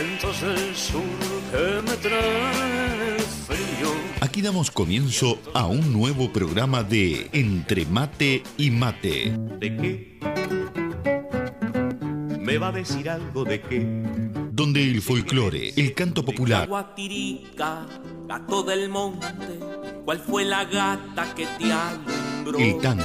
vientos del sur que me traen frío. Aquí damos comienzo a un nuevo programa de Entre Mate y Mate. ¿De qué? ¿Me va a decir algo de qué? Donde el folclore, el canto popular, Guatirica, gato del monte, ¿cuál fue la gata que te alumbró? el tango,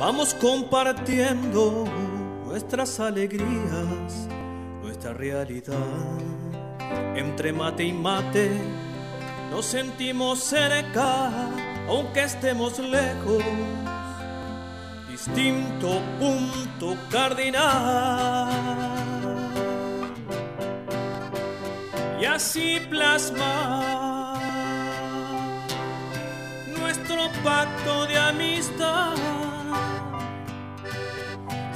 Vamos compartiendo nuestras alegrías, nuestra realidad. Entre mate y mate nos sentimos cerca, aunque estemos lejos. Distinto punto cardinal. Y así plasma nuestro pacto de amistad,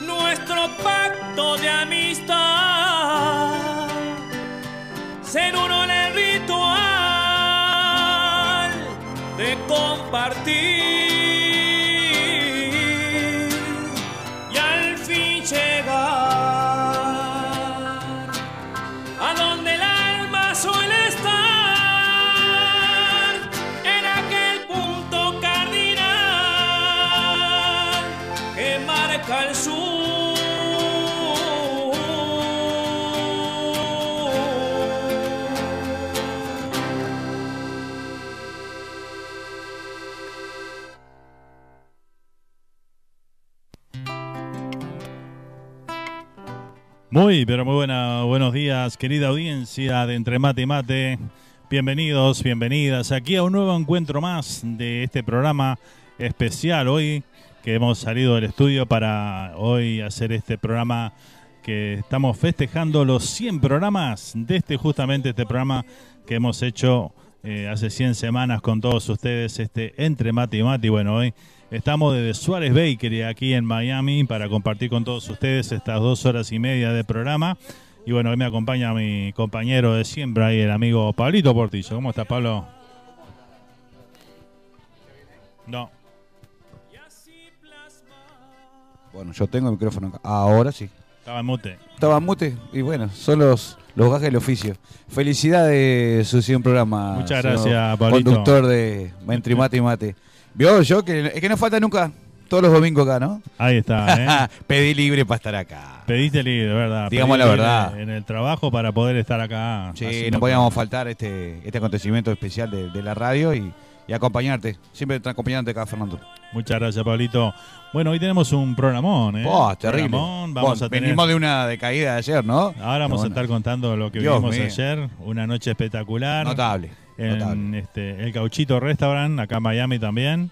nuestro pacto de amistad, ser uno el ritual de compartir Muy, pero muy buena, buenos días, querida audiencia de Entre Mate y Mate. Bienvenidos, bienvenidas aquí a un nuevo encuentro más de este programa especial hoy que hemos salido del estudio para hoy hacer este programa que estamos festejando los 100 programas de este justamente este programa que hemos hecho eh, hace 100 semanas con todos ustedes, este Entre Mate y Mate. Y bueno, hoy estamos desde Suárez Bakery aquí en Miami para compartir con todos ustedes estas dos horas y media de programa. Y bueno, hoy me acompaña mi compañero de siempre ahí, el amigo Pablito Portillo. ¿Cómo estás, Pablo? No. Bueno, yo tengo el micrófono acá. Ahora sí. Estaba en mute. Estaba en mute y bueno, son los, los gajes del oficio. Felicidades, Susi, un programa. Muchas gracias, Pablito. Conductor de Entre Mate y Mate. Vio yo que es que no falta nunca todos los domingos acá, ¿no? Ahí está, ¿eh? Pedí libre para estar acá. Pediste libre, ¿verdad? Digamos Pedí la verdad. En el trabajo para poder estar acá. Sí, no podíamos faltar este, este acontecimiento especial de, de la radio y, y acompañarte. Siempre acompañándote acá, Fernando. Muchas gracias, Pablito. Bueno, hoy tenemos un programón, ¿eh? Oh, terrible. Programón, vamos Bueno, a tener... Venimos de una decaída de ayer, ¿no? Ahora vamos Bueno, a estar contando lo que Dios vimos mío. ayer. Una noche espectacular. Notable. En notable. este, el Cauchito Restaurant, acá en Miami también.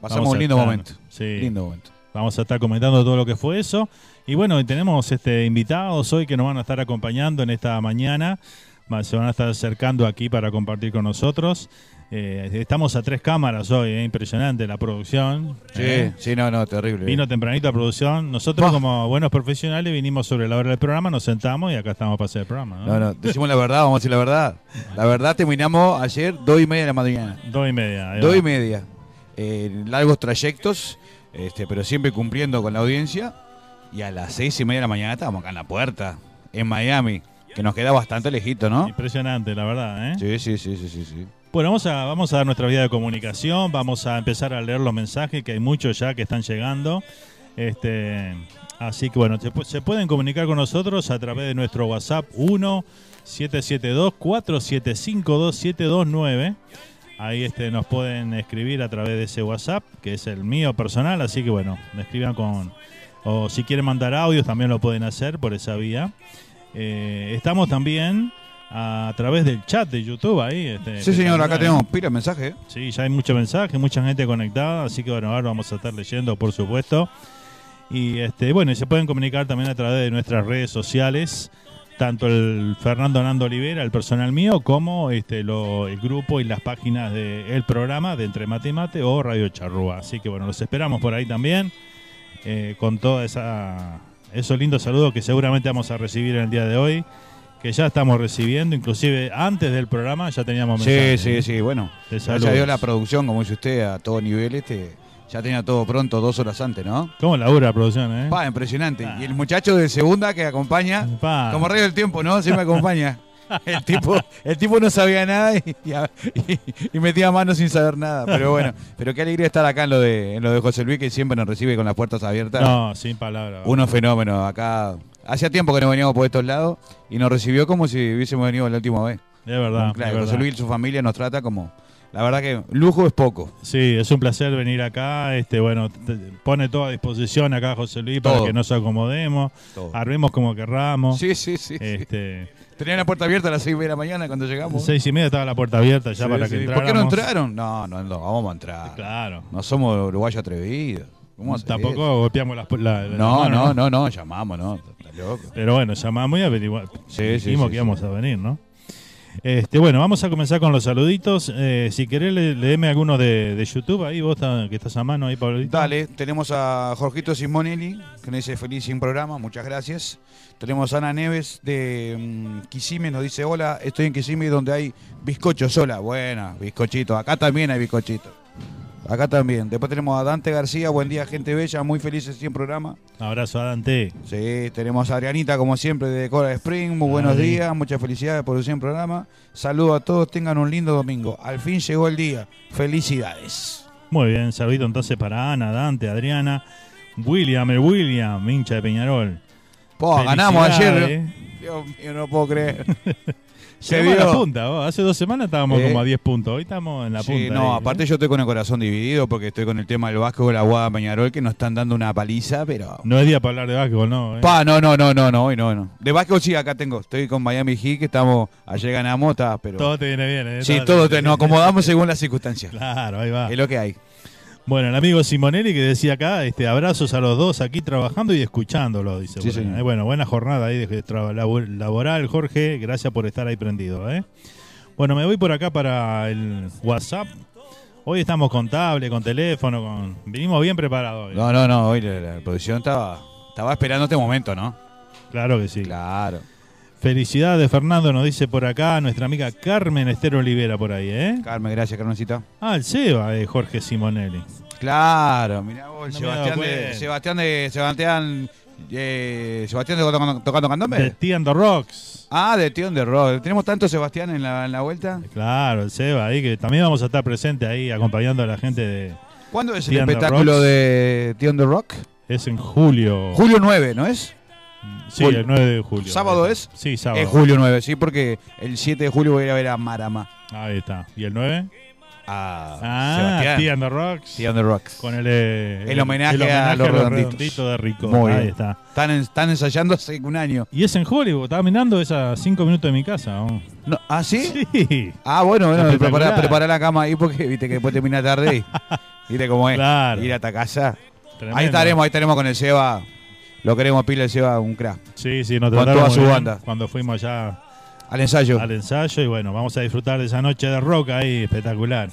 Pasamos vamos un lindo estar- momento. Sí. Lindo momento. Vamos a estar comentando todo lo que fue eso. Y bueno, tenemos este invitados hoy que nos van a estar acompañando en esta mañana. Se van a estar acercando aquí para compartir con nosotros. Eh, estamos a tres cámaras hoy, eh, impresionante la producción. Sí, eh. sí, no, no, terrible. Vino tempranito a producción. Nosotros, Bah. como buenos profesionales, vinimos sobre la hora del programa, nos sentamos y acá estamos para hacer el programa. ¿no? No, no, decimos la verdad, vamos a decir la verdad. La verdad, terminamos ayer dos y media de la mañana. Dos y media. Dos y media. Eh, largos trayectos, este, pero siempre cumpliendo con la audiencia. Y a las seis y media de la mañana estábamos acá en la puerta, en Miami, que nos queda bastante lejito, ¿no? Impresionante, la verdad. ¿eh? Sí, sí, sí, sí, sí. sí. Bueno, vamos a, vamos a dar nuestra vía de comunicación, vamos a empezar a leer los mensajes, que hay muchos ya que están llegando. Este, así que bueno, se, pu- se pueden comunicar con nosotros a través de nuestro WhatsApp 1 772 475 2729. Ahí este, nos pueden escribir a través de ese WhatsApp, que es el mío personal, así que bueno, me escriban con... O si quieren mandar audios, también lo pueden hacer por esa vía. Eh, estamos también a través del chat de YouTube ahí. Este, Sí, señor, acá tenemos pila de mensajes. ¿eh? Sí, ya hay mucho mensaje, mucha gente conectada, así que bueno, ahora vamos a estar leyendo, por supuesto. Y este, bueno, y se pueden comunicar también a través de nuestras redes sociales, tanto el Fernando Nando Olivera, el personal mío, como este lo- el grupo y las páginas del programa de Entre Mate y Mate o Radio Charrúa. Así que bueno, los esperamos por ahí también, eh, con toda esa esos lindos saludos que seguramente vamos a recibir en el día de hoy, que ya estamos recibiendo, inclusive antes del programa ya teníamos Sí, mensajes. sí, sí, bueno. De Gracias a. Dios la producción, como dice usted, a todo nivel, este, ya tenía todo pronto dos horas antes, ¿no? ¿Cómo labura la producción, eh? Pa, impresionante. Ah. Y el muchacho de segunda que acompaña, Pa. como rey del tiempo, ¿no? Siempre acompaña. El tipo, el tipo no sabía nada y, y- y metía mano sin saber nada. Pero bueno, pero qué alegría estar acá en lo de, en lo de José Luis, que siempre nos recibe con las puertas abiertas. No, sin palabras. Uno fenómeno. Acá hacía tiempo que no veníamos por estos lados y nos recibió como si hubiésemos venido la última vez. De verdad, claro, de verdad. José Luis y su familia nos trata como. La verdad que lujo es poco. Sí, es un placer venir acá. Este, bueno, te- pone todo a disposición acá José Luis para que nos acomodemos, Todo. armemos como querramos. Sí, sí, sí. sí. Este, Tenía la puerta abierta a las 6 de la mañana cuando llegamos. seis y media estaba la puerta abierta ya Sí, para sí. que ¿Por qué no entráramos. entraron? No, no, no, vamos a entrar. Claro. No somos uruguayos atrevidos. ¿Cómo hacer Tampoco eso? golpeamos la, la- la No, mano, no, no, no, llamamos, no. Está loco. Pero bueno, llamamos y averiguamos. Sí, dijimos sí, que sí, íbamos a venir, ¿no? Este, bueno, vamos a comenzar con los saluditos. Eh, si querés, le, leeme alguno de, de YouTube ahí, vos que estás a mano ahí, Pablito. Dale, tenemos a Jorgito Simonelli, que nos dice feliz sin programa, muchas gracias. Tenemos a Ana Neves de mm, Quisime, nos dice hola, estoy en Quisime donde hay bizcocho sola. Buena, bizcochito. Acá también hay bizcochito. Acá también. Después tenemos a Dante García, buen día, gente bella, muy felices sin programa. Abrazo a Dante. Sí, tenemos a Adrianita, como siempre, de Coral Spring. Muy buenos días, muchas felicidades por el 100 programa. Saludos a todos, tengan un lindo domingo. Al fin llegó el día. Felicidades. Muy bien, saludito entonces para Ana, Dante, Adriana, William, el William, hincha de Peñarol. Po, ganamos ayer. Dios mío, no puedo creer. Se a la vio. punta, vos. hace dos semanas estábamos Eh. como a 10 puntos, hoy estamos en la Sí, punta. no, ahí, aparte ¿eh? yo estoy con el corazón dividido porque estoy con el tema del de la Guada Peñarol que nos están dando una paliza, pero. No es día para hablar de básquetbol, no. ¿eh? Pa, no, no, no, no, no, hoy no, no. De básquetbol sí, acá tengo. Estoy con Miami Heat, que estamos. Ayer ganamos, está, pero. Todo te viene bien, ¿eh? sí, todo te- nos acomodamos según las circunstancias. Claro, ahí va. Es lo que hay. Bueno, el amigo Simonelli que decía acá, este, abrazos a los dos aquí trabajando y escuchándolo, dice. Sí, señor. Eh, bueno, buena jornada ahí de laboral, Jorge. Gracias por estar ahí prendido, ¿eh? Bueno, me voy por acá para el WhatsApp. Hoy estamos con tablet, con teléfono, con... Vinimos bien preparados hoy. No, no, no, hoy la, la producción estaba. Estaba esperando este momento, ¿no? Claro que sí. Claro. Felicidades, Fernando, nos dice por acá nuestra amiga Carmen Esther Olivera por ahí, ¿eh? Carmen, gracias, Carmencita. Ah, el Seba de Jorge Simonelli. Claro, mirá vos, No Sebastián, de. Sebastián de. Sebastián. eh, Sebastián de tocando, tocando De candombe. Tea and the Rocks. Ah, de Tío de Rock. Tenemos tanto Sebastián en la, en la vuelta. Claro, el Seba ahí, que también vamos a estar presentes ahí acompañando a la gente de... ¿Cuándo es el the espectáculo Rocks. de Tío de Rock? Es en julio. Julio 9, ¿no es? Sí, el 9 de julio. ¿Sábado es? Sí, sábado. Es julio 9, sí, porque el 7 de julio voy a ir a ver a Marama. Ahí está. ¿Y el 9? A Ah, Sebastián. Tea and the Rocks. Tea and the Rocks. Con el, eh, El homenaje a los redonditos. de Rico. Muy Ahí bien. está. Están, en- están ensayando hace un año. Y es en julio, estaba mirando es a 5 minutos de mi casa. ¿no? No, ¿Ah, sí? Sí. Ah, bueno, bueno, prepara la cama ahí porque viste que después termina tarde y viste cómo es. Claro. Ir hasta casa. Tremendo. Ahí estaremos, ahí estaremos con el Seba. Lo queremos pila el Seba, un crack. Sí, sí, nos Con toda su banda. Cuando fuimos allá Al ensayo. al ensayo y bueno, vamos a disfrutar de esa noche de rock ahí, espectacular.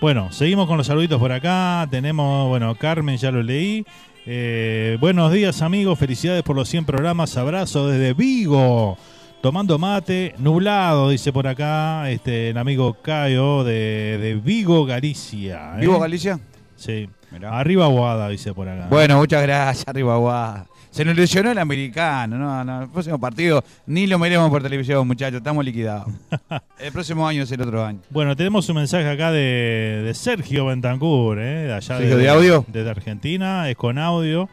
Bueno, seguimos con los saluditos por acá. Tenemos, bueno, Carmen, ya lo leí. Eh, buenos días amigos, felicidades por los 100 programas. Abrazo desde Vigo. Tomando mate, nublado, dice por acá este, el amigo Cayo de, de Vigo, Galicia. ¿eh? ¿Vivo Galicia? Sí. Mirá. Arriba Guada, dice por acá. Bueno, muchas gracias, arriba Guada. Se nos lesionó el americano, no, no, el próximo partido ni lo miremos por televisión, muchachos, estamos liquidados. El próximo año es el otro año. Bueno, tenemos un mensaje acá de, de Sergio Bentancur, ¿eh? de allá Sergio, ¿de audio? Desde Argentina, es con audio.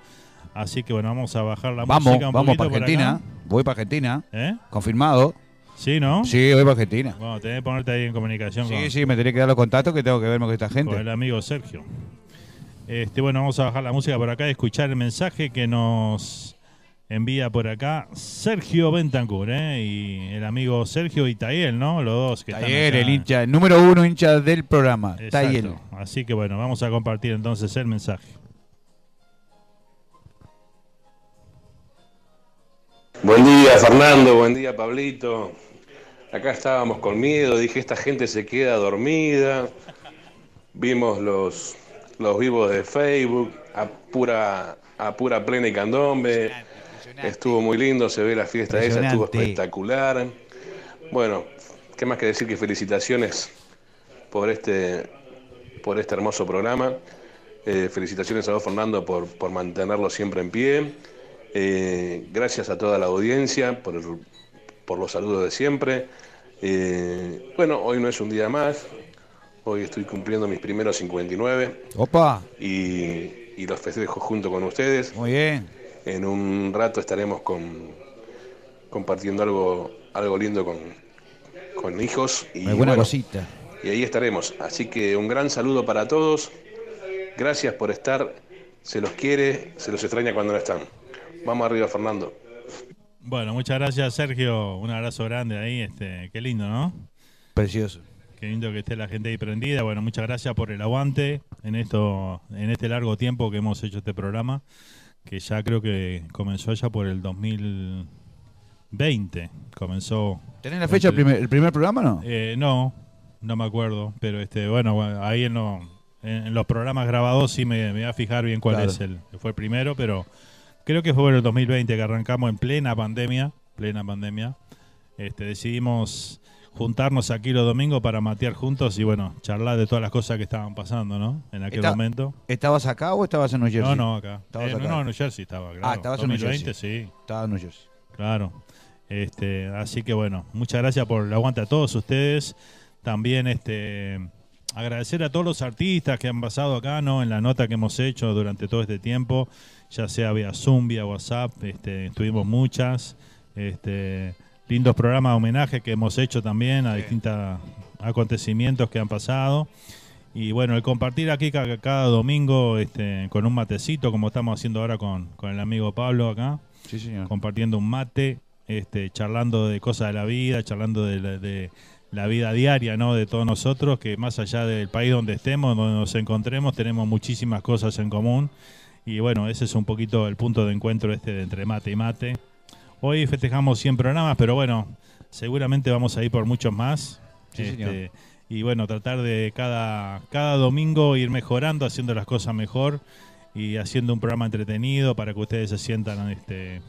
Así que bueno, vamos a bajar la Vamos, música un vamos poquito para Argentina. acá. Voy para Argentina, ¿Eh? confirmado. ¿Sí, no? Sí, voy para Argentina. Bueno, tenés que ponerte ahí en comunicación con, Sí, sí, me tenés que dar los contactos que tengo que verme con esta con gente. el amigo Sergio. Este, bueno, vamos a bajar la música por acá y escuchar el mensaje que nos envía por acá Sergio Bentancur, ¿eh? Y el amigo Sergio y Tayel, ¿no? Los dos que acá. el hincha, el número uno hincha del programa. Exacto. Taller. Así que bueno, vamos a compartir entonces el mensaje. Buen día Fernando, buen día Pablito. Acá estábamos con miedo, dije esta gente se queda dormida. Vimos los, los vivos de Facebook a pura, a pura plena y candombe. Estuvo muy lindo, se ve la fiesta esa, estuvo espectacular. Bueno, qué más que decir que felicitaciones por este, por este hermoso programa. Eh, felicitaciones a vos Fernando por, por mantenerlo siempre en pie. Eh, gracias a toda la audiencia por, por los saludos de siempre. Eh, bueno, hoy no es un día más. Hoy estoy cumpliendo mis primeros 59 Opa, y, y los festejo junto con ustedes. muy bien. En un rato estaremos con, compartiendo algo, algo lindo con, con hijos. Y, Alguna bueno, cosita. y ahí estaremos. Así que un gran saludo para todos. Gracias por estar. Se los quiere, se los extraña cuando no están. Vamos arriba, Fernando. Bueno, muchas gracias Sergio, un abrazo grande ahí, este, qué lindo, ¿no? Precioso. Qué lindo que esté la gente ahí prendida. Bueno, muchas gracias por el aguante en esto, en este largo tiempo que hemos hecho este programa, que ya creo que comenzó ya por el 2020. Comenzó. ¿Tenés la fecha del primer, el primer programa no? Eh, no, no me acuerdo, pero este, bueno, ahí en, lo- en- en los programas grabados sí me, me voy a fijar bien cuál Claro. es el, fue el primero, pero creo que fue en el 2020 que arrancamos en plena pandemia, plena pandemia. Este, decidimos juntarnos aquí los domingos para matear juntos y bueno, charlar de todas las cosas que estaban pasando, ¿no? En aquel Está- momento. ¿Estabas acá o estabas en New Jersey? No, no, acá. Eh, acá. No, en New Jersey estaba, claro. Ah, estabas en New 2020, Jersey. sí. Estaba en New Jersey. Claro. Este, así que bueno, muchas gracias por el aguante a todos ustedes. También este agradecer a todos los artistas que han pasado acá, ¿no? En la nota que hemos hecho durante todo este tiempo, ya sea vía Zoom, vía WhatsApp, este, tuvimos muchas, este, lindos programas de homenaje que hemos hecho también a Sí. distintos acontecimientos que han pasado. Y bueno, el compartir aquí ca- cada, domingo este, con un matecito, como estamos haciendo ahora con, con el amigo Pablo acá Sí, señor. compartiendo un mate, este, charlando de cosas de la vida, charlando de la, de la vida diaria, ¿no? De todos nosotros, que más allá del país donde estemos, donde nos encontremos, tenemos muchísimas cosas en común. Y bueno, ese es un poquito el punto de encuentro este de entre mate y mate. Hoy festejamos 100 programas, pero bueno, seguramente vamos a ir por muchos más. Sí, señor. Este, y bueno, tratar de cada, cada domingo ir mejorando, haciendo las cosas mejor y haciendo un programa entretenido para que ustedes se sientan este,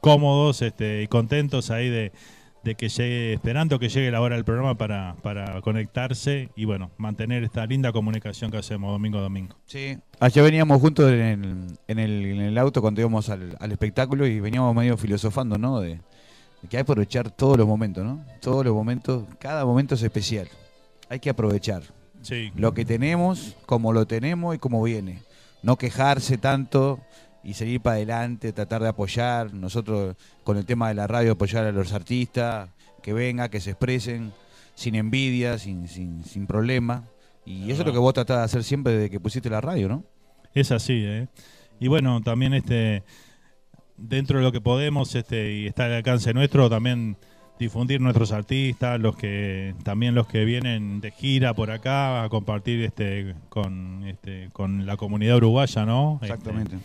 cómodos este, y contentos ahí de, de que llegue, esperando que llegue la hora del programa para, para conectarse y bueno, mantener esta linda comunicación que hacemos domingo a domingo. Sí. Ayer veníamos juntos en el, en el, en el auto cuando íbamos al, al espectáculo y veníamos medio filosofando, ¿no? De, de que hay que aprovechar todos los momentos, ¿no? Todos los momentos, cada momento es especial. Hay que aprovechar Sí, lo que tenemos, como lo tenemos y como viene. No quejarse tanto y seguir para adelante, tratar de apoyar. Nosotros con el tema de la radio apoyar a los artistas, que vengan, que se expresen, sin envidia, sin, sin, sin problema. Y eso es lo que vos tratás de hacer siempre desde que pusiste la radio, ¿no? es así, ¿eh? Y bueno, también este dentro de lo que podemos este y está al alcance nuestro también difundir nuestros artistas, los que también los que vienen de gira por acá a compartir este con este con la comunidad uruguaya, ¿no? Este, Exactamente.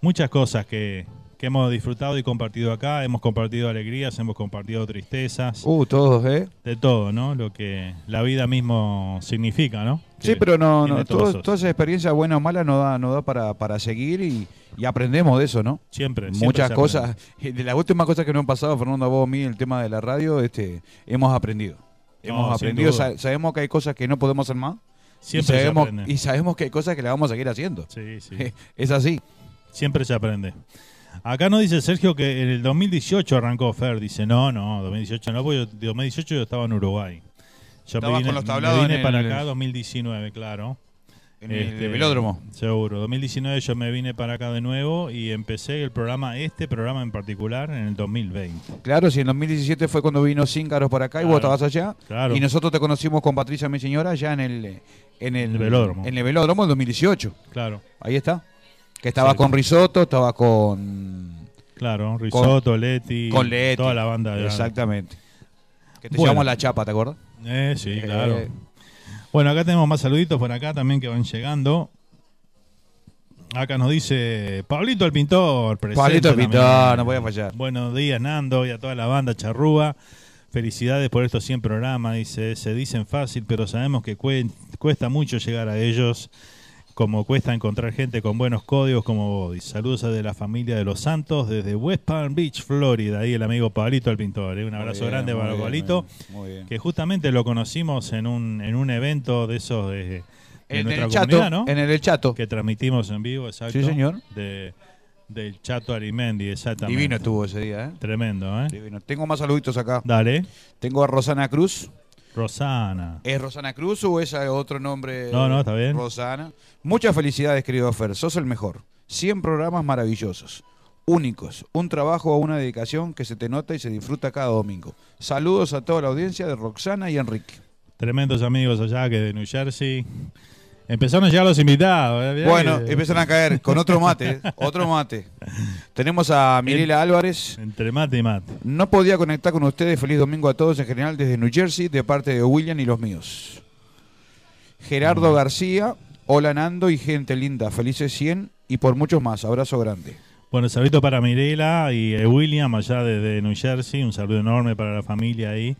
Muchas cosas que, que hemos disfrutado y compartido acá, hemos compartido alegrías, hemos compartido tristezas, Uh, todos, ¿eh? de todo, ¿no? Lo que la vida mismo significa, ¿no? Sí, Que pero no, no todo- esos- toda esa experiencia buena o mala nos da, nos da para, para seguir y, y aprendemos de eso, ¿no? siempre, siempre Muchas se cosas. De las últimas cosas que nos han pasado, Fernando, a vos, a mí, el tema de la radio, este, hemos aprendido. Hemos No, aprendido, sabemos que hay cosas que no podemos hacer más. Siempre y, sabemos, y sabemos que hay cosas que las vamos a seguir haciendo. Sí, sí. Es así. Siempre se aprende. Acá nos dice Sergio que en el 2018 arrancó Fer. Dice, no, no, 2018 no, porque yo- 2018 yo estaba en Uruguay. Yo Estabas con los me vine para el- acá 2019, claro. En Este, el velódromo. Seguro. 2019 yo me vine para acá de nuevo y empecé el programa, este programa en particular, en el 2020. Claro, si en 2017 fue cuando vino Cíncaros para acá y vos estabas allá. Claro. Y nosotros te conocimos con Patricia, mi señora, ya en el, en el, El velódromo. En el velódromo en 2018. Claro, Ahí está. Que estaba Sí. con Risotto, estaba con. claro. Risotto, Leti, con Leti. toda la banda. de- Exactamente. Que te Bueno. llevamos la chapa, ¿te acuerdas? Eh, sí, claro. Eh. Bueno, acá tenemos más saluditos por acá también que van llegando. Acá nos dice Pablito el pintor. presente Pablito el también. pintor, no podía fallar. Buenos días, Nando, y a toda la banda charrúa. Felicidades por estos 100 programas. Dice, se dicen fácil, pero sabemos que cue- cuesta mucho llegar a ellos. Como cuesta encontrar gente con buenos códigos como vos. Saludos de la familia de los Santos desde West Palm Beach, Florida. Ahí el amigo Pablito el pintor. ¿eh? Un abrazo bien, grande para Pablito Muy bien. que justamente lo conocimos en un, en un evento de esos de, de En nuestra el chato, ¿no? en el chato. Que transmitimos en vivo, exacto. Sí, señor. De, del Chato Arimendi, exactamente. Divino estuvo ese día, ¿eh? Tremendo, ¿eh? Divino. Tengo más saluditos acá. Dale. Tengo a Rosana Cruz. Rosana. ¿Es Rosana Cruz o es otro nombre? No, no, está bien. Rosana. Muchas felicidades, querido Fer. Sos el mejor. 100 programas maravillosos. Únicos. Un trabajo o una dedicación que se te nota y se disfruta cada domingo. Saludos a toda la audiencia de Roxana y Enrique. Tremendos amigos allá que de New Jersey. Empezaron a llegar los invitados. ¿eh? Bueno, empiezan a caer con otro mate. Otro mate. Tenemos a Mirela Álvarez. Entre mate y mate. No podía conectar con ustedes. Feliz domingo a todos en general desde New Jersey, de parte de William y los míos. Gerardo García, hola Nando y gente linda. Felices 100 y por muchos más. Abrazo grande. Bueno, saludito para Mirela y eh, William allá desde New Jersey. Un saludo enorme para la familia ahí.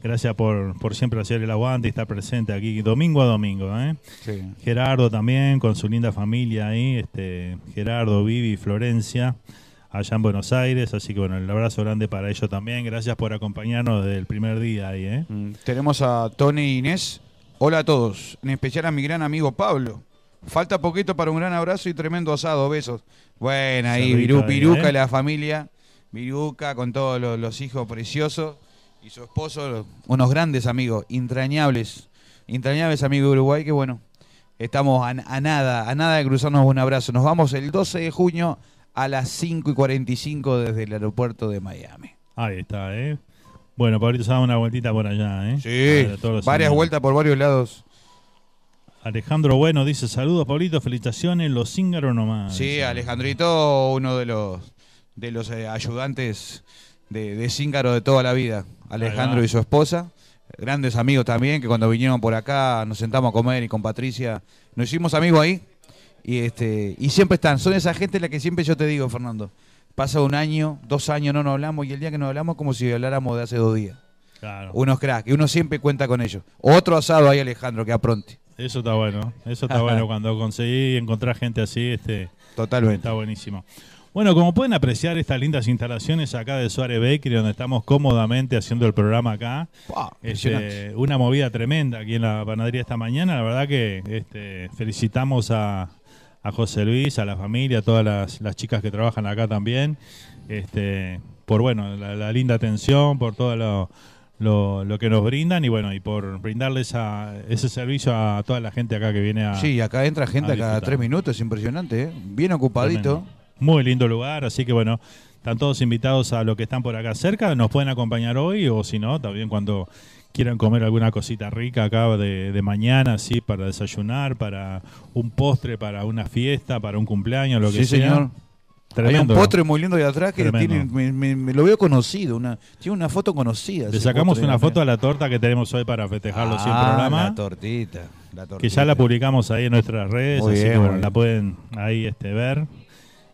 Gracias por, por siempre hacer el aguante y estar presente aquí domingo a domingo. ¿eh? Sí. Gerardo también con su linda familia ahí. Este, Gerardo, Vivi, Florencia, allá en Buenos Aires. Así que bueno, el abrazo grande para ellos también. Gracias por acompañarnos desde el primer día ahí. ¿eh? Mm, Tenemos a Tony e Inés. Hola a todos, en especial a mi gran amigo Pablo. Falta poquito para un gran abrazo y tremendo asado. Besos. Bueno, ahí, Saludito Viru, ahí, Viruca ¿eh? y la familia. Viruca con todos los, los hijos preciosos. Y su esposo, unos grandes amigos, entrañables. Entrañables amigos de Uruguay que bueno, estamos a, a nada, a nada de cruzarnos un abrazo. Nos vamos el 12 de junio a las 5 y 45 desde el aeropuerto de Miami. Ahí está, ¿eh? Bueno, Pablito se da una vueltita por allá, ¿eh? Sí, varias vueltas por varios lados. Alejandro Bueno dice saludos, Pablito, felicitaciones, los cíngaros nomás. Sí. Alejandrito, uno de los de los eh, ayudantes de, de Cíngaro de toda la vida. Alejandro y su esposa, grandes amigos también, que cuando vinieron por acá nos sentamos a comer y con Patricia nos hicimos amigos ahí. Y este y siempre están, son esa gente la que siempre yo te digo, Fernando. Pasa un año, dos años no nos hablamos y el día que nos hablamos como si habláramos de hace dos días. Claro. Unos cracks, y uno siempre cuenta con ellos. Otro asado ahí, Alejandro, que apronte. Eso está bueno. Eso está bueno cuando conseguí encontrar gente así, este, Totalmente. está buenísimo. Bueno, como pueden apreciar estas lindas instalaciones acá de Suárez Bakery, donde estamos cómodamente haciendo el programa acá. Este, una movida tremenda aquí en la panadería esta mañana. La verdad que este, felicitamos a, José Luis, a la familia, a todas las, chicas que trabajan acá también. Este, por bueno, la, linda atención, por todo lo, lo, que nos brindan y bueno, y por brindarles a, ese servicio a toda la gente acá que viene a. Sí, acá entra gente cada tres minutos, es impresionante, ¿eh? bien ocupadito. Muy lindo lugar, así que bueno, están todos invitados a los que están por acá cerca, nos pueden acompañar hoy o si no, también cuando quieran comer alguna cosita rica acá de, mañana, así para desayunar, para un postre, para una fiesta, para un cumpleaños, lo que sí, sea. Señor. Hay un postre muy lindo de atrás que tiene, me, lo veo conocido, una, tiene una foto conocida. Le sacamos una foto a la torta que tenemos hoy para festejarlo ah, sin programa. La tortita, la tortita. Que ya la publicamos ahí en nuestras redes, así que bueno, la pueden ahí este, ver.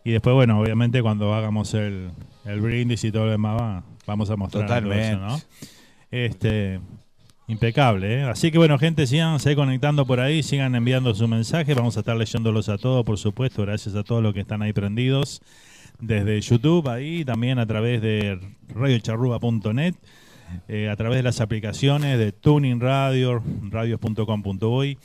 Y después, bueno, obviamente cuando hagamos el, el brindis y todo lo demás, vamos a mostrar Totalmente. eso, ¿no? Este, impecable, ¿eh? Así que bueno, gente, sigan se conectando por ahí, sigan enviando su mensaje, vamos a estar leyéndolos a todos, por supuesto, gracias a todos los que están ahí prendidos desde YouTube, ahí también a través de radiocharruba.net, eh, a través de las aplicaciones de Tuning Radio, radios.com.uy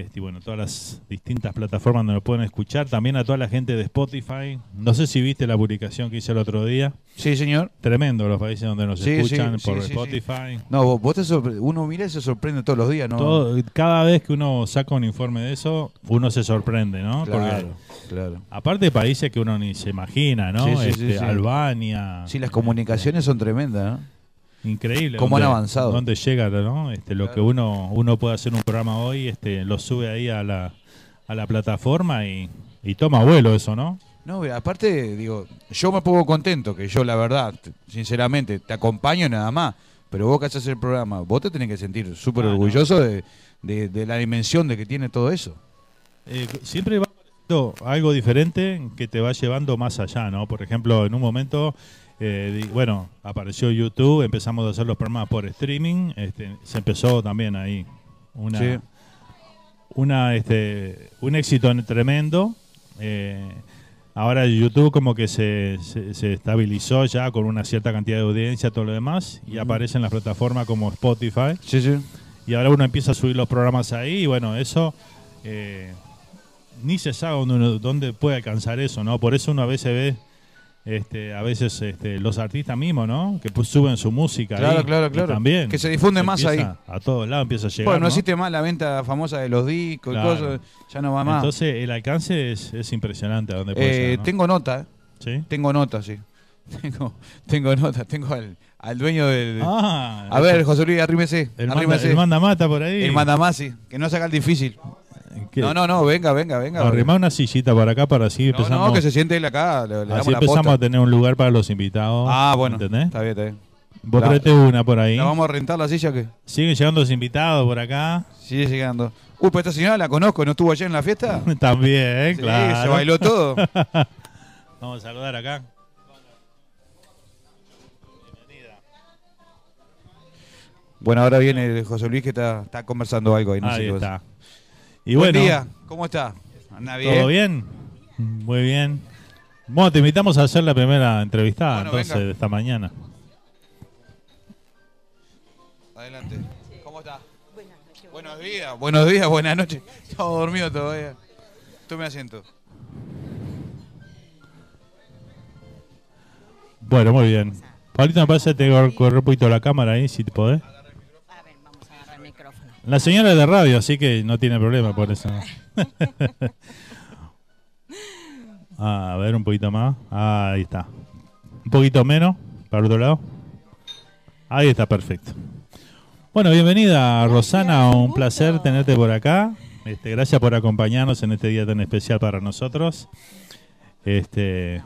este, bueno, todas las distintas plataformas donde lo pueden escuchar. También a toda la gente de Spotify. No sé si viste la publicación que hice el otro día. Sí, señor. Tremendo los países donde nos escuchan por Spotify. No, vos, te uno mira y se sorprende todos los días, ¿no? cada vez que uno saca un informe de eso, uno se sorprende, ¿no? Claro, claro. Aparte de países que uno ni se imagina, ¿no? Este, Albania. Sí, las comunicaciones son tremendas, ¿no? Increíble. Cómo han avanzado. Dónde llega, ¿no? Este, lo que uno uno puede hacer un programa hoy, este, lo sube ahí a la, a la plataforma y, toma vuelo eso, ¿no? No, aparte, digo, yo me pongo contento, que yo la verdad, sinceramente, te acompaño nada más, pero vos que haces el programa, vos te tenés que sentir súper ah, orgulloso de, la dimensión de que tiene todo eso. Eh, siempre va algo diferente que te va llevando más allá, ¿no? Por ejemplo, en un momento eh, bueno, apareció YouTube, empezamos a hacer los programas por streaming, este, se empezó también ahí una, una este, un éxito tremendo. Eh, ahora YouTube como que se, se, estabilizó ya con una cierta cantidad de audiencia, todo lo demás, y aparece en las plataformas como Spotify. Y ahora uno empieza a subir los programas ahí, y bueno, eso eh, ni se sabe dónde, dónde puede alcanzar eso, ¿no? Por eso uno a veces ve este, a veces este, los artistas mismos, ¿no? Que pues suben su música. Claro, claro, claro. También. Que se difunde más ahí. A todos lados empieza a llegar. Bueno, no, existe más la venta famosa de los discos y cosas. Ya no va más. Entonces, el alcance es, impresionante. A puede eh, Tengo nota. ¿Sí? Tengo nota, sí. Tengo, tengo nota. Tengo al, al dueño del. Ah, a ver, José Luis, arrímese. El, el manda mata por ahí. El manda más, sí. Que no saca el difícil. No, no, no, venga, venga, venga. Arrimar una sillita para acá para así empezamos. No, que se siente él acá. Le, así empezamos a tener un lugar para los invitados. Ah, bueno. ¿Entendés? Está bien, está bien. Vos traete una por ahí. ¿La vamos a rentar la silla o qué? Siguen llegando los invitados por acá. Sigue llegando. Uy, pues esta señora la conozco, ¿no estuvo ayer en la fiesta? También, sí, claro. se bailó todo. vamos a saludar acá. Bueno, ahora viene José Luis que está, está conversando algo ahí. No ahí está. Y Buen día, ¿cómo está? ¿Anda bien? ¿Todo bien? Muy bien. Bueno, te invitamos a hacer la primera entrevistada entonces de esta mañana. Adelante. ¿Cómo está? Buenos días, buenos días, buenas noches. Estaba dormido todavía. Tome asiento. Bueno, muy bien. Paulito, me parece que te correr un poquito la cámara ahí, si te podés. La señora de radio, así que no tiene problema por eso. Ah, a ver, un poquito más. ahí está. Un poquito menos, para otro lado. Ahí está, perfecto. Bueno, bienvenida Rosana, un placer tenerte por acá. Este, gracias por acompañarnos en este día tan especial para nosotros. Este,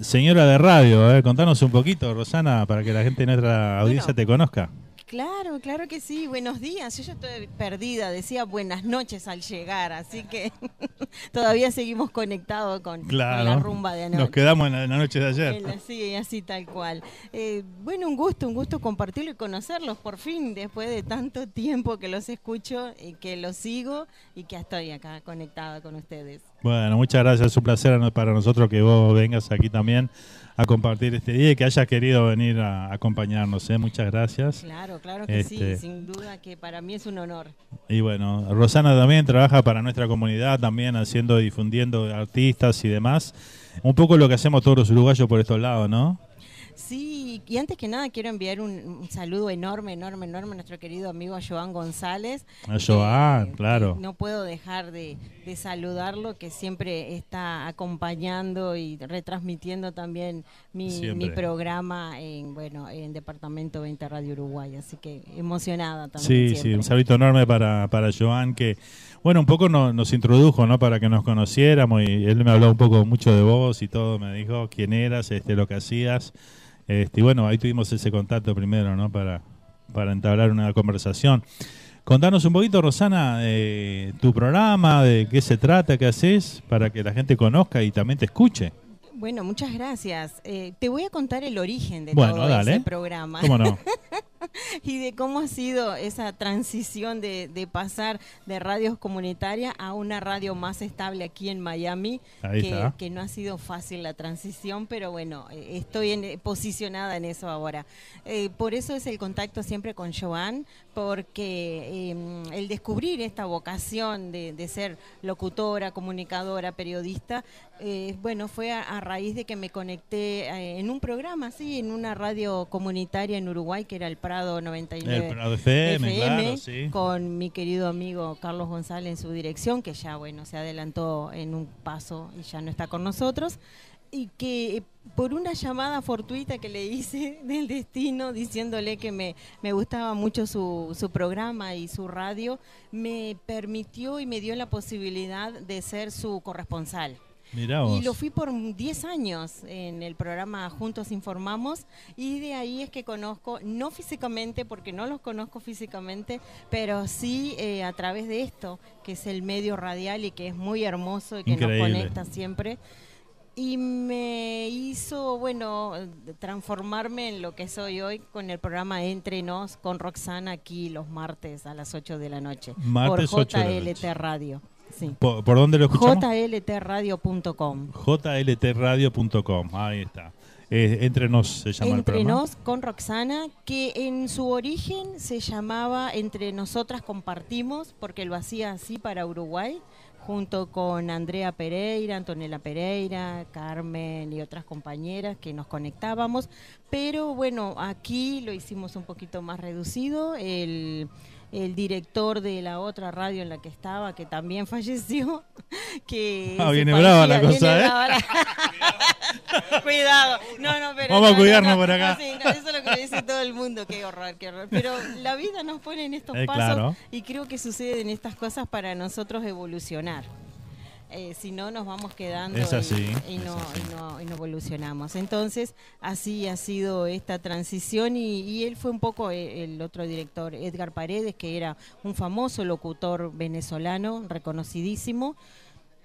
señora de radio, eh, contanos un poquito, Rosana, para que la gente de nuestra audiencia te conozca. Claro, claro que sí. Buenos días. Yo ya estoy perdida. Decía buenas noches al llegar, así que todavía seguimos conectados con, la rumba de anoche. Nos quedamos en la, noche de ayer. Sí, así tal cual. Eh, bueno, un gusto, un gusto compartirlo y conocerlos por fin, después de tanto tiempo que los escucho y que los sigo y que estoy acá conectada con ustedes. Bueno, muchas gracias. Es un placer para nosotros que vos vengas aquí también a compartir este día y que hayas querido venir a acompañarnos. ¿eh? Muchas gracias. Claro, claro que sí, este, sin duda que para mí es un honor. Y bueno, Rosana también trabaja para nuestra comunidad, también haciendo, difundiendo artistas y demás. Un poco lo que hacemos todos los uruguayos por estos lados, ¿no? Sí, y antes que nada quiero enviar un, saludo enorme, enorme, enorme a nuestro querido amigo Joan González. A Joan, claro. No puedo dejar de, saludarlo, que siempre está acompañando y retransmitiendo también mi, programa en bueno en Departamento 20 Radio Uruguay. Así que emocionada también. Sí, sí, un saludo enorme para, para Joan que bueno, un poco nos introdujo, ¿no? Para que nos conociéramos y él me habló un poco mucho de vos y todo, me dijo quién eras, este, lo que hacías. Este, y bueno, ahí tuvimos ese contacto primero, ¿no? Para, para entablar una conversación. Contanos un poquito, Rosana, eh, tu programa, de qué se trata, qué haces, para que la gente conozca y también te escuche. Bueno, muchas gracias. Eh, te voy a contar el origen de todo ese programa. ¿Cómo no? y de cómo ha sido esa transición de, pasar de radios comunitarias a una radio más estable aquí en Miami, que, no ha sido fácil la transición, pero bueno, eh, estoy en, posicionada en eso ahora. Eh, por eso es el contacto siempre con Joan, porque em, el descubrir esta vocación de, ser locutora, comunicadora, periodista, eh, bueno, fue a, raíz de que me conecté en un programa, sí, en una radio comunitaria en Uruguay, que era el Prado 99 el FM, con mi querido amigo Carlos González en su dirección, que ya bueno se adelantó en un paso y ya no está con nosotros y que por una llamada fortuita que le hice del destino diciéndole que me, me gustaba mucho su, su, programa y su radio, me permitió y me dio la posibilidad de ser su corresponsal. Y lo fui por 10 años en el programa Juntos Informamos y de ahí es que conozco, no físicamente, porque no los conozco físicamente, pero sí eh, a través de esto, que es el medio radial y que es muy hermoso y que nos conecta siempre. Y me hizo, bueno, transformarme en lo que soy hoy con el programa Entre Nos con Roxana aquí los martes a las 8 de la noche. Martes por JLT Radio. ¿Por, dónde lo escuchamos? jltradio.com. jltradio.com, ahí está. Eh, Entre nos se llama Entre el nos con Roxana, que en su origen se llamaba Entre nosotras compartimos, porque lo hacía así para Uruguay, junto con Andrea Pereira, Antonella Pereira, Carmen y otras compañeras que nos conectábamos. Pero bueno, aquí lo hicimos un poquito más reducido. El el director de la otra radio en la que estaba, que también falleció. Que ah, viene brava la cosa, ¿eh? Cuidado. No, no, pero Vamos a cuidarnos por acá. eso es lo que dice todo el mundo. Qué horror, qué horror. Pero la vida nos pone en estos eh, pasos y creo que suceden estas cosas para nosotros evolucionar. Eh, si no nos vamos quedando y, no, evolucionamos. Entonces, así ha sido esta transición y, él fue un poco eh, el, otro director, Edgar Paredes, que era un famoso locutor venezolano, reconocidísimo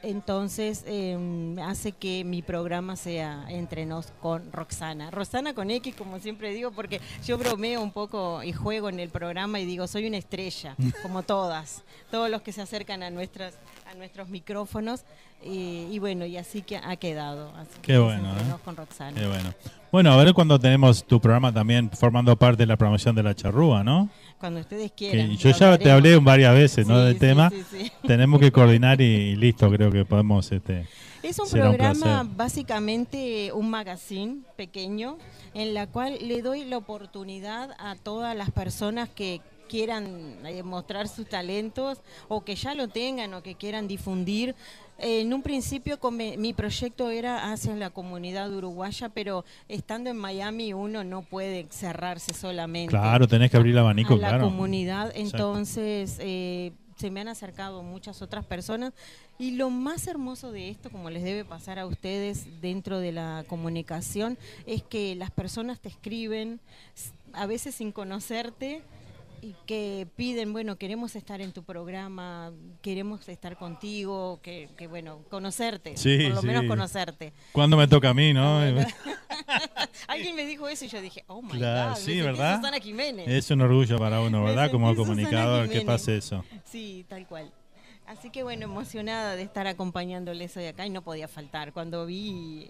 entonces em, hace que mi programa sea Entre Nos con Roxana. Roxana con X, como siempre digo, porque yo bromeo un poco y juego en el programa y digo, soy una estrella, como todas, todos los que se acercan a, nuestras, a nuestros micrófonos. Y, bueno, y así que ha quedado. Qué bueno, ¿eh? con Roxana. Qué bueno. Bueno, a ver cuando tenemos tu programa también formando parte de la promoción de la charrúa, ¿no? Cuando ustedes quieran. yo ya te hablé varias veces, ¿no? Del tema. Tenemos que coordinar y, listo, creo que podemos. Este, es un programa, básicamente un magazine pequeño, en la cual le doy la oportunidad a todas las personas que quieran eh, mostrar sus talentos o que ya lo tengan o que quieran difundir. En un principio mi proyecto era hacia la comunidad uruguaya, pero estando en Miami uno no puede cerrarse solamente. Claro, tenés que abrir el abanico, a la comunidad, entonces eh, se me han acercado muchas otras personas y lo más hermoso de esto, como les debe pasar a ustedes dentro de la comunicación, es que las personas te escriben a veces sin conocerte y que piden, bueno, queremos estar en tu programa, queremos estar contigo, que, bueno, conocerte, por lo menos conocerte. Cuando me toca a mí, ¿no? Alguien me dijo eso y yo dije, oh my God, sí, ¿verdad? Jiménez. Es un orgullo para uno, ¿verdad? Como comunicador, que pase eso. Sí, tal cual. Así que bueno, emocionada de estar acompañándoles hoy acá y no podía faltar. Cuando vi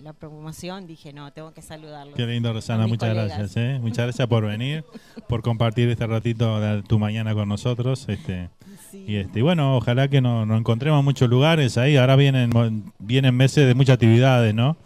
la, promoción dije, no, tengo que saludarlos. Qué lindo, Rosana, muchas gracias. ¿eh? Muchas gracias por venir, por compartir este ratito de tu mañana con nosotros. Este, Y este, bueno, ojalá que nos, nos encontremos en muchos lugares ahí. Ahora vienen, vienen meses de muchas actividades, ¿no?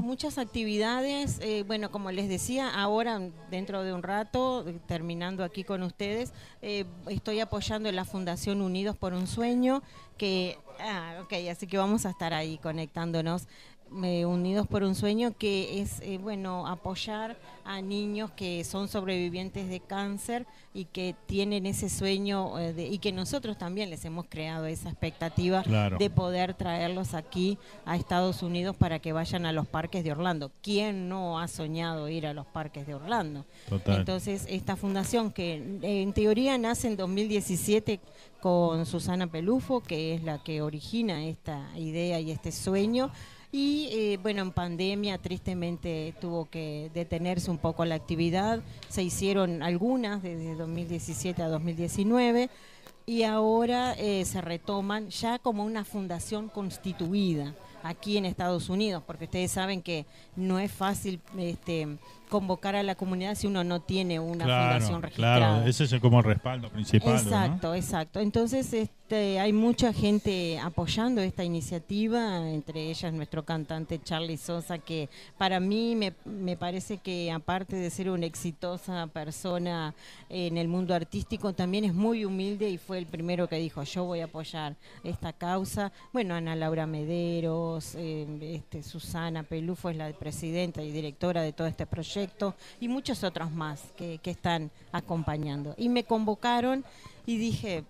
Muchas actividades, eh, bueno, como les decía, ahora dentro de un rato, terminando aquí con ustedes, eh, estoy apoyando en la Fundación Unidos por un Sueño, que, ah, ok, así que vamos a estar ahí conectándonos Unidos por un Sueño, que es, eh, bueno, apoyar a niños que son sobrevivientes de cáncer y que tienen ese sueño eh, y que nosotros también les hemos creado esa expectativa de poder traerlos aquí a Estados Unidos para que vayan a los parques de Orlando. ¿Quién no ha soñado ir a los parques de Orlando? Entonces, esta fundación que en teoría nace en 2017 con Susana Pelufo, que es la que origina esta idea y este sueño, y eh, bueno, en pandemia tristemente tuvo que detenerse un poco la actividad. Se hicieron algunas desde 2017 a 2019 y ahora eh, se retoman ya como una fundación constituida aquí en Estados Unidos, porque ustedes saben que no es fácil este, convocar a la comunidad si uno no tiene una fundación registrada. Claro, ese es como respaldo principal. Exacto, exacto. Entonces este, hay mucha gente apoyando esta iniciativa, entre ellas nuestro cantante Charlie Sosa, que para mí me, me parece que aparte de ser una exitosa persona en el mundo artístico, también es muy humilde y fue el primero que dijo, yo voy a apoyar esta causa. Bueno, Ana Laura Mederos, eh, este, Susana Pelufo es la presidenta y directora de todo este proyecto y muchos otros más que, están acompañando. Y me convocaron y dije,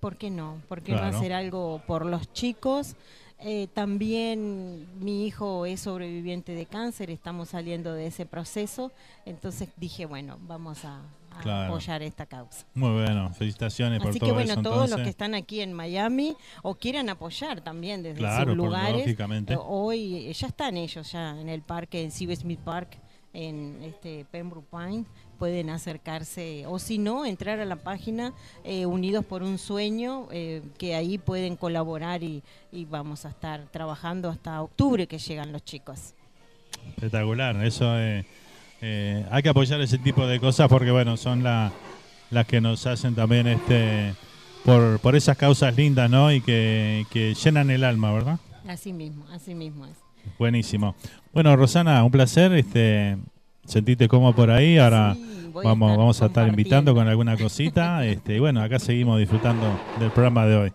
¿por qué no? ¿Por qué no hacer algo por los chicos? Eh, también mi hijo es sobreviviente de cáncer, estamos saliendo de ese proceso, entonces dije, bueno, vamos a, apoyar esta causa. Muy bueno, felicitaciones por todo Así que bueno, todos los que están aquí en Miami o quieran apoyar también desde sus lugares, hoy ya están ellos ya en el parque, en Steve Smith Park, en este Pembroke Pine pueden acercarse o si no entrar a la página eh, Unidos por un Sueño eh, que ahí pueden colaborar y, vamos a estar trabajando hasta octubre que llegan los chicos. Espectacular eso eh, hay que apoyar ese tipo de cosas porque bueno son las que nos hacen también este por, por esas causas lindas no y que, que llenan el alma verdad así mismo así mismo es Buenísimo. Bueno, Rosana, un placer. Este, sentiste cómo por ahí. Ahora vamos, a vamos a estar invitando con alguna cosita. Este, y bueno, acá seguimos disfrutando del programa de hoy.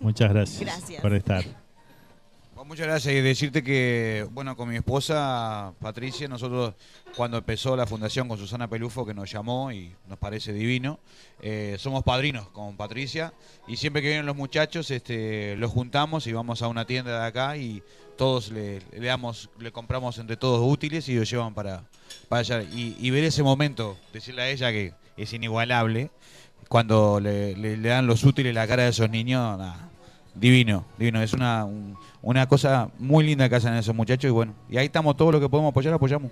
Muchas gracias, por estar. muchas gracias y decirte que, bueno, con mi esposa Patricia, nosotros cuando empezó la fundación con Susana Pelufo, que nos llamó y nos parece divino, eh, somos padrinos con Patricia y siempre que vienen los muchachos, este, los juntamos y vamos a una tienda de acá y todos le, damos, le compramos entre todos útiles y los llevan para, allá. Y, ver ese momento, decirle a ella que es inigualable, cuando le, dan los útiles la cara de esos niños, divino, divino. Es una, una cosa muy linda que hacen esos muchachos y bueno, y ahí estamos todos los que podemos apoyar, apoyamos.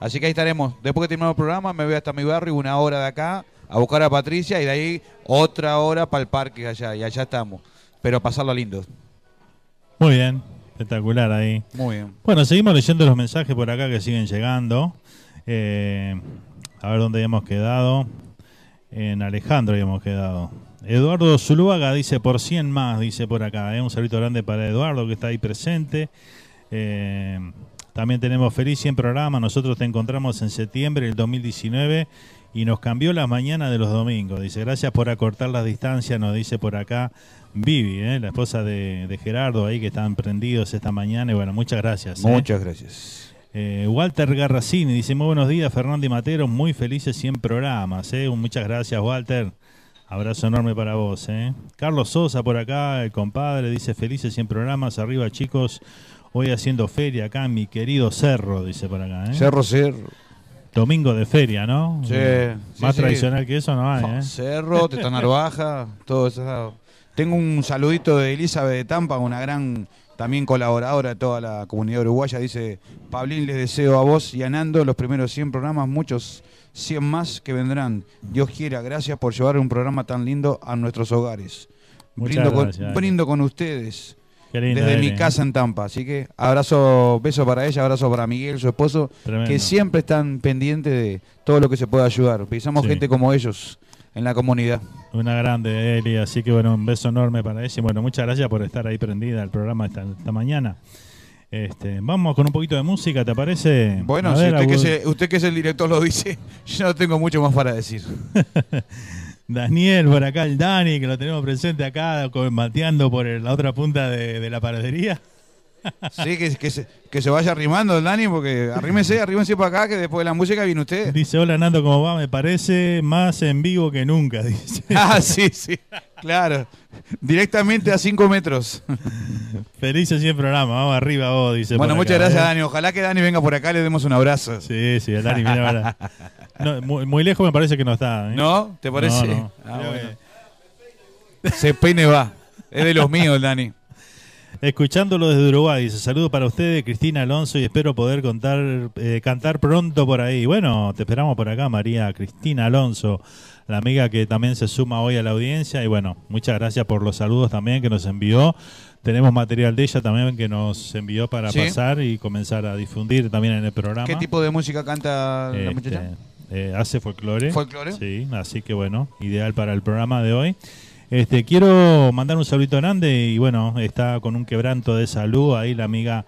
Así que ahí estaremos. Después que terminemos el programa, me voy hasta mi barrio, una hora de acá, a buscar a Patricia y de ahí otra hora para el parque allá. Y allá estamos. Pero pasarlo lindo. Muy bien. Espectacular ahí. Muy bien. Bueno, seguimos leyendo los mensajes por acá que siguen llegando. Eh, a ver dónde hemos quedado. En Alejandro habíamos quedado. Eduardo Zuluaga dice por 100 más, dice por acá. ¿eh? Un saludo grande para Eduardo que está ahí presente. Eh, también tenemos Feliz 100 programa. Nosotros te encontramos en septiembre del 2019 y nos cambió la mañana de los domingos. Dice, gracias por acortar las distancias, nos dice por acá Vivi, ¿eh? la esposa de, Gerardo, ahí que están prendidos esta mañana. Y bueno, muchas gracias. ¿eh? Muchas gracias. Eh, Walter Garracini dice, muy buenos días, Fernando y Matero, muy felices 100 programas. Muchas gracias, Walter. Abrazo enorme para vos. Carlos Sosa por acá, el compadre, dice, felices 100 programas. Arriba, chicos. Hoy haciendo feria acá en mi querido Cerro, dice por acá. Cerro, Cerro. Domingo de feria, ¿no? Sí. Más tradicional que eso no hay, ¿eh? Cerro, Tetanar Baja, todo eso. Tengo un saludito de Elizabeth de Tampa, una gran también colaboradora de toda la comunidad uruguaya. Dice, Pablín, les deseo a vos y a Nando los primeros 100 programas, muchos 100 más que vendrán. Dios quiera, gracias por llevar un programa tan lindo a nuestros hogares. brindo, con, brindo con ustedes. Desde mi casa en Tampa. Así que abrazo, beso para ella, abrazo para Miguel, su esposo, que siempre están pendientes de todo lo que se pueda ayudar. Pensamos gente como ellos en la comunidad. Una grande, Eli. Así que bueno, un beso enorme para ella. Y bueno, muchas gracias por estar ahí prendida al programa esta, mañana. Este, vamos con un poquito de música, ¿te parece? Bueno, si usted, que es usted, que es el director lo dice, yo no tengo mucho más para decir. Daniel, por acá el Dani, que lo tenemos presente acá, mateando por la otra punta de, de la paradería. Sí, que, que, se, que se vaya arrimando, Dani, porque arrímese, arrímense para acá, que después de la música viene usted. Dice, hola Nando, ¿cómo va? Me parece más en vivo que nunca, dice. Ah, sí, sí, claro. Directamente a cinco metros. Felices 100 programa, vamos arriba vos, dice. Bueno, muchas gracias, ¿eh? Dani. Ojalá que Dani venga por acá, le demos un abrazo. Sí, sí, Dani viene ahora. Muy, lejos me parece que no está. ¿eh? ¿No? ¿Te parece? Ah, Se peine va. Es de los míos, Dani. Escuchándolo desde Uruguay, dice saludo para ustedes, Cristina Alonso, y espero poder contar, eh, cantar pronto por ahí. Bueno, te esperamos por acá, María Cristina Alonso, la amiga que también se suma hoy a la audiencia. Y bueno, muchas gracias por los saludos también que nos envió. Tenemos material de ella también que nos envió para pasar y comenzar a difundir también en el programa. ¿Qué tipo de música canta la este, muchacha? Eh, hace folclore. ¿Folclore? Sí, así que bueno, ideal para el programa de hoy. Este, quiero mandar un saludito grande y bueno, está con un quebranto de salud ahí la amiga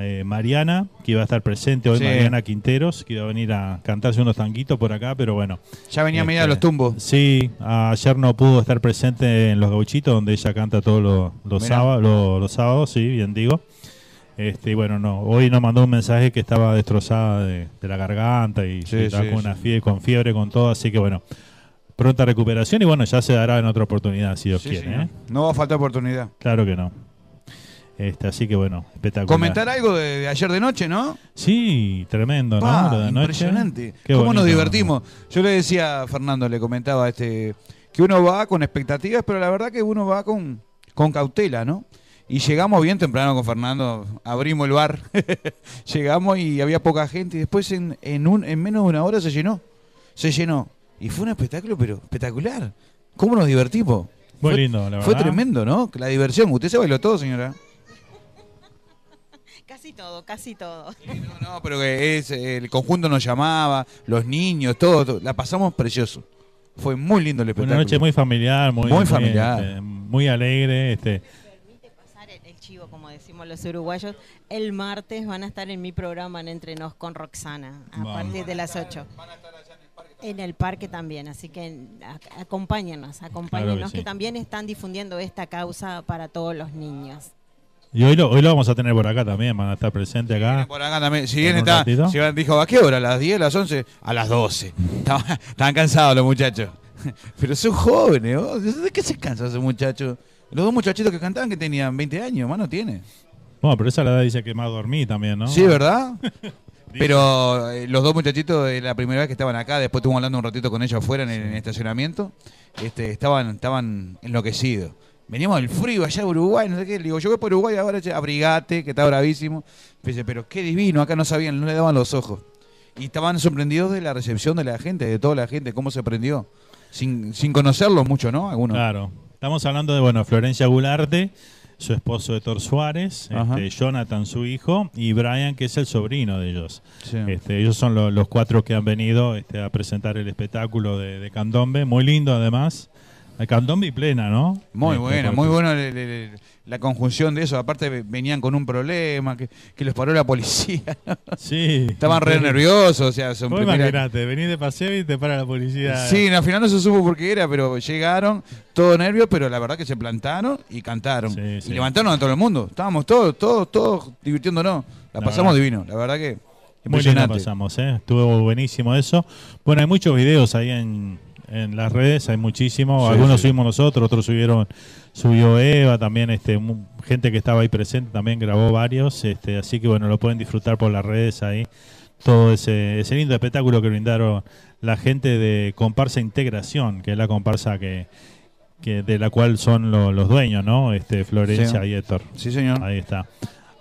eh, Mariana, que iba a estar presente hoy, Mariana Quinteros, que iba a venir a cantarse unos tanguitos por acá, pero bueno. Ya venía media de los tumbos. Sí, ayer no pudo estar presente en Los Gauchitos, donde ella canta todos los, sábados, los, sábados, sí, bien digo. Este, bueno, no, hoy nos mandó un mensaje que estaba destrozada de, la garganta y estaba con, una fiebre, con fiebre, con todo, así que bueno, pronta recuperación y bueno, ya se dará en otra oportunidad, si Dios quiere. ¿eh? No va a faltar oportunidad. Claro que no. Este, así que bueno, espectacular. Comentar algo de, ayer de noche, ¿no? Sí, tremendo, ¿no? impresionante. ¿Cómo nos divertimos? Yo le decía a Fernando, le comentaba este que uno va con expectativas, pero la verdad que uno va con, con cautela, ¿no? Y llegamos bien temprano con Fernando, abrimos el bar, llegamos y había poca gente y después en, en, un, en menos de una hora se llenó. Se llenó. Y fue un espectáculo, pero espectacular. ¿Cómo nos divertimos? Muy lindo, la verdad. Fue tremendo, ¿no? La diversión. ¿Usted se bailó todo, señora? Casi todo, casi todo. no, no, pero es, el conjunto nos llamaba, los niños, todo, La pasamos precioso. Fue muy lindo el espectáculo. Una noche muy familiar, muy, muy familiar. Este, muy alegre. Este. Permite pasar el, chivo, como decimos los uruguayos. El martes van a estar en mi programa en Entre Nos con Roxana, a partir de las 8. Van a estar en el parque también, así que acompáñenos, acompáñenos que, también están difundiendo esta causa para todos los niños. Y hoy lo, hoy lo vamos a tener por acá también, van a estar presentes acá. por acá también. Si bien está, si dijo, ¿a qué hora? ¿A las 10, a las 11? A las 12. Estaban, cansados los muchachos. Pero son jóvenes, ¿de qué se cansan esos muchachos? Los dos muchachitos que cantaban que tenían 20 años, más no tiene. Bueno, pero esa la edad dice que más dormí también, ¿no? Sí, ¿verdad? Pero eh, los dos muchachitos, la primera vez que estaban acá, después estuvimos hablando un ratito con ellos afuera en el, estacionamiento, este, estaban, estaban enloquecidos. Veníamos del frío allá de Uruguay, no sé qué. Le digo, yo voy por Uruguay ahora, abrigate, que está bravísimo. Dice, pero qué divino, acá no sabían, no le daban los ojos. Y estaban sorprendidos de la recepción de la gente, de toda la gente, cómo se prendió. Sin, sin conocerlos mucho, ¿no? Algunos. Claro. Estamos hablando de, bueno, Florencia Gularte, su esposo Héctor Suárez, este, Jonathan su hijo y Brian que es el sobrino de ellos. Este, ellos son los cuatro que han venido este, a presentar el espectáculo de, Candombe, muy lindo además. Candombe y plena, ¿no? Muy este, bueno, muy bueno la conjunción de eso. Aparte venían con un problema, que, los paró la policía. Sí. Estaban re nerviosos. O sea, son imagínate, venís de paseo y te para la policía. Sí, al final no se supo por qué era, pero llegaron, todo nervios, pero la verdad que se plantaron y cantaron. y levantaron a todo el mundo. Estábamos todos, todos, todos divirtiéndonos. La, pasamos divino, la verdad que... Muy bien la pasamos, ¿eh? Estuvo buenísimo eso. Bueno, hay muchos videos ahí en, en las redes, hay muchísimos. Algunos subimos nosotros, otros subieron, subió Eva, también este gente que estaba ahí presente también grabó varios, este, así que bueno, lo pueden disfrutar por las redes ahí. Todo ese, ese lindo espectáculo que brindaron la gente de Comparsa Integración, que es la comparsa que, que de la cual son los dueños, ¿no? Este Florencia y Héctor. Sí, señor. Ahí está.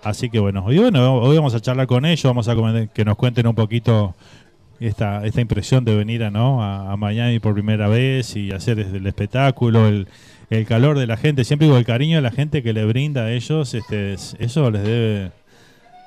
Así que bueno, hoy, bueno, hoy vamos a charlar con ellos, vamos a que nos cuenten un poquito esta, esta impresión de venir a, ¿no? a, Miami por primera vez y hacer el espectáculo, el, el calor de la gente, siempre digo el cariño de la gente que le brinda a ellos, este, eso les debe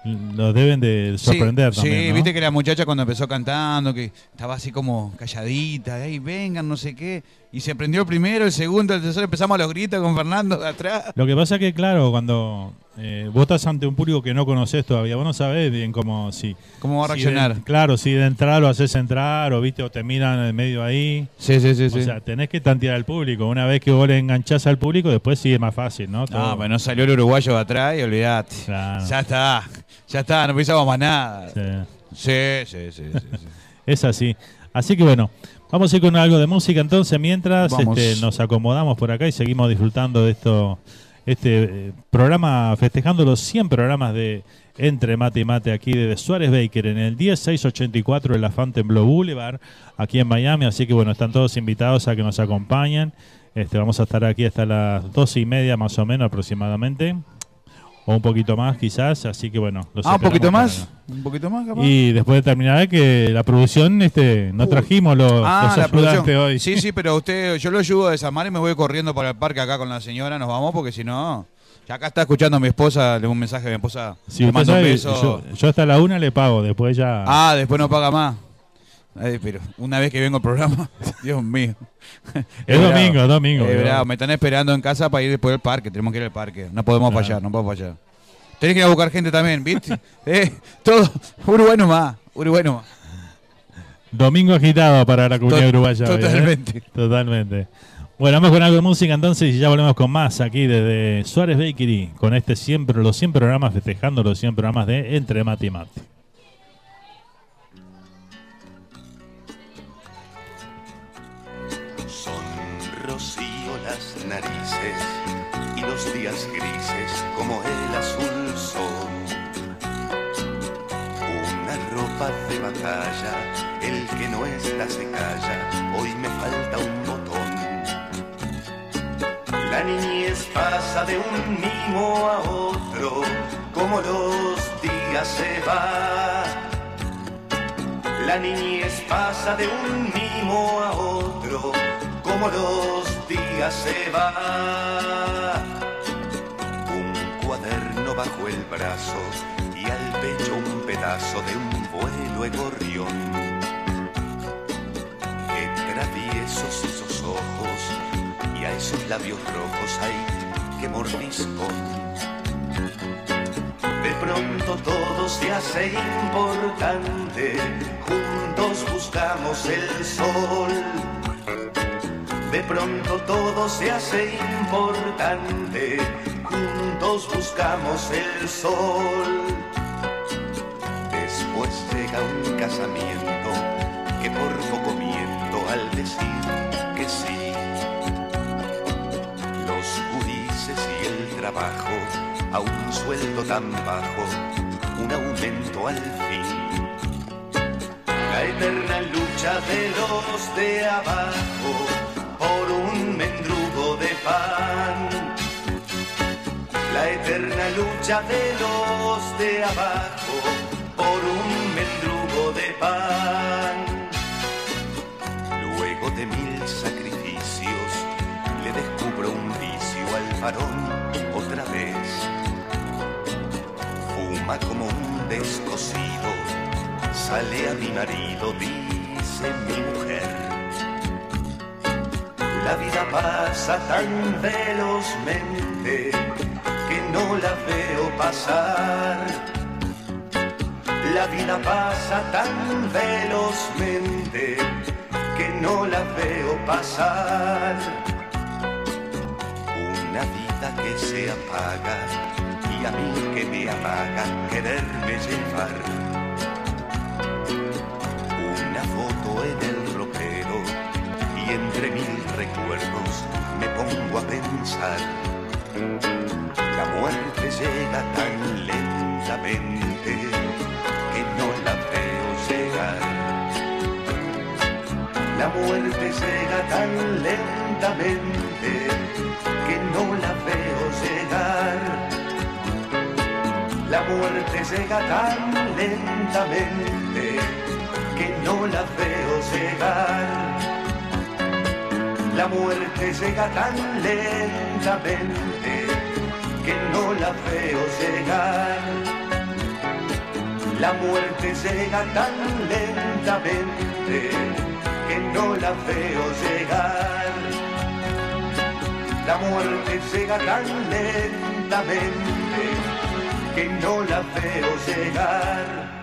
los deben de sorprender sí, también. Sí, viste que la muchacha cuando empezó cantando, que estaba así como calladita, ahí vengan, no sé qué. Y se prendió el primero, el segundo, el tercero, empezamos a los gritos con Fernando de atrás. Lo que pasa es que, claro, cuando eh, vos estás ante un público que no conoces todavía, vos no sabés bien cómo, si, ¿Cómo va a reaccionar. claro, si de entrar lo haces entrar, o viste, o te miran en medio ahí. Sí, sí, sí. O sea, tenés que tantear al público. Una vez que vos le enganchás al público, después sí es más fácil, ¿no? No, pero no salió el uruguayo de atrás y olvidate. Ya está, ya está, no pensamos más nada. Sí, sí, sí, sí, sí. es así. Así que bueno, Vamos a ir con algo de música entonces mientras este, nos acomodamos por acá y seguimos disfrutando de esto, este eh, programa, festejando los 100 programas de Entre Mate y Mate aquí de Suárez Baker en el 10684 de la Fontainebleau Boulevard aquí en Miami. Así que bueno, están todos invitados a que nos acompañen. Este, vamos a estar aquí hasta las doce y media más o menos aproximadamente o un poquito más quizás, así que bueno. ah, un poquito más, un poquito más capaz. Y después de terminar que la producción, este, no trajimos los, ah, ayudantes hoy. Sí, sí, pero usted, yo lo ayudo a desarmar y me voy corriendo para el parque acá con la señora, nos vamos porque si no... Ya acá está escuchando a mi esposa, le un mensaje a mi esposa. Sí, le mando un beso. Yo, hasta la una le pago, después ya. Ah, después no paga más. Pero una vez que vengo al programa, Dios mío. Es, domingo, domingo. Me están esperando en casa para ir después al parque. Tenemos que ir al parque. No podemos fallar, no podemos fallar. Tenés que ir a buscar gente también, ¿viste? eh, todo. Uruguay nomás. Uruguay nomás. Domingo agitado para la comunidad uruguaya. ¿eh? Totalmente. Totalmente. Bueno, vamos con algo de música entonces y ya volvemos con más aquí desde Suárez Bakery con este siempre, los 100 programas, festejando los 100 programas de Entre Mate y Mate. Un cuaderno bajo el brazo y al pecho un pedazo de un vuelo de gorrión. Que traviesos esos ojos y a esos labios rojos hay que mordisco. De pronto todo se hace importante, juntos buscamos el sol. De pronto todo se hace importante, juntos buscamos el sol llega un casamiento que por poco miento al decir que sí. Los judices y el trabajo a un sueldo tan bajo, un aumento al fin. La eterna lucha de los de abajo por un mendrugo de pan. La eterna lucha de los de abajo por un de pan. Luego de mil sacrificios, le descubro un vicio al varón otra vez. Fuma como un descosido, sale a mi marido, dice mi mujer. La vida pasa tan velozmente que no la veo pasar la vida pasa tan velozmente que no la veo pasar. Una vida que se apaga y a mí que me amaga quererme llevar. Recuerdos me pongo a pensar. La muerte llega tan lentamente la muerte llega tan lenta lentamente que no la veo llegar. La muerte llega tan lentamente que no la veo llegar. La muerte llega tan lentamente que no la veo llegar. La muerte llega tan lentamente que no la veo llegar. La muerte llega tan lentamente que no la veo llegar.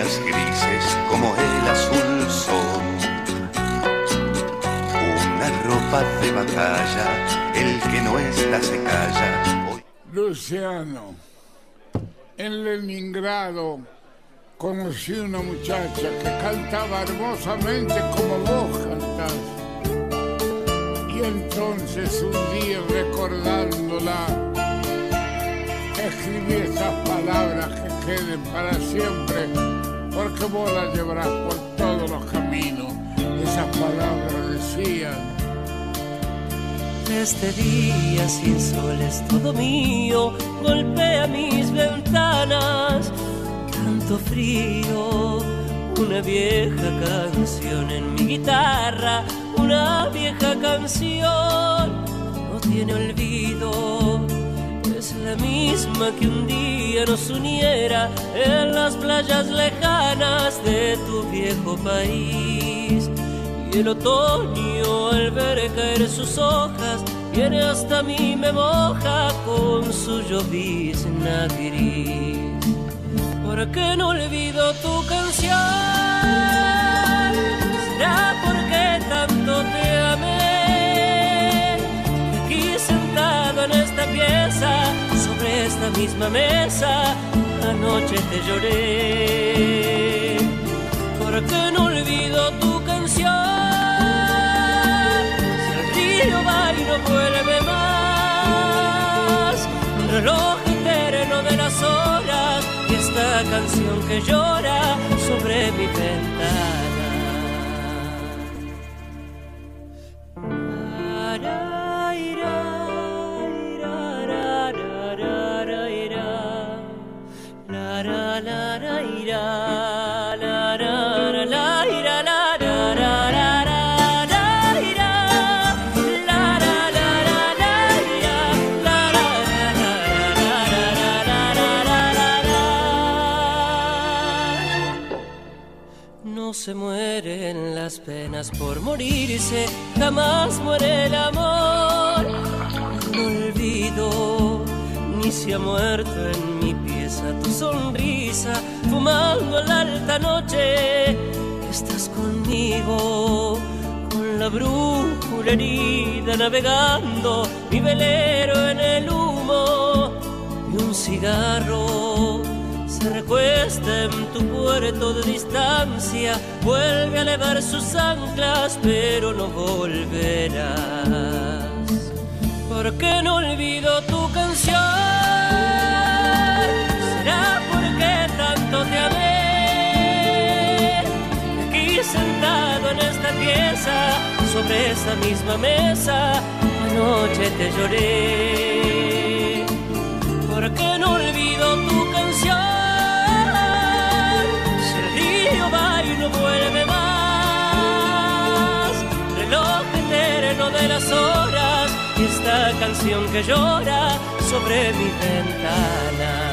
Días grises como el azul son. Una ropa de batalla, el que no está se calla. Hoy Luciano, en Leningrado conocí una muchacha que cantaba hermosamente como vos cantás. Y entonces un día recordándola, escribí estas palabras que queden para siempre, porque vos las llevarás por todos los caminos. Esas palabras decían, Este día sin sol es todo mío, golpea mis ventanas, tanto frío, una vieja canción en mi guitarra, una vieja canción, no tiene olvido, es la misma que un día nos uniera en las playas lejanas de tu viejo país. Y el otoño al ver caer sus hojas viene hasta mí me moja con su llovizna gris. ¿Por qué no olvido tu canción? ¿Será porque tanto te amé? En esta pieza, sobre esta misma mesa, anoche te lloré. ¿Por qué no olvido tu canción? Si el río va y no vuelve más, reloj eterno de las horas y esta canción que llora sobre mi ventana. Se mueren las penas por morirse, jamás muere el amor. No olvido, ni se ha muerto en mi pieza tu sonrisa, fumando en la alta noche. Estás conmigo, con la brújula herida, navegando mi velero en el humo y un cigarro se recuesta en tu puerto de distancia, vuelve a elevar sus anclas, pero no volverás. ¿Por qué no olvido tu canción? En esta pieza, sobre esa misma mesa, anoche te lloré. ¿Por qué no olvido tu canción? va y no vuelve más. Reloj eterno de las horas y esta canción que llora sobre mi ventana.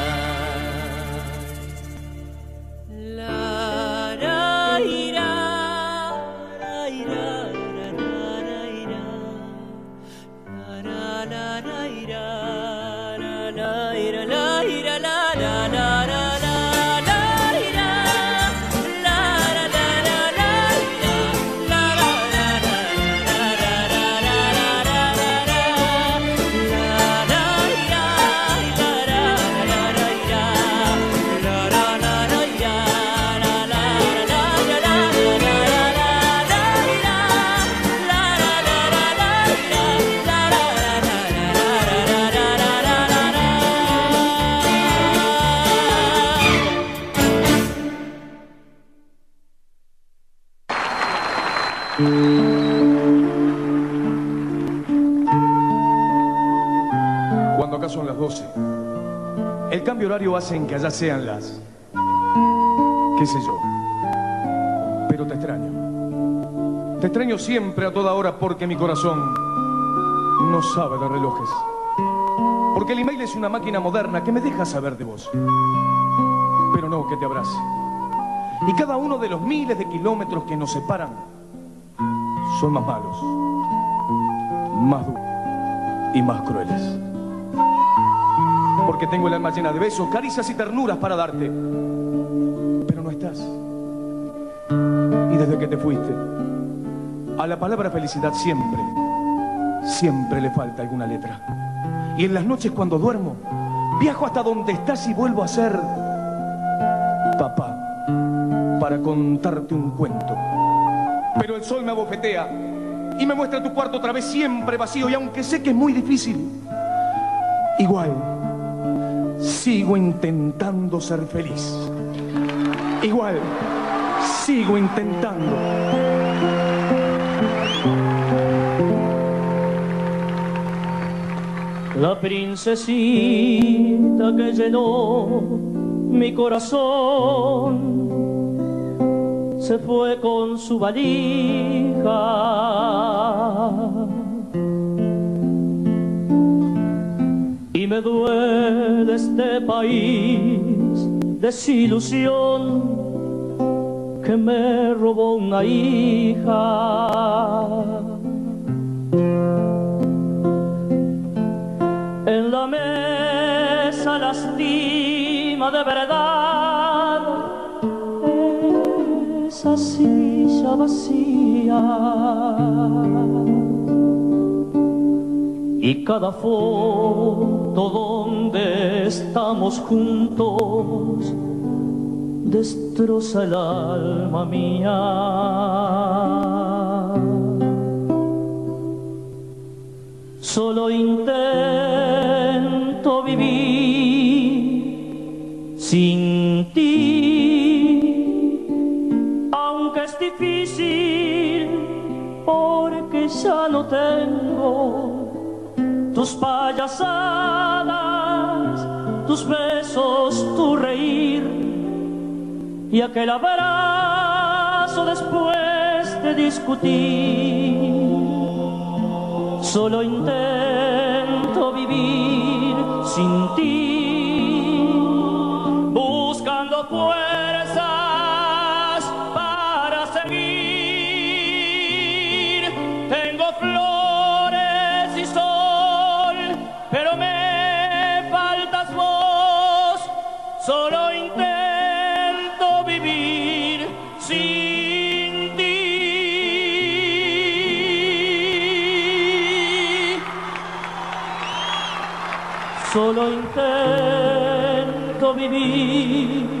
El cambio horario hace en que allá sean las... qué sé yo. Pero te extraño. Te extraño siempre a toda hora porque mi corazón no sabe de relojes. Porque el email es una máquina moderna que me deja saber de vos. Pero no que te abrace. Y cada uno de los miles de kilómetros que nos separan son más malos, más duros y más crueles. Porque tengo el alma llena de besos, caricias y ternuras para darte. Pero no estás. Y desde que te fuiste, a la palabra felicidad siempre, siempre le falta alguna letra. Y en las noches cuando duermo, viajo hasta donde estás y vuelvo a ser papá para contarte un cuento. Pero el sol me abofetea y me muestra tu cuarto otra vez siempre vacío y aunque sé que es muy difícil, igual sigo intentando ser feliz. Igual sigo intentando. La princesita que llenó mi corazón se fue con su valija. Me duele este país, desilusión que me robó una hija. En la mesa lastima de verdad esa silla vacía. Y cada foto donde estamos juntos destroza el alma mía. Solo intento vivir sin ti, aunque es difícil porque ya no tengo tus payasadas, tus besos, tu reír y aquel abrazo después de discutir. Solo intento vivir sin ti, buscando fuerzas Solo intento vivir sin ti. Solo intento vivir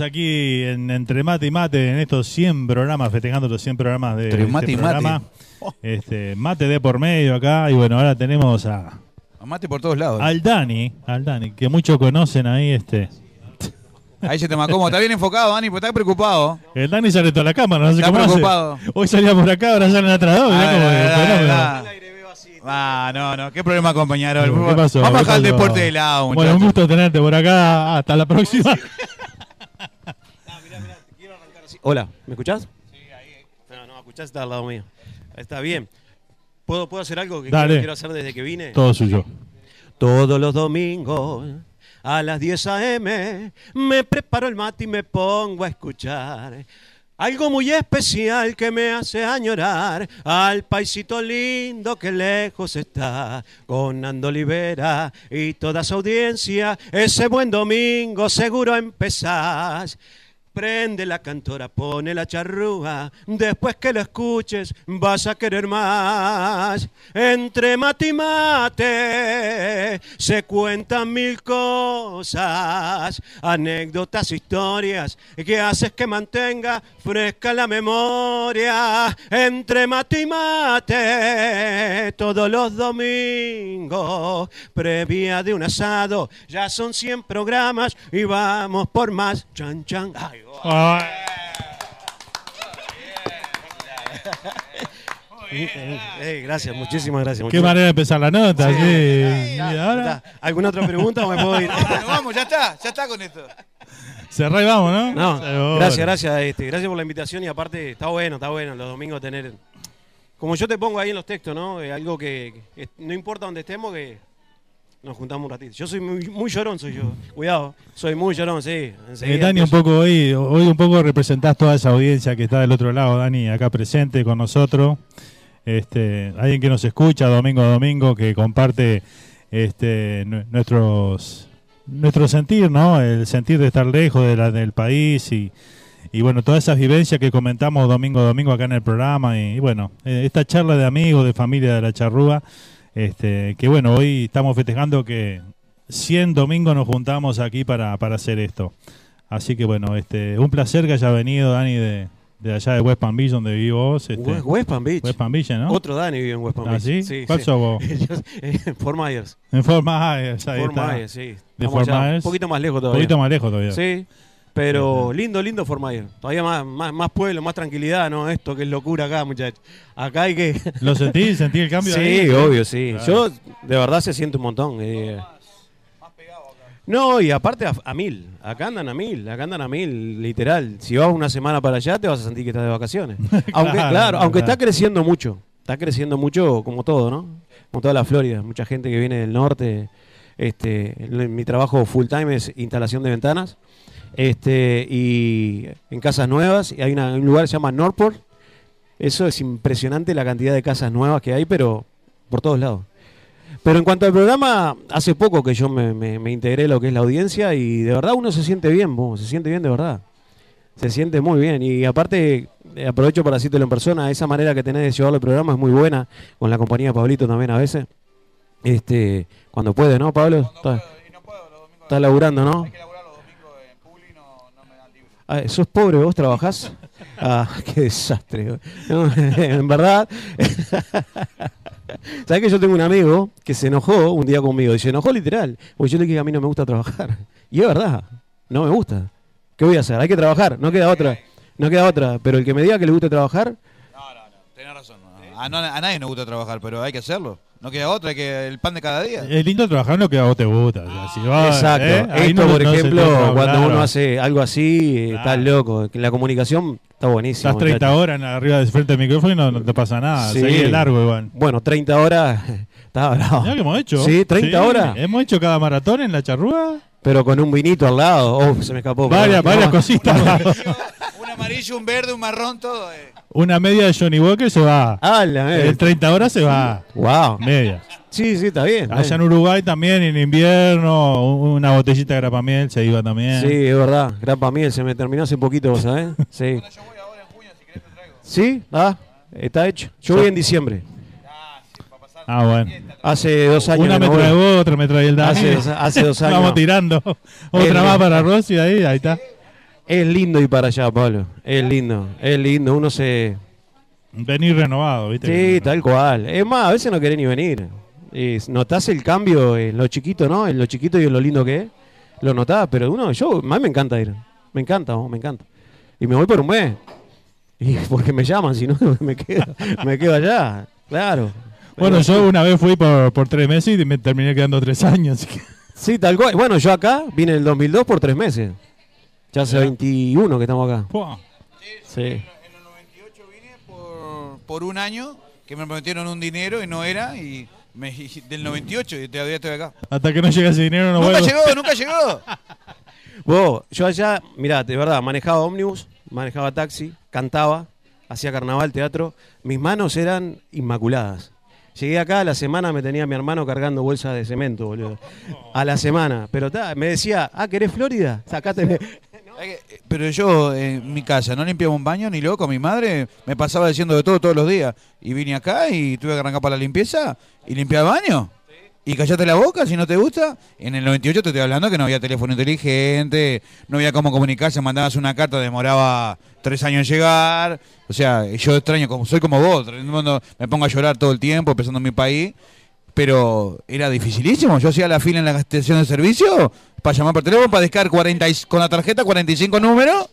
aquí en Entre Mate y Mate, en estos 100 programas, festejando los 100 programas de Entre este mate y mate. programa. Este, mate de por medio acá, y bueno, ahora tenemos a, Mate por todos lados. al Dani, al Dani, que muchos conocen ahí, este. Ahí se te como Está bien enfocado, Dani, porque está preocupado. El Dani sale toda la cámara, no sé Está cómo hace. preocupado. Hoy salía por acá, ahora salen atrás dos, mirá Ah, cómo ah, no, no, qué problema, compañero. ¿Qué pasó? Vamos a ¿Qué bajar el deporte de lado, Bueno, muchachos. un gusto tenerte por acá. Hasta la próxima. Hola, ¿me escuchás? Sí, ahí. No, no, me escuchás, está al lado mío. Está bien. ¿Puedo, ¿Puedo hacer algo que Dale. quiero, hacer desde que vine? Todo suyo. Todos los domingos a las 10 a.m. me preparo el mate y me pongo a escuchar. Algo muy especial que me hace añorar al paisito lindo que lejos está, con Nando Olivera y toda su audiencia. Ese buen domingo seguro empezás. Prende la cantora, pone la charrúa, después que lo escuches vas a querer más. Entre mate y mate se cuentan mil cosas, anécdotas, historias que haces que mantenga fresca la memoria. Entre mate y mate todos los domingos, previa de un asado, ya son 100 programas y vamos por más. Chan, chan. Ay, Ay. Eh, gracias, muchísimas gracias. Qué muchísimas- manera de empezar la nota, sí. Ya, ahora. ¿Alguna otra pregunta o me puedo ir? Bueno, vamos, ya está, ya está con esto. cerrá y vamos, ¿no? No, gracias, gracias, este, gracias por la invitación y aparte está bueno, está bueno los domingos tener, como yo te pongo ahí en los textos, ¿no? Eh, algo que, que no importa donde estemos, que nos juntamos un ratito. Yo soy muy, muy llorón, soy yo. Cuidado, soy muy llorón, sí. Eh, Dani, un poco hoy, hoy un poco representás toda esa audiencia que está del otro lado, Dani, acá presente con nosotros. Este, alguien que nos escucha domingo a domingo, que comparte este, nu- nuestros nuestro sentir, ¿no? El sentir de estar lejos de la, del país y, y bueno, todas esas vivencias que comentamos domingo a domingo acá en el programa y, bueno, eh, esta charla de amigos, de familia de la charrúa, este, que bueno, hoy estamos festejando que 100 domingos nos juntamos aquí para, para hacer esto. Así que bueno, este, un placer que haya venido Dani de, de allá de West Palm Beach, donde vivo vos. Este, West- West Palm Beach. West Palm Beach, ¿no? Otro Dani vive en West Palm ¿Ah, Beach. sí? ¿Cuál sos vos? Yo- en Fort Myers. En Fort Myers, ahí Fort está. Myers, sí. De Fort Myers. Un poquito más lejos todavía. Un poquito más lejos todavía. Sí. Pero lindo, lindo Myers. Todavía más, más, más pueblo, más tranquilidad, ¿no? Esto que es locura acá, muchachos. Acá hay que. ¿Lo sentí? ¿Sentí el cambio Sí, ahí? obvio, sí. Claro. Yo, de verdad, se siente un montón. eh. No, y aparte a, a mil. Acá andan a mil, acá andan a mil, literal. Si vas una semana para allá, te vas a sentir que estás de vacaciones. aunque, Claro, claro, aunque claro. está creciendo mucho. Está creciendo mucho como todo, ¿no? Como toda la Florida. Mucha gente que viene del norte. Este, mi trabajo full time es instalación de ventanas. Este, y en casas nuevas. Y hay una- un lugar que se llama Norport. Eso es impresionante la cantidad de casas nuevas que hay, pero por todos lados. Pero en cuanto al programa, hace poco que yo me, me- me integré lo que es la audiencia y de verdad uno se siente bien, vos, se siente bien de verdad. Se siente muy bien. Y aparte, eh, aprovecho para decírtelo en persona, esa manera que tenés de llevarlo el programa es muy buena, con la compañía de Pablito también a veces. Este, cuando puede, ¿no, Pablo? Está, está laburando, ¿no? Ah, ¿Sos pobre vos? ¿Trabajás? Ah, qué desastre. No, en verdad. ¿Sabés que yo tengo un amigo que se enojó un día conmigo? Y se enojó literal. Porque yo le dije que a mí no me gusta trabajar. Y es verdad, no me gusta. ¿Qué voy a hacer? Hay que trabajar, no queda otra. No queda otra. Pero el que me diga que le gusta trabajar, Tenés razón. no. A, no- a nadie nos gusta trabajar, pero hay que hacerlo. No queda otra, hay que el pan de cada día. Es lindo trabajar en lo que a vos te gusta. o sea, si Exacto. ¿eh? Esto, no- por no ejemplo, cuando claro. uno hace algo así, eh, estás loco. La comunicación está buenísima. Estás 30 muchacho. horas en- arriba de frente del micrófono y no, no te pasa nada. Sí. Seguí de largo igual. Bueno, 30 horas. Estaba bravo. Mirá que hemos hecho. Sí, 30 Sí, horas. Hemos hecho cada maratón en la charrúa. Pero con un vinito al lado. Oh, se me escapó. Varias, varias cositas. Un amarillo, un verde, un marrón, todo. eh. Una media de Johnny Walker se va. Ah, la En 30 horas se va. Wow. Media. Sí, sí, está bien. está Allá en. Uruguay también, en invierno, una botellita de grapamiel se iba también. Sí, es verdad. Grapa miel se me terminó hace poquito, ¿vos sabés? Sí. ¿Sí? Ah, está hecho. Yo voy en diciembre. Ah, bueno. Hace dos años. Una me voy. trae vos, otra me trae el Dani. Hace dos- hace dos años. Vamos tirando. Otra más para Rosy ahí, ahí está. Es lindo ir para allá, Pablo. Es lindo, es lindo. Uno se. Venir renovado, ¿viste? Sí, tal cual. Es más, a veces no querés ni venir. Es- notás el cambio en lo chiquito, ¿no? En lo chiquito y en lo lindo que es. Lo notás, pero uno, yo, a mí me encanta ir. Me encanta, vos, me encanta. Y me voy por un mes. Y porque me llaman, si no, me quedo, me quedo allá. Claro. Bueno, yo una vez fui por, por tres meses y me terminé quedando tres años. Sí, tal cual. Bueno, yo acá vine en el 2002 por tres meses. Ya hace Ya. 21 que estamos acá. Sí. por, por un año que me prometieron un dinero y no era y me, y del 98 y todavía estoy acá. Hasta que no llegue ese dinero no nunca vuelvo. llegó, nunca llegó. Vos, yo allá, mirá, de verdad, manejaba ómnibus, manejaba taxi, cantaba, hacía carnaval, teatro. Mis manos eran inmaculadas. Llegué acá, a la semana me tenía mi hermano cargando bolsas de cemento, boludo. A la semana. Pero ta, me decía, ah, ¿querés Florida? Acá tenés. Pero yo en mi casa no limpiaba un baño ni loco. Mi madre me pasaba diciendo de todo todos los días. Y vine acá y tuve que arrancar para la limpieza y limpiar el baño. Y callate la boca si no te gusta. En el 98 te estoy hablando que no había teléfono inteligente, no había cómo comunicarse, mandabas una carta, demoraba tres años en llegar. O sea, yo extraño, como soy como vos, me pongo a llorar todo el tiempo pensando en mi país. Pero era dificilísimo. Yo hacía la fila en la estación de servicio para llamar por teléfono, para descargar 40 y- con la tarjeta 45 números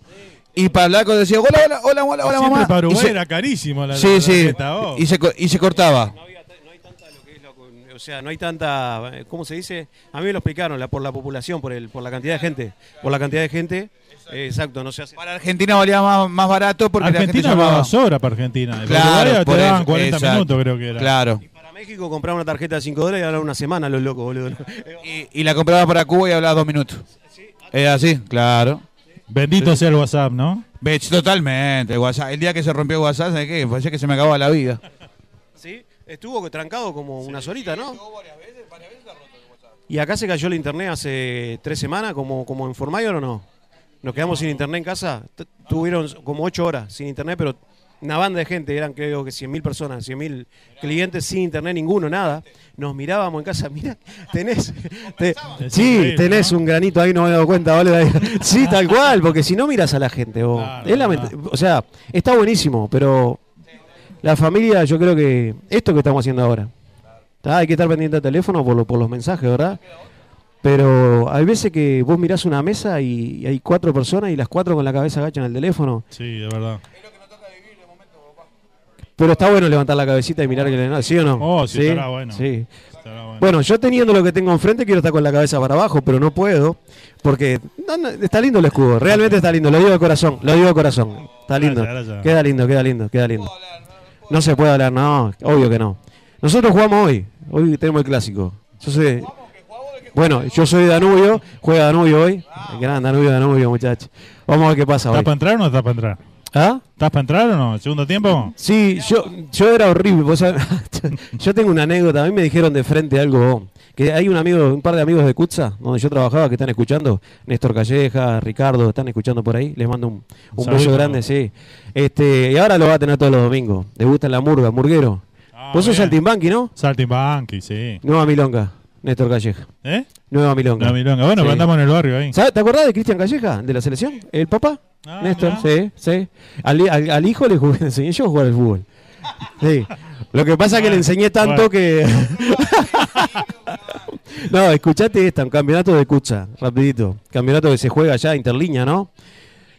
y para hablar con decía, hola, hola, hola, hola, hola, Siempre mamá. para Y Uruguay se- era carísimo la, Sí, la sí. tarjeta, vos. Y se, y se cortaba. O sea, no hay tanta, eh, ¿cómo se dice? A mí me lo explicaron, la, por la población, por el, por la cantidad de gente. Por la cantidad de gente, eh, exacto, no se hace. Para Argentina valía más, más barato porque la gente Argentina llamaba. sobra para Argentina. Claro, Uruguay por te daban eso, 40 exacto. minutos, creo que era. Claro. México comprar una tarjeta de 5 dólares y hablar una semana, los locos, boludo. Y, y la compraba para Cuba y hablaba dos minutos. Era así, claro. Bendito sea el WhatsApp, ¿no? Ve, Totalmente, el WhatsApp. El día que se rompió WhatsApp, ¿sabes qué? Parecía que se me acababa la vida. Sí, estuvo trancado como una solita, ¿no? Y acá se cayó el internet hace tres semanas, como, como en Formayor o no. Nos quedamos sin internet en casa. T- Tuvieron como ocho horas sin internet, pero una banda de gente, eran creo que 100.000 personas, 100.000 clientes sin internet, ninguno, nada. Nos mirábamos en casa, mira, tenés, te- sí, tenés un granito ahí, no me he dado cuenta, ¿vale? Sí, tal cual, porque si no miras a la gente, vos. Claro, Es lament- o sea, está buenísimo, pero la familia, yo creo que esto que estamos haciendo ahora. ¿tá? Hay que estar pendiente del teléfono por, lo- por los mensajes, ¿verdad? Pero hay veces que vos mirás una mesa y hay cuatro personas y las cuatro con la cabeza agachan el teléfono. Sí, de verdad. Pero está bueno levantar la cabecita y mirar que le ¿sí o no? Oh, sí, estará bueno. Sí. Bueno, yo teniendo lo que tengo enfrente quiero estar con la cabeza para abajo, pero no puedo. Porque no, no, está lindo el escudo, realmente está lindo, lo digo de corazón, lo digo de corazón. Está lindo, Gracias, gracias. queda lindo, queda lindo, queda lindo. No se puede hablar, no, obvio que no. Nosotros jugamos hoy, hoy tenemos el clásico. Yo soy, bueno, yo soy Danubio, juega Danubio hoy. Gran Danubio, Danubio, muchachos. Vamos a ver qué pasa ¿Estás hoy. para entrar o no estás para entrar? ¿Ah? ¿Estás para entrar o no? ¿Segundo tiempo? Sí, yo, yo era horrible. vos sabés, yo tengo una anécdota. A mí me dijeron de frente algo. Que hay un amigo, un par de amigos de Cutsa, donde yo trabajaba, que están escuchando. Néstor Calleja, Ricardo, están escuchando por ahí. Les mando un, un Saludo. beso grande, sí. Este, y ahora lo va a tener todos los domingos. Le gusta la murga, murguero. Vos sos Ah, bien. saltimbanqui, ¿no? Saltimbanqui, sí. Nueva Milonga, Néstor Calleja. ¿Eh? Nueva Milonga. Nueva Milonga. Bueno, pero andamos en el barrio ahí. ¿Sabes- ¿Te acordás de Cristian Calleja, de la selección? ¿El papá? Ah, Néstor, sí, sí. Al, al- al hijo le, jugué- le enseñé yo a jugar al fútbol. Sí. Lo que pasa es que le enseñé tanto bueno. que... no, escuchate esta, un campeonato de Cucha, rapidito. Campeonato que se juega allá, interlínea, ¿no?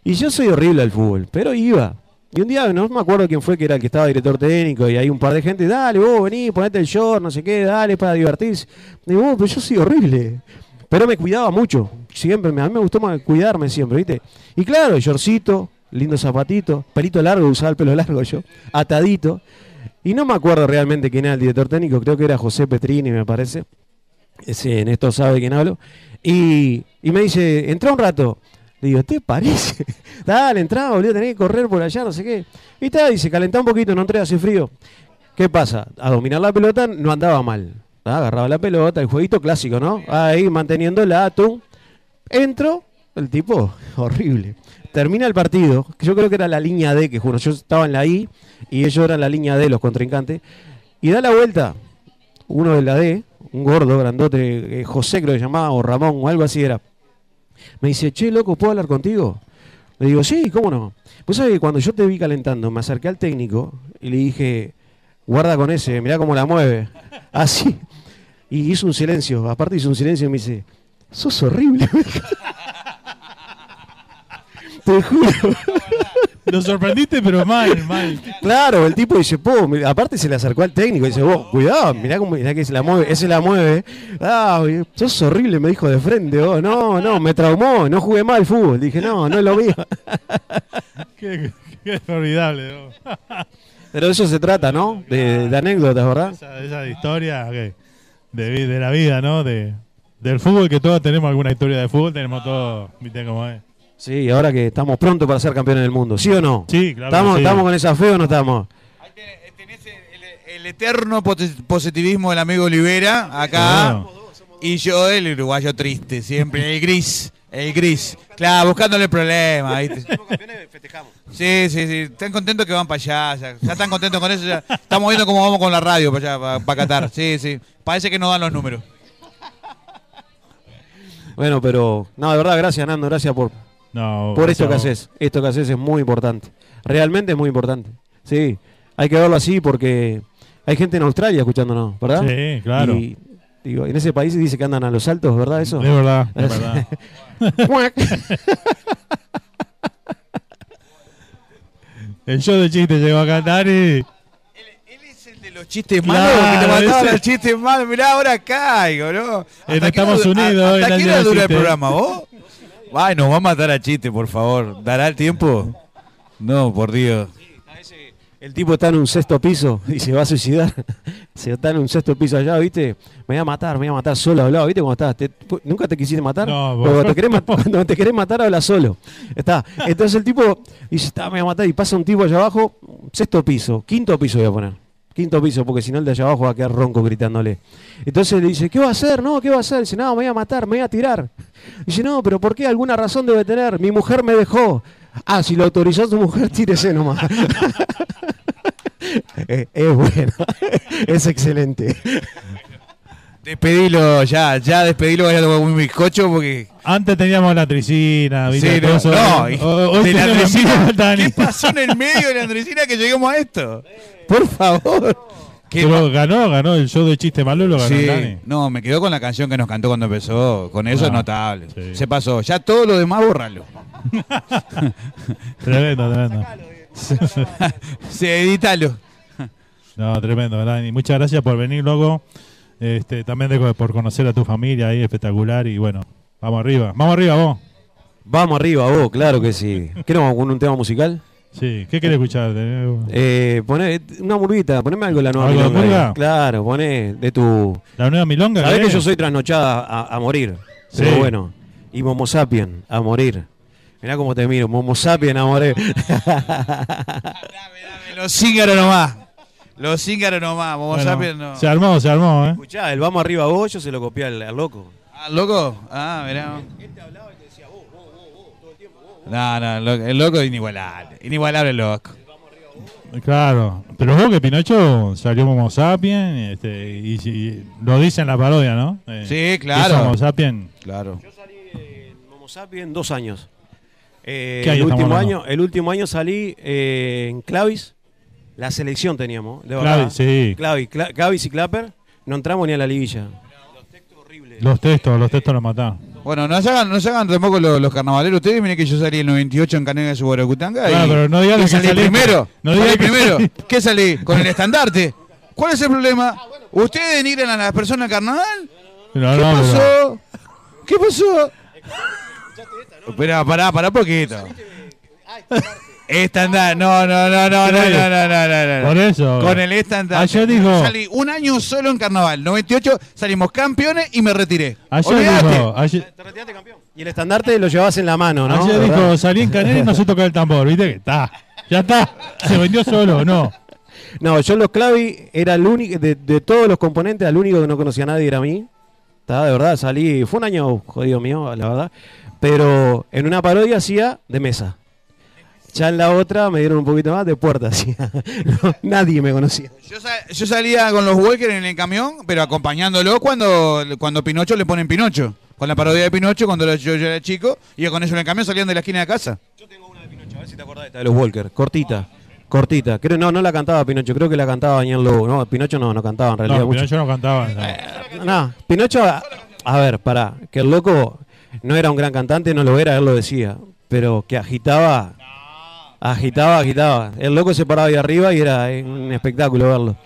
Y yo soy horrible al fútbol, pero iba. Y un día, no me acuerdo quién fue que era el que estaba director técnico, y hay un par de gente, dale, vos vení, ponete el short, no sé qué, dale, para divertirse. Digo, vos, pero yo soy horrible. Pero me cuidaba mucho, siempre, me- a mí me gustó cuidarme siempre, ¿viste? Y claro, shortcito, lindo zapatito, pelito largo, usaba el pelo largo yo, atadito. Y no me acuerdo realmente quién era el director técnico, creo que era José Petrini, me parece. Ese Néstor sabe de quién hablo. Y, y me dice, entra un rato. Le digo, ¿te parece? Dale, entra, boludo, tenés que correr por allá, no sé qué. Y está, dice, calentá un poquito, no entré, hace frío. ¿Qué pasa? A dominar la pelota no andaba mal. Ah, Agarraba la pelota, el jueguito clásico, ¿no? Ahí manteniendo el atum. Entro, el tipo, horrible. Termina el partido, que yo creo que era la línea D, que juro, yo estaba en la I y ellos eran la línea D, los contrincantes. Y da la vuelta, uno de la D, un gordo, grandote, eh, José creo que llamaba, o Ramón, o algo así era. Me dice, che, loco, ¿puedo hablar contigo? Le digo, sí, ¿cómo no? Pues sabes que cuando yo te vi calentando, me acerqué al técnico y le dije, guarda con ese, mirá cómo la mueve. Así. Y hizo un silencio, aparte hizo un silencio y me dice, sos horrible. Te juro. Lo sorprendiste, pero mal, mal. Claro, el tipo dice, po, aparte se le acercó al técnico y dice, vos, cuidado, mirá, cómo, mirá que se la mueve, ese la mueve. Ah, sos horrible, me dijo de frente, vos. No, no, me traumó, no jugué mal al fútbol. Dije, no, no es lo mío. Qué, qué formidable. ¿no? Pero de eso se trata, ¿no? De, de anécdotas, ¿verdad? Esa, esa historia que- de, de la vida, ¿no? De, del fútbol, que todos tenemos alguna historia de fútbol, tenemos todo, viste cómo es. Sí, ahora que estamos pronto para ser campeones del mundo, ¿sí o no? Sí, claro ¿Estamos, sí. ¿Estamos con esa fe o no estamos? El eterno posi- positivismo del amigo Olivera, acá. Y yo, el uruguayo triste, siempre. El gris, el gris. Claro, buscándole el problema. ¿viste? Sí, sí, sí. Están contentos que van para allá. Ya, ya están contentos con eso. ya. Estamos viendo cómo vamos con la radio para allá, para, Qatar. Sí, sí. Parece que no dan los números. Bueno, pero, no, de verdad, gracias, Nando, gracias por, No, por esto que haces. Esto que haces es muy importante. Realmente es muy importante. Sí, hay que verlo así porque hay gente en Australia escuchándonos, ¿verdad? Sí, claro. Y, digo, en ese país dice que andan a los saltos, ¿verdad eso? Es verdad, es verdad. El show de chistes llegó a Qatar y... Los chistes Claro, malos, que te mandaban ese- los chistes malos. Mirá, ahora caigo, ¿no? En ¿Hasta qué hora Estados Unidos, ¿Hasta qué hora dura el programa, vos? Ay, nos va a matar a chiste, por favor. ¿Dará el tiempo? No, por Dios. El tipo está en un sexto piso y se va a suicidar. Se está en un sexto piso allá, ¿viste? Me voy a matar, me voy a matar solo, hablado, ¿viste cómo estás? ¿Te- ¿Nunca te quisiste matar? No, vos- cuando te, querés mat- cuando te querés matar, habla solo. Está. Entonces el tipo dice, está, me voy a matar. Y pasa un tipo allá abajo, sexto piso, quinto piso voy a poner. Quinto piso, porque si no el de allá abajo va a quedar ronco gritándole. Entonces le dice, ¿qué va a hacer? No, ¿qué va a hacer? Dice, no, me voy a matar, me voy a tirar. Dice, no, pero ¿por qué? Alguna razón debe tener. Mi mujer me dejó. Ah, si lo autorizó su mujer, tírese nomás. es, es bueno, es excelente. Despedilo ya, ya despedilo, vaya a un bizcocho porque. Antes teníamos la tricina, ¿viste? Sí, no, no, hoy de la tenemos Andresina, a Dani. ¿Qué pasó en el medio de la Andresina que lleguemos a esto? Por favor. ¿Qué Pero ganó, ganó el show de chiste malo, lo ganó Sí, Dani. no, me quedó con la canción que nos cantó cuando empezó. Con eso es Ah, notable. Se pasó. Ya todo lo demás, bórralo. Tremendo, tremendo. sí, edítalo. No, tremendo, Dani. Muchas gracias por venir, loco. Este, también de- por conocer a tu familia ahí, espectacular. Y bueno, vamos arriba. Vamos arriba vos. Vamos arriba, vos, claro que sí. ¿Qué nos vamos con un tema musical? Sí, ¿qué querés escuchar? Eh, poné una murguita, poneme algo de la nueva ¿Algo de milonga. murga? Claro, poné de tu. ¿La nueva milonga? Sabés que yo soy trasnochada a, a morir. Sí. Pero bueno. Y Momo Sapien, a morir. Mirá cómo te miro, Momo Sapien a morir. Los cíngaros nomás. Los cíngaros nomás. Vamos Bueno, ver, no. Se armó, se armó, ¿eh? Escuchá, el vamos arriba vos, yo se lo copié al, al loco. Ah, loco. Ah, mirá. No, no, lo- el loco es inigualable. Inigualable el loco. Claro, pero vos que Pinocho salió Homo Sapien, este, y, y lo dice en la parodia, ¿no? Eh, Sí, claro. Homo Sapien. Claro. Momo Sapien, dos años. Eh, ¿Qué año el, último año, el último año salí eh, en Clavis. La selección teníamos, de verdad. Clavis, sí. Clavis, Cla- Clavis y Clapper. No entramos ni a la liguilla. Los textos, los textos los mataron. Bueno, no se hagan, no se hagan tampoco los, los carnavaleros. Ustedes miren que yo salí en el 98 en Canega de Subaracutanga. Claro, pero no digas y que salí saliste. primero. No salí que primero. ¿Qué salí? Con el estandarte. ¿Cuál es el problema? ¿Ustedes denigran a las personas en carnaval? No, ¿Qué no, pasó? ¿Qué pasó? Espera, pará, pará poquito. Estandarte. No, no, no, no, no, no, no, no, no, no. Por eso. Con el estandarte. Ayer dijo- Salí un año solo en carnaval. 98 salimos campeones y me retiré. Ayer dijo, ayer, Y el estandarte lo llevabas en la mano, ¿no? ayer ¿Verdad? dijo, salí en Canela y no sé tocar el tambor, ¿viste? Que está, ya está, se vendió solo, ¿no? No, yo los Clavi era el único, de, de todos los componentes, el único que no conocía a nadie era a mí. Está, de verdad, salí, fue un año jodido mío, la verdad. Pero en una parodia hacía de mesa. Ya en la otra me dieron un poquito más de puerta. No, nadie me conocía. Yo, sa- yo salía con los Walker en el camión, pero acompañándolo cuando, cuando Pinocho le ponen Pinocho. Con la parodia de Pinocho, cuando lo- yo, yo era chico, iba con ellos en el camión, salían de la esquina de casa. Esta de los Walker, cortita, cortita. Creo, no, no la cantaba Pinocho, creo que la cantaba Daniel Lobo. No, Pinocho no, no cantaba en realidad. No, mucho. Pinocho no cantaba. no. No, Pinocho, a, a ver, pará, que el loco no era un gran cantante, no lo era, él lo decía, pero que agitaba, agitaba, agitaba. El loco se paraba ahí arriba y era un espectáculo verlo.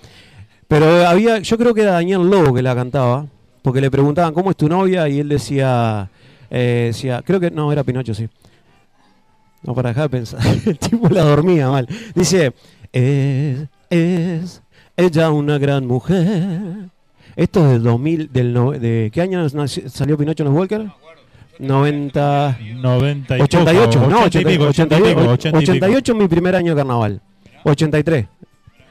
Pero había, yo creo que era Daniel Lobo que la cantaba, porque le preguntaban cómo es tu novia y él decía, eh, decía, creo que no, era Pinocho, sí. No, para dejar de pensar, el tipo la dormía mal. Dice, es, es ella una gran mujer. Esto es del 2000, del no- de ¿qué año salió Pinocho en los Walker? 90 90 y 88, poco, no, 80 y pico, 80 y pico, 80 y pico. 88 es mi primer año de carnaval. 83.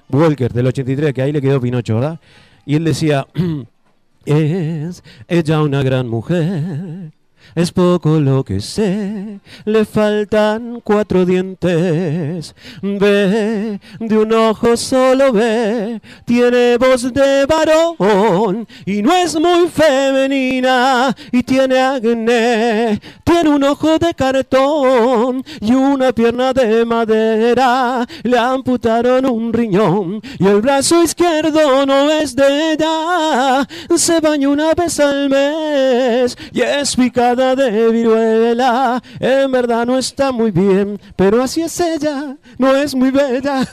Walker del 83, que ahí le quedó Pinocho, ¿verdad? Y él decía, es ella una gran mujer. Es poco lo que sé, le faltan cuatro dientes. Ve, de un ojo solo ve, tiene voz de varón y no es muy femenina y tiene acné. Tiene un ojo de cartón y una pierna de madera. Le amputaron un riñón y el brazo izquierdo no es de ella. Se baña una vez al mes y es picada de viruela. En verdad no está muy bien, pero así es ella, no es muy bella.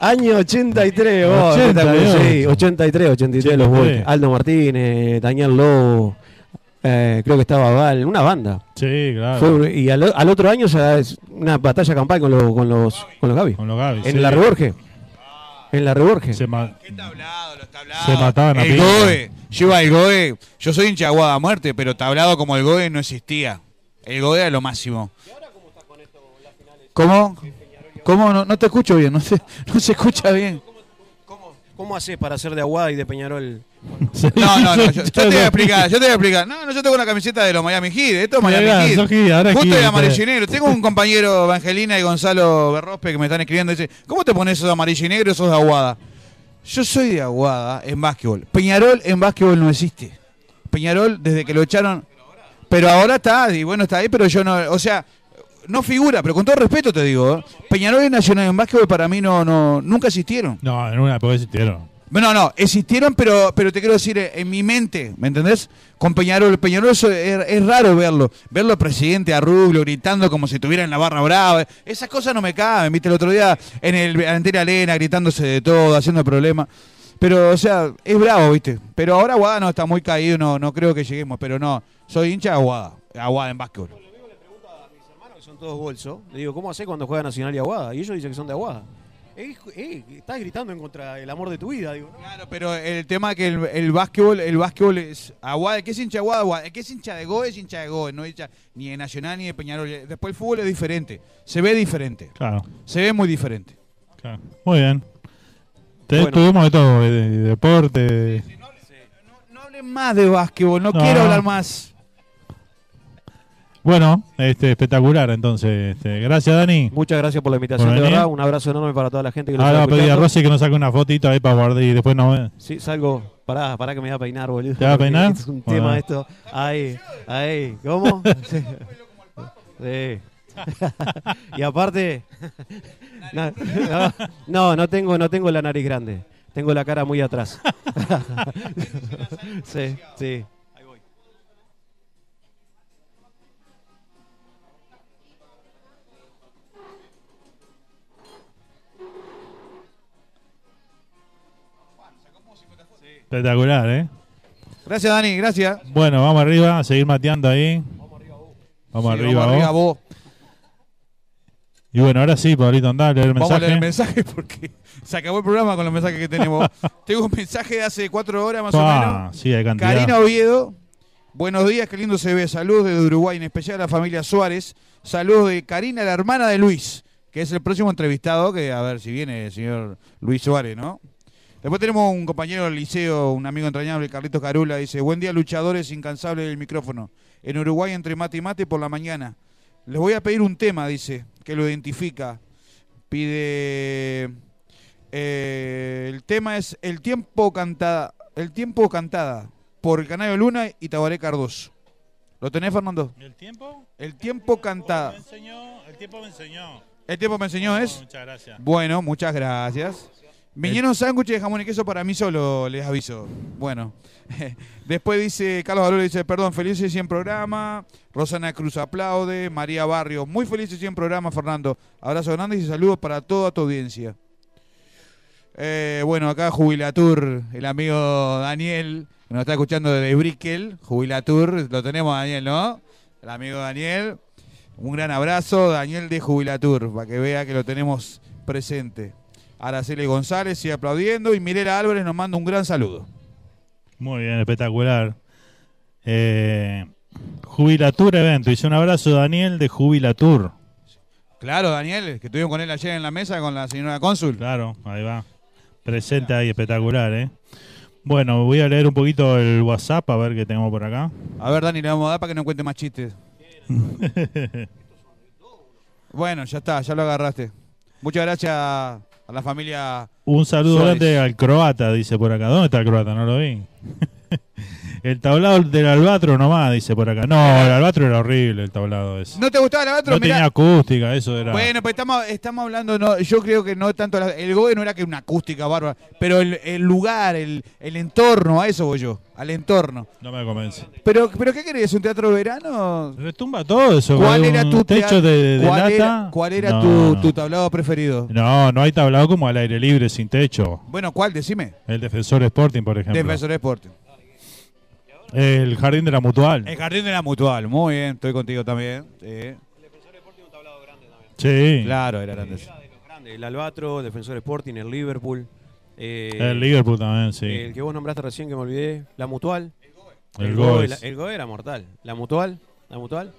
Año 83, oh, 88. espectacular, sí, 83, 83 los 83. Aldo Martínez, Daniel Lobo, eh, creo que estaba Val, una banda. Sí, claro. Fue y al, al otro año ya es una batalla campal con, los con los con los Gaby. Con los Gaby, En sí. la Reborge. En la Reborge. Se, ma- se mataban a El iba al Goe, yo soy hincha a muerte, pero tablado como el Goe no existía. El Goe era lo máximo. ¿Cómo? ¿Cómo? No, no te escucho bien, no se, no se escucha bien. ¿Cómo haces para ser de Aguada y de Peñarol? No, no, no, yo, yo te voy a explicar, yo te voy a explicar. No, no, yo tengo una camiseta de los Miami Heat, esto es Miami Heat. ahora Justo de amarillo y eh. negro. Tengo un compañero, Evangelina y Gonzalo Berrospe, que me están escribiendo, dice, ¿cómo te pones eso de amarillo y negro y sos de Aguada? Yo soy de Aguada en básquetbol. Peñarol en básquetbol no existe. Peñarol, desde que lo echaron... Pero ahora está, y bueno, está ahí, pero yo no... O sea, no figura, pero con todo respeto te digo, ¿eh? Peñarol y Nacional en básquetbol para mí no, no nunca existieron. No, en una época existieron. No, no, existieron, pero, pero te quiero decir, en mi mente, ¿me entendés? Con Peñarol, Peñarol eso es, raro verlo, verlo al presidente a Rubio gritando como si estuviera en la barra brava, esas cosas no me caben, viste, el otro día en el Antena Arena gritándose de todo, haciendo problemas. Pero, o sea, es bravo, ¿viste? Pero ahora Aguada no está muy caído, no, no creo que lleguemos, pero no. Soy hincha de Aguada. Aguada en básquetbol. que son todos bolsos. Le digo, ¿cómo hace cuando juega Nacional y Aguada? Y ellos dicen que son de Aguada. Eh, eh, estás gritando en contra del amor de tu vida, digo. ¿no? Claro, pero el tema es que el, el básquetbol, el básquetbol es Aguada, ¿qué es hincha de Aguada? Aguada. El que es hincha de Goe es hincha de Goe, no es hincha ni de Nacional ni de Peñarol. Después el fútbol es diferente, se ve diferente. Claro. Se ve muy diferente. Claro. Muy bien. Te, Bueno. Tuvimos de todo, de, de deporte. de- No hablen más de básquetbol, no, No. quiero hablar más. Bueno, este, espectacular entonces. Este, gracias, Dani. Muchas gracias por la invitación, Por de verdad. Un abrazo enorme para toda la gente que nos Ahora voy a pedir a. Rosy que nos saque una fotito ahí para guardar y después nos ve. Sí, salgo. Pará, pará que me voy a peinar, boludo. ¿Te vas a peinar? Es un Bueno. tema esto. Ahí, ahí. ¿Cómo? Sí. Sí. y aparte. No, no, no, no tengo, no tengo la nariz grande. Tengo la cara muy atrás. sí, sí. Espectacular, ¿eh? Gracias, Dani, gracias. Bueno, vamos arriba, a seguir mateando ahí. Vamos Sí, arriba, vamos arriba, vos. vos. Y bueno, ahora sí, Pablito, andá a leer el Vamos a mensaje. leer el mensaje porque se acabó el programa con los mensajes que tenemos. Tengo un mensaje de hace cuatro horas más o menos. sí, hay cantidad. Karina Oviedo. Buenos días, qué lindo se ve. Saludos desde Uruguay, en especial a la familia Suárez. Saludos de Karina, la hermana de Luis, que es el próximo entrevistado, que a ver si viene el señor Luis Suárez, ¿no? Después tenemos un compañero del liceo, un amigo entrañable, Carlitos Carula, dice, buen día luchadores incansables del micrófono. En Uruguay entre mate y mate por la mañana. Les voy a pedir un tema, dice, que lo identifica. Pide... eh, el tema es El tiempo cantada, El tiempo cantada, por el Canario Luna y Tabaré Cardoso. ¿Lo tenés, Fernando? ¿El tiempo? El tiempo cantada. el tiempo me enseñó. El tiempo me enseñó, ¿es? Muchas gracias. Bueno, muchas gracias. Vinieron sándwiches de jamón y queso para mí solo, les aviso. Bueno. Después dice, Carlos Valor dice, perdón, felices 100 programa. Rosana Cruz aplaude. María Barrio, muy felices 100 programa, Fernando. Abrazo grande y saludos para toda tu audiencia. Eh, bueno, acá Jubilatur, el amigo Daniel, que nos está escuchando desde Brickel. Jubilatur, lo tenemos Daniel, ¿no? El amigo Daniel. Un gran abrazo, Daniel de Jubilatur, para que vea que lo tenemos presente. Araceli González sigue aplaudiendo y Mirela Álvarez nos manda un gran saludo. Muy bien, espectacular. Eh, Jubilatur Evento. Hice un abrazo, Daniel, de Jubilatur. Claro, Daniel, que estuvimos con él ayer en la mesa con la señora cónsul. Claro, ahí va. Presente ahí, espectacular, ¿eh? Bueno, voy a leer un poquito el WhatsApp a ver qué tenemos por acá. A ver, Dani, le vamos a dar para que no cuente más chistes. bueno, ya está, ya lo agarraste. Muchas gracias a la familia. Un saludo Suárez. grande al croata, dice por acá. ¿Dónde está el croata? No lo vi. el tablado del albatro nomás, dice por acá. No, el albatro era horrible, el tablado ese. ¿No te gustaba el otro? No tenía acústica, eso era. Bueno, pues estamos, estamos hablando, no, yo creo que no tanto, la- el GOE no era que una acústica bárbara, pero el, el lugar, el, el entorno, a eso voy yo, al entorno. No me convence. Pero, pero ¿qué querés? ¿Un teatro de verano? Retumba todo eso. ¿Cuál era tu techo de, de cuál lata? era, cuál era No, tu, no. tu tablado preferido? No, no hay tablado como al aire libre sin techo. Bueno, ¿cuál? Decime. El Defensor Sporting, por ejemplo. Defensor Sporting. El Jardín de la Mutual. El jardín de la mutual, muy bien, estoy contigo también. sí. Sí. Claro, era grande. Grande, el Albatro, el Defensor Sporting, el Liverpool. eh, El Liverpool también, sí. El que vos nombraste recién que me olvidé, la Mutual. El Goe, el Goe era mortal. La Mutual, la Mutual.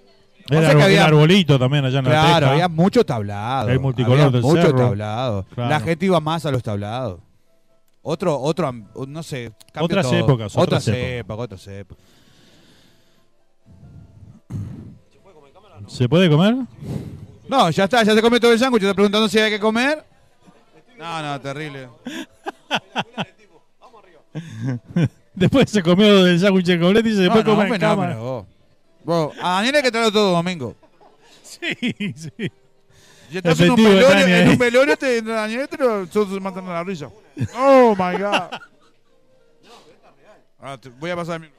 El, O sea arbo- que había- el arbolito también allá en la Claro, había mucho tablado. El multicolor había del mucho cerro. tablado. Claro. La gente iba más a los tablados. Otro, otro, no sé. Otras todo. épocas, Otras otras épocas. otras épocas. ¿Se puede comer? No, ya está, ya se comió todo el sándwich. Te preguntando si hay que comer. No, no, terrible. Después se comió del sándwich completo y se No, después no, come en cámara. vos. Vos, a Daniel hay que traerlo todo domingo. Sí, sí. Si estás en un velorio, Dani, en un velorio te, Daniel te lo todos matando la risa. Oh my god. Ah, te- voy a pasar mi.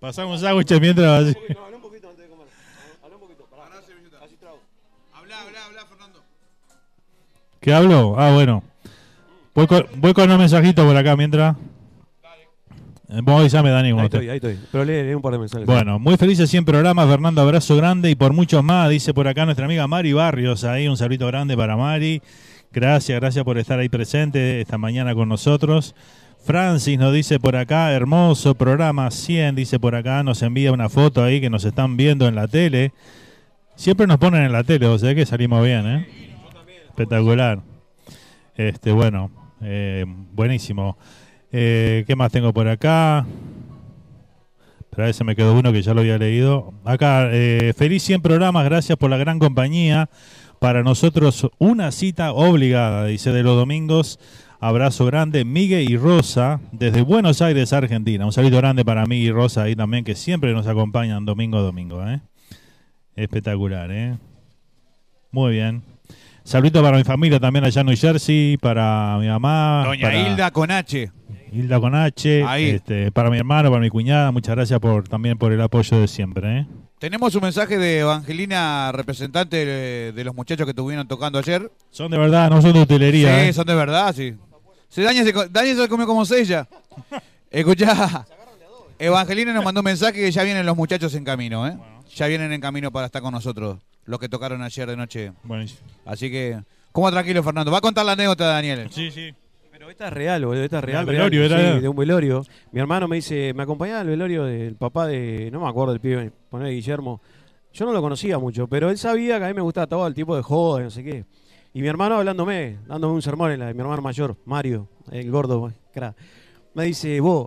Pasamos un sándwich mientras... así. Habla, habla, habla, Fernando. ¿Qué hablo? Ah, bueno. Voy con, voy con un mensajito por acá mientras. Eh, Vos avisame, Dani. Ahí estoy, ahí estoy. Pero lee, lee un par de mensajes. Bueno, muy felices 100 programas, Fernando, abrazo grande y por muchos más, dice por acá nuestra amiga Mari Barrios, ahí un saludito grande para Mari. Gracias, gracias por estar ahí presente esta mañana con nosotros. Francis nos dice por acá, hermoso programa 100, dice por acá, nos envía una foto ahí que nos están viendo en la tele. Siempre nos ponen en la tele, o sea que salimos bien, ¿eh? Espectacular. Este, bueno, eh, buenísimo. Eh, ¿Qué más tengo por acá? Pero a veces me quedó uno que ya lo había leído. Acá, eh, feliz 100 programas, gracias por la gran compañía. Para nosotros una cita obligada, dice de los domingos. Abrazo grande, Miguel y Rosa, desde Buenos Aires, Argentina. Un saludo grande para Miguel y Rosa ahí también, que siempre nos acompañan domingo a domingo. ¿eh? Espectacular, ¿eh? Muy bien. Saludito para mi familia también allá en New Jersey, para mi mamá. Doña para- Hilda con H. Hilda con H, Ahí. este, para mi hermano, para mi cuñada, muchas gracias por también por el apoyo de siempre. ¿eh? Tenemos un mensaje de Evangelina, representante de, de los muchachos que estuvieron tocando ayer. Son de verdad, no son de utilería. Sí, ¿eh? son de verdad, sí. Sí, Daniel, se, Daniel se comió como seis ya. Escuchá, Evangelina nos mandó un mensaje que ya vienen los muchachos en camino, ¿eh? Ya vienen en camino para estar con nosotros, los que tocaron ayer de noche. Así que, ¿cómo tranquilo, Fernando? Va a contar la anécdota, Daniel. Sí, sí. Esta es real, boludo, esta es real. Real, velorio, sí, era- de un velorio. Mi hermano me dice, me acompañaba al velorio del papá de, no me acuerdo del pibe, poner Guillermo. Yo no lo conocía mucho, pero él sabía que a mí me gustaba todo el tipo de joda, no sé qué. Y mi hermano hablándome, dándome un sermón en la de mi hermano mayor, Mario, el gordo, cra. Me dice, vos,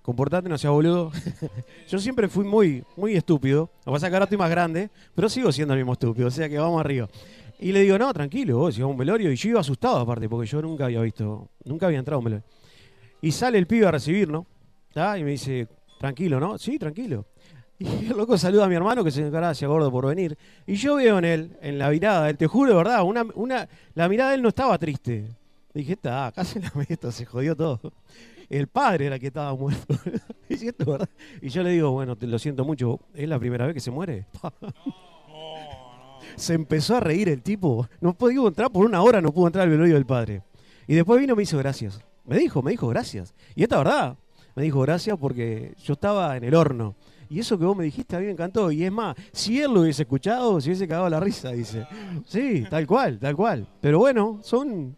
comportate, no seas boludo. Yo siempre fui muy, muy estúpido. Lo que pasa es que ahora estoy más grande, pero sigo siendo el mismo estúpido, o sea que vamos arriba. Y le digo, no, tranquilo, vos, si a un velorio. Y yo iba asustado aparte, porque yo nunca había visto, nunca había entrado a un velorio. Y sale el pibe a recibirnos, y me dice, tranquilo, ¿no? Sí, tranquilo. Y el loco saluda a mi hermano, que se gracias, gordo, por venir. Y yo veo en él, en la mirada, él, te juro, de verdad, una, una, la mirada de él no estaba triste. Dije, está, acá se la meto, se jodió todo. El padre era el que estaba muerto. es verdad. y yo le digo, bueno, te lo siento mucho, ¿es la primera vez que se muere? se empezó a reír el tipo. No pudo entrar por una hora, no pudo entrar al velorio del padre. Y después vino y me hizo gracias. Me dijo, me dijo gracias. Y esta verdad, me dijo gracias porque yo estaba en el horno. Y eso que vos me dijiste a mí me encantó. Y es más, si él lo hubiese escuchado, se hubiese cagado la risa, dice. Sí, tal cual, tal cual. Pero bueno, son,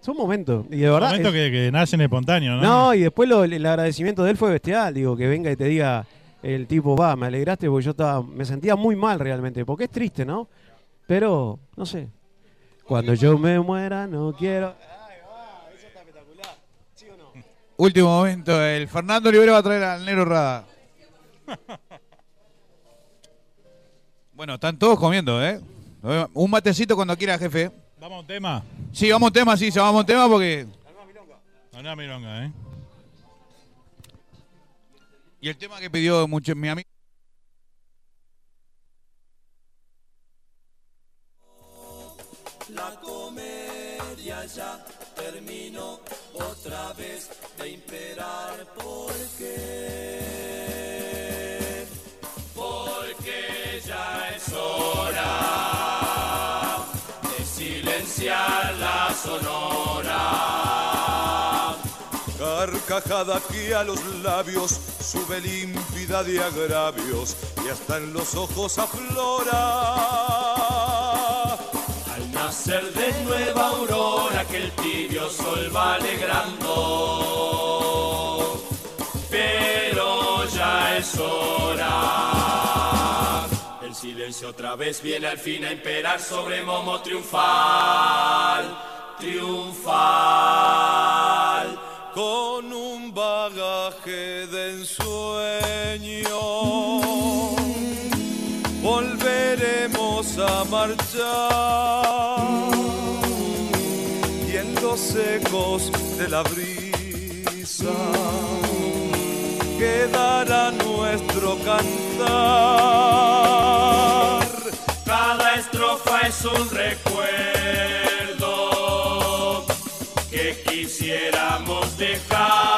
son momentos. Y de verdad. Momento es- que, que nacen espontáneo, ¿no? no, y después lo- el agradecimiento de él fue bestial, digo, que venga y te diga el tipo, va, me alegraste porque yo estaba, me sentía muy mal realmente, porque es triste, ¿no? Pero, no sé. Cuando yo me muera, no quiero. Último momento, el Fernando Olivera va a traer al Negro Rada. Bueno, están todos comiendo, ¿eh? Un matecito cuando quiera, jefe. Vamos a un tema. Sí, vamos a un tema, sí, se vamos a un tema porque... Una milonga, ¿eh? Y el tema que pidió mucho mi amigo... La comedia ya terminó otra vez de imperar. ¿Por qué? Porque ya es hora de silenciar la sonora. Carcajada que a los labios sube límpida de agravios y hasta en los ojos aflora. Nacer de nueva aurora que el tibio sol va alegrando, pero ya es hora. El silencio otra vez viene al fin a imperar sobre Momo triunfal, triunfal. Con un bagaje de ensueño volveremos a marchar de la brisa quedará nuestro cantar. Cada estrofa es un recuerdo que quisiéramos dejar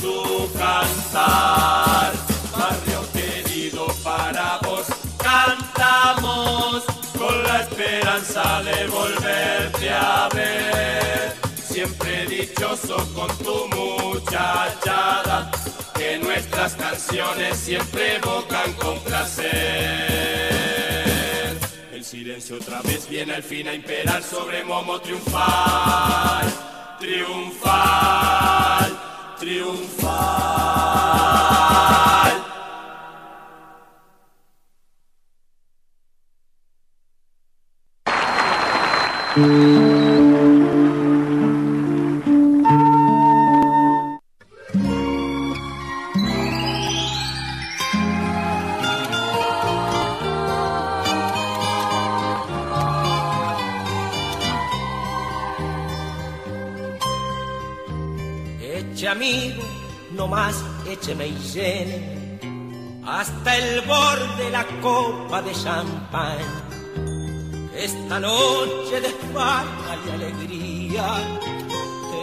su cantar. Barrio querido para vos, cantamos con la esperanza de volverte a ver. Siempre dichoso con tu muchachada, que nuestras canciones siempre evocan con placer. El silencio otra vez viene al fin a imperar sobre Momo triunfal, triunfal, triunfal. Más écheme y llene hasta el borde la copa de champán. Esta noche de farra y alegría,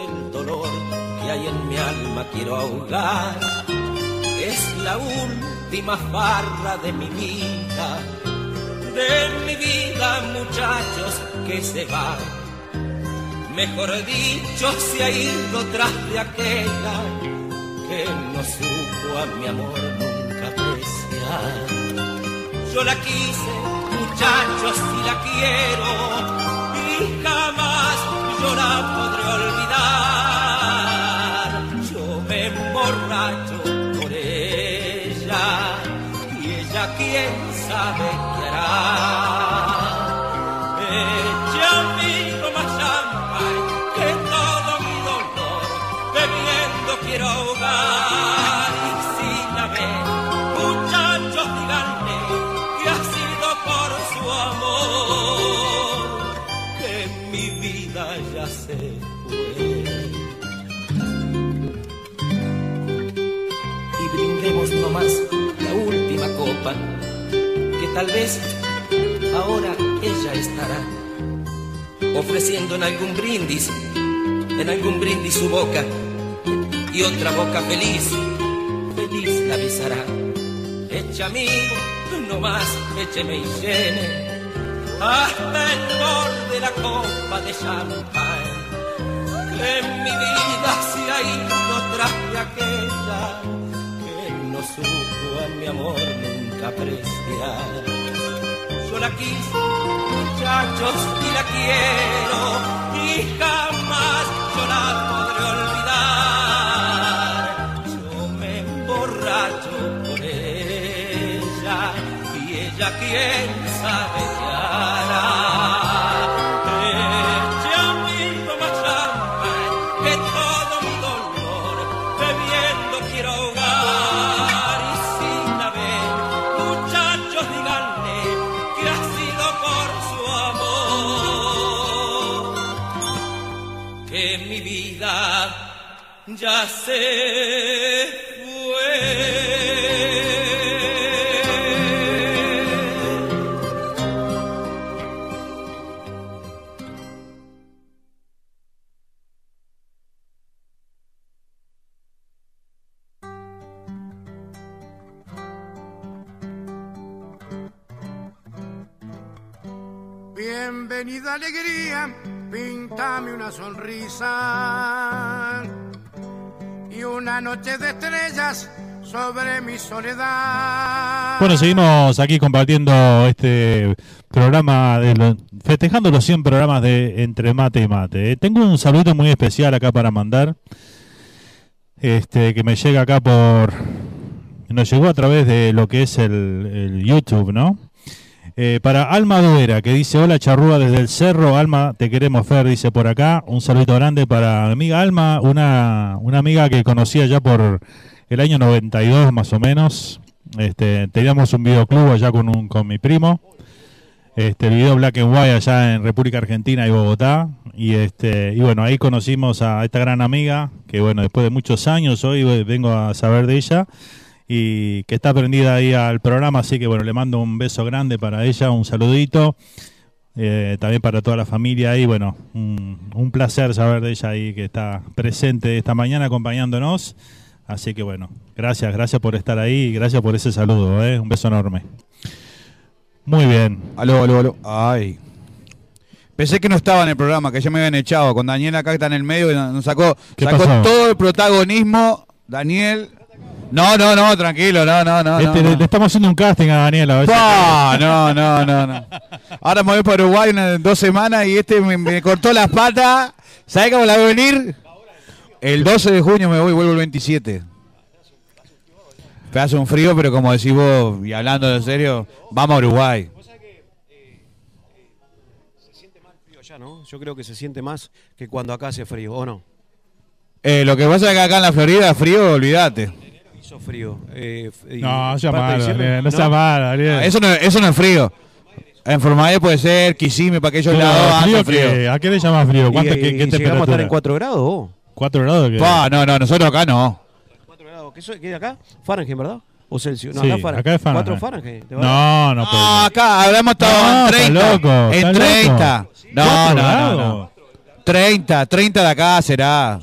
el dolor que hay en mi alma quiero ahogar. Es la última farra de mi vida, de mi vida muchachos que se van mejor dicho, se ha ido tras de aquella que no supo a mi amor nunca apreciar. Yo la quise, muchachos, y la quiero, y jamás yo la podré olvidar. Yo me emborracho por ella, y ella quién sabe qué hará. Eche amigo más champán, que todo mi dolor bebiendo quiero tal vez ahora ella estará ofreciendo en algún brindis, en algún brindis su boca, y otra boca feliz, feliz la besará. Echa amigo, no más, écheme y llene, hasta el borde la copa de champán, en mi vida se ha ido tras de aquella que no supo a mi amor nunca apreciar. Yo la quise, muchachos, y la quiero, y jamás yo la podré olvidar. Yo me emborracho por ella, y ella quién sabe ya se fue. Bienvenida alegría, píntame una sonrisa y una noche de estrellas sobre mi soledad. Bueno, seguimos aquí compartiendo este programa, de lo- festejando los 100 programas de Entre Mate y Mate. Tengo un saludo muy especial acá para mandar, este que me llega acá por... Nos llegó a través de lo que es el YouTube, ¿no? Eh, para Alma Duera, que dice, hola charrúa desde el cerro, Alma, te queremos Fer, dice por acá. Un saludito grande para mi amiga Alma, una, una amiga que conocía ya por el año 92 más o menos. Este, teníamos un videoclub allá con, un, con mi primo. Este, video Black and White allá en República Argentina y Bogotá. Y este, y bueno, ahí conocimos a esta gran amiga, que bueno, después de muchos años hoy vengo a saber de ella y que está prendida ahí al programa, así que bueno, le mando un beso grande para ella, un saludito. eh, también para toda la familia y bueno, un, un placer saber de ella ahí que está presente esta mañana acompañándonos. Así que bueno, gracias, gracias por estar ahí y gracias por ese saludo, ¿eh? un beso enorme. Muy bien. Aló, aló, aló. Ay. Pensé que no estaba en el programa, que ya me habían echado. Con Daniel acá que está en el medio, nos sacó, ¿Qué sacó todo el protagonismo. Daniel. No, no, no, tranquilo, no, no, no. Este, no, le, le estamos haciendo un casting a Daniela. a ver si- Pa, no, no, no, no. Ahora me voy para Uruguay en dos semanas y este me, me cortó las patas. ¿Sabes cómo la voy a venir? El 12 de junio me voy, vuelvo el 27. Te hace un frío, pero como decís vos, y hablando en serio, vamos a Uruguay. Frío allá, ¿no? Yo creo que se siente más que cuando acá hace frío, ¿o no? Eh, lo que pasa es que acá en la Florida, frío, olvídate. Hizo frío. eh, No, de malo, Daniel, no sea malo, Daniel. Eso no, eso no es frío. En Formadell puede ser, Kissimmee, para aquellos lados, ¿frío frío. qué? ¿A qué le llamas frío? ¿Cuánto, Y- qué, y qué llegamos a temperatura? estar en 4 grados, vos. ¿Cuatro grados? ¿qué? Pa, no, no, nosotros acá no. ¿Qué, soy- qué de acá? Fahrenheit, ¿verdad? ¿O Celsius? No, Sí, acá Fahrenheit. acá es Fahrenheit. 4 Fahrenheit. No, no, pero- No, acá habremos estado No, en está 30. loco, en está 30. loco. No, ¿Cuatro no, no, grados? no. 30, 30 de acá será.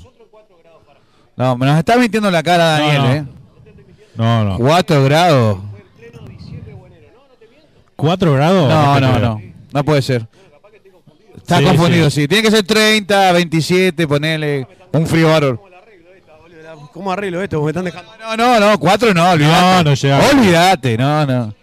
No, me nos está mintiendo la cara Daniel, no. ¿eh? No, no. 4 grados. ¿Cuatro grados? No, no, no. No puede ser. Está Sí, confundido, sí. sí. Tiene que ser 30, 27, ponele un frío bárbaro. ¿Cómo arreglo esto? Me están dejando. No, no, no, 4 no, olvídate. No, no llega. Olvídate, no, no.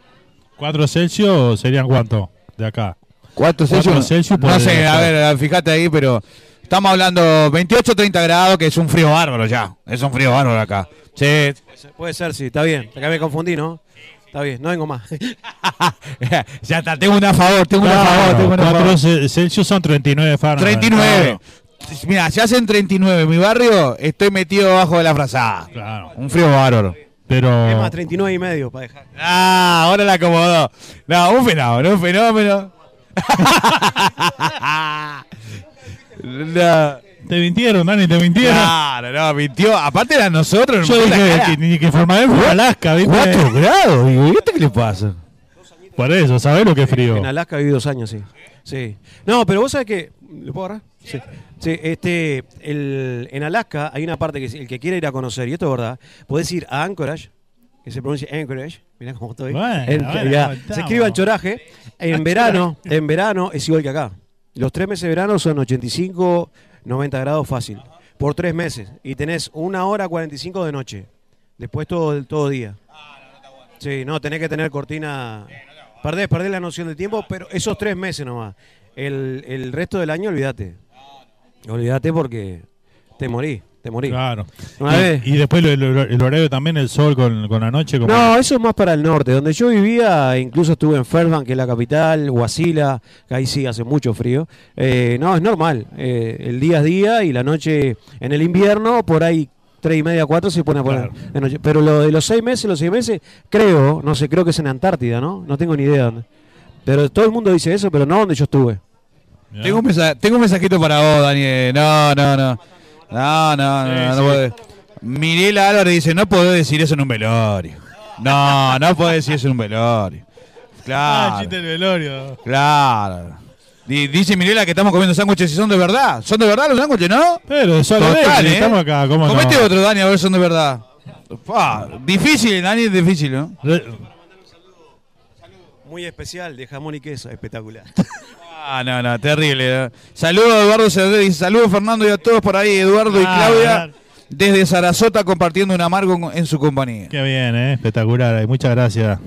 ¿Cuatro Celsius serían cuánto? De acá. 4 Cuatro Celsius. Celsius no sé, a ver, fíjate ahí, pero estamos hablando 28, 30 grados, que es un frío bárbaro ya. Es un frío bárbaro acá. Sí. Puede ser, sí, está bien. Acá me confundí, ¿no? Está bien, no vengo más. ya está, tengo una a favor, tengo una a favor, tengo una a cuatro favor. Ce- Celsius son 39 Fahrenheit. 39. Mira, si hacen 39 en mi barrio, estoy metido debajo de la frazada. Claro. Un frío bárbaro. Pero. Es más, 39 y medio para dejar. Ah, ahora la acomodó. No, un fenómeno, un fenómeno. no. Te mintieron, Dani, te mintieron. Claro, no, mintió. Aparte era nosotros. Yo dije que, ni que Formadell fue Alaska, ¿viste? 4 grados, digo, ¿y este qué le pasa? Por eso, ¿sabés lo que es frío? En Alaska viví dos años, sí. Sí. No, pero vos sabés que. ¿Lo puedo agarrar? Sí. Sí, este, el, en Alaska hay una parte que el que quiere ir a conocer, y esto es verdad, podés ir a Anchorage, que se pronuncia Anchorage, mirá cómo estoy. Bueno, En- bueno, ya, se escribe anchoraje. En verano, en verano es igual que acá. Los tres meses de verano son 85, 90 grados fácil. Por tres meses. Y tenés una hora 45 de noche. Después todo, todo día. Sí, no, tenés que tener cortina. Perdés, perdés la noción del tiempo, pero esos tres meses nomás. El, el resto del año, olvídate. Olvídate porque te morí, te morí. Claro. Una vez- Y, y después lo- lo- el horario también, el sol con, con la noche. Como No, eso es más para el norte. Donde yo vivía, incluso estuve en Fairbanks, que es la capital, Huasila, que ahí sí hace mucho frío. Eh, no, es normal. Eh, el día es día y la noche, en el invierno, por ahí tres y media, cuatro se pone a poner de noche. Pero lo de los seis meses, los seis meses, creo, no sé, creo que es en Antártida, ¿no? No tengo ni idea dónde. Pero todo el mundo dice eso, pero no donde yo estuve. Tengo un, tengo un mensajito para vos, Daniel. No, no, no. No, no, no, no, no podés. Mirela Álvarez dice, no podés decir eso en un velorio. No, no podés decir eso en un velorio. Ah, Claro, chiste del velorio. claro. Di- Dice Mirela que estamos comiendo sándwiches y son de verdad. ¿Son de verdad los sándwiches, no? Pero eso Total, ¿eh? estamos acá, ¿cómo no? Comete otro, Dani, a ver si son de verdad. Pa, difícil, Dani, es difícil, ¿no? Muy especial, de jamón y queso, espectacular. Ah, no, no, terrible. ¿no? Saludos a Eduardo dice saludos Fernando y a todos por ahí, Eduardo y Ah, Claudia, desde Sarasota compartiendo un amargo en su compañía. Qué bien, ¿eh? espectacular. Muchas gracias.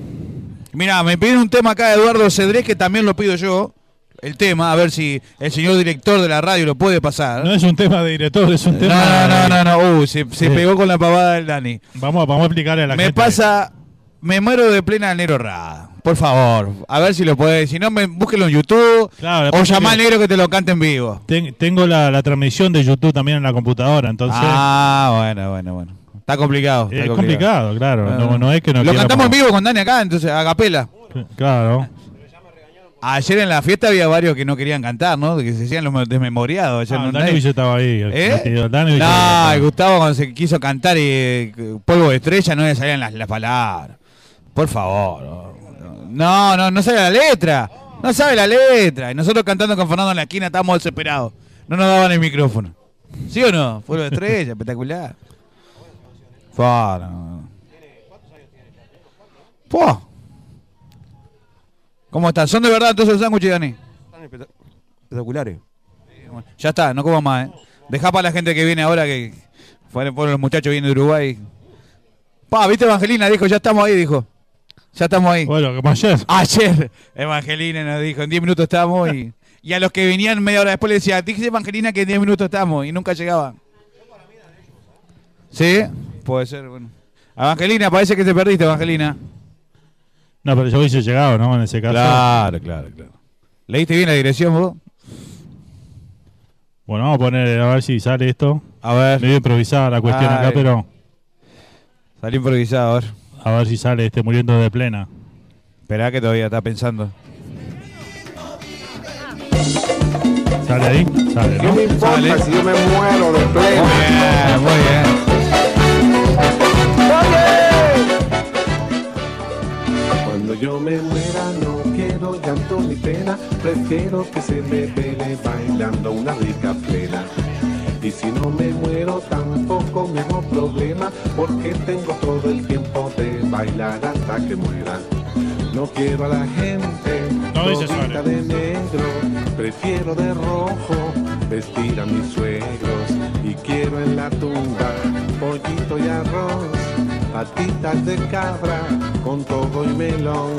Mirá, me piden un tema acá de Eduardo Cedrés que también lo pido yo. El tema, a ver si el señor director de la radio lo puede pasar. No es un tema de director, es un No, tema. no, no, de- no, no. Uy, se, se Sí. pegó con la pavada del Dani. Vamos, vamos a explicarle a la Me gente. pasa, me muero de plena al negro Rada. Por favor, a ver si lo puede. Si no, me, búsquelo en YouTube Claro, o llama al negro que te lo cante en vivo. Ten- tengo la, la transmisión de YouTube también en la computadora, entonces. Ah, bueno, bueno, bueno. Está complicado. está es complicado, claro. Ah. No, no es que no Lo cantamos en vivo con Dani acá, entonces, a capela. Claro. Ayer en la fiesta había varios que no querían cantar, ¿no? Que se hacían los desmemoriados. Ayer Ah, no, Dani nadie- estaba ahí. ¿Eh? Dani No, Gustavo cuando se quiso cantar y eh, polvo de estrella no le salían las, las palabras. Por favor. No, no, no sale la letra. No sabe la letra. Y nosotros cantando con Fernando en la esquina estábamos desesperados. No nos daban el micrófono. ¿Sí o no? Fue de estrella, espectacular. Fua, no. Fua. ¿Cómo están? ¿Son de verdad entonces los sándwiches, Dani? Espectaculares. Ya está, no como más, ¿eh? Dejá para la gente que viene ahora que fueron fueron los muchachos vienen de Uruguay. Pa, ¿viste Evangelina? Dijo, ya estamos ahí, dijo. Ya estamos ahí. Bueno, como ayer. Ayer, Evangelina nos dijo, en 10 minutos estamos y, y a los que venían media hora después le decía, dije Evangelina que en 10 minutos estamos y nunca llegaban. ¿Sí? Puede ser, bueno. Evangelina, parece que te perdiste, Evangelina. No, pero yo hubiese llegado, ¿no? En ese caso. Claro, claro, claro. ¿Leíste bien la dirección vos? Bueno, vamos a poner a ver si sale esto. A ver. Medio improvisada la cuestión acá, pero Salió improvisado, a ver. A ver si sale este muriendo de plena. Esperá que todavía está pensando. ¿Sale ahí? Sale, ¿Qué ¿no? me importa Sale. si yo me muero de plena? Muy bien, muy bien. Cuando yo me muera no quiero llanto ni pena, prefiero que se me vele bailando una rica plena. Y si no me muero tampoco me hago problema, porque tengo todo el tiempo de bailar hasta que muera. No quiero a la gente No todita de negro, prefiero de rojo vestir a mis suegros. Y quiero en la tumba pollito y arroz, patitas de cabra con todo y melón,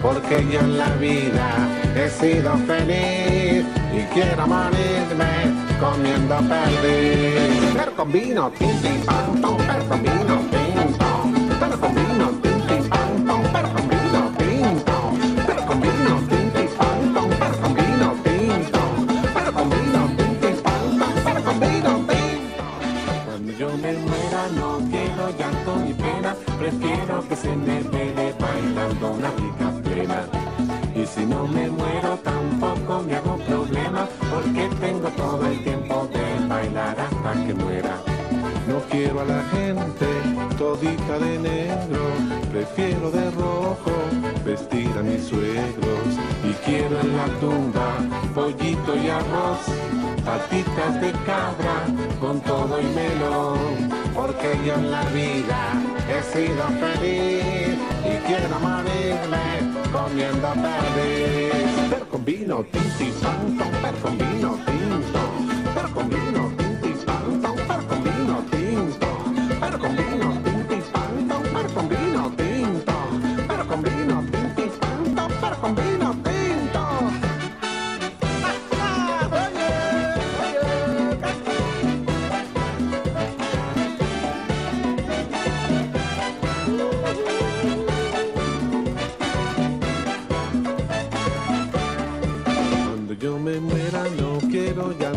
porque yo en la vida he sido feliz y quiero morirme comiendo perdiz. Pero con vino, tin, tin, pam, pam, pero con vino, tin, pam, pero con vino, tin, tin, pam, pam, pero con vino, tin, pam, pero con vino, tin, tin, pam, pam, pero con vino, tin, pam, pero con vino, tin, tin, pam, pam, pero con vino, tin, pam. Cuando yo me muera no quiero llanto ni pena, prefiero que se me vele bailando una rica plena. Y si no me muero tampoco A la gente todita de negro, prefiero de rojo vestir a mis suegros. Y quiero en la tumba pollito y arroz, patitas de cabra con todo y melón, porque yo en la vida he sido feliz y quiero morirme comiendo perdiz. Pero con vino, tinti, pan, con vino,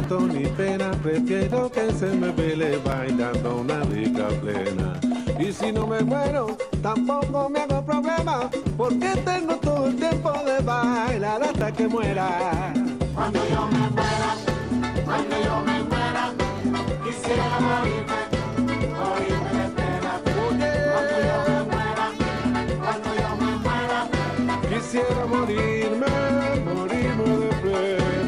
llanto ni pena, prefiero que se me vele bailando una rica plena. Y si no me muero, tampoco me hago problema, porque tengo todo el tiempo de bailar hasta que muera. Cuando yo me muera, cuando yo me muera, quisiera morirme, morirme de pena. Cuando yo me muera, cuando yo me muera, quisiera morirme, morirme de pena.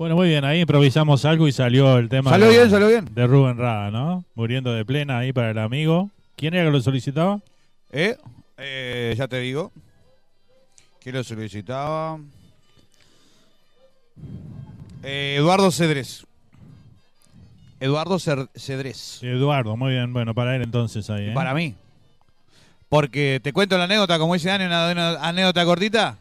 Bueno, muy bien, ahí improvisamos algo y salió el tema Salió de, bien, salió bien. de Rubén Rada, ¿no? Muriendo de plena ahí para el amigo. ¿Quién era que lo solicitaba? ¿Eh? Eh, ya te digo. ¿Quién lo solicitaba? Eh, Eduardo Cedrés. Eduardo Cedrés. Eduardo, muy bien, bueno, para él entonces ahí. ¿eh? Para mí. Porque te cuento la anécdota, como dice Dani, una, una anécdota cortita.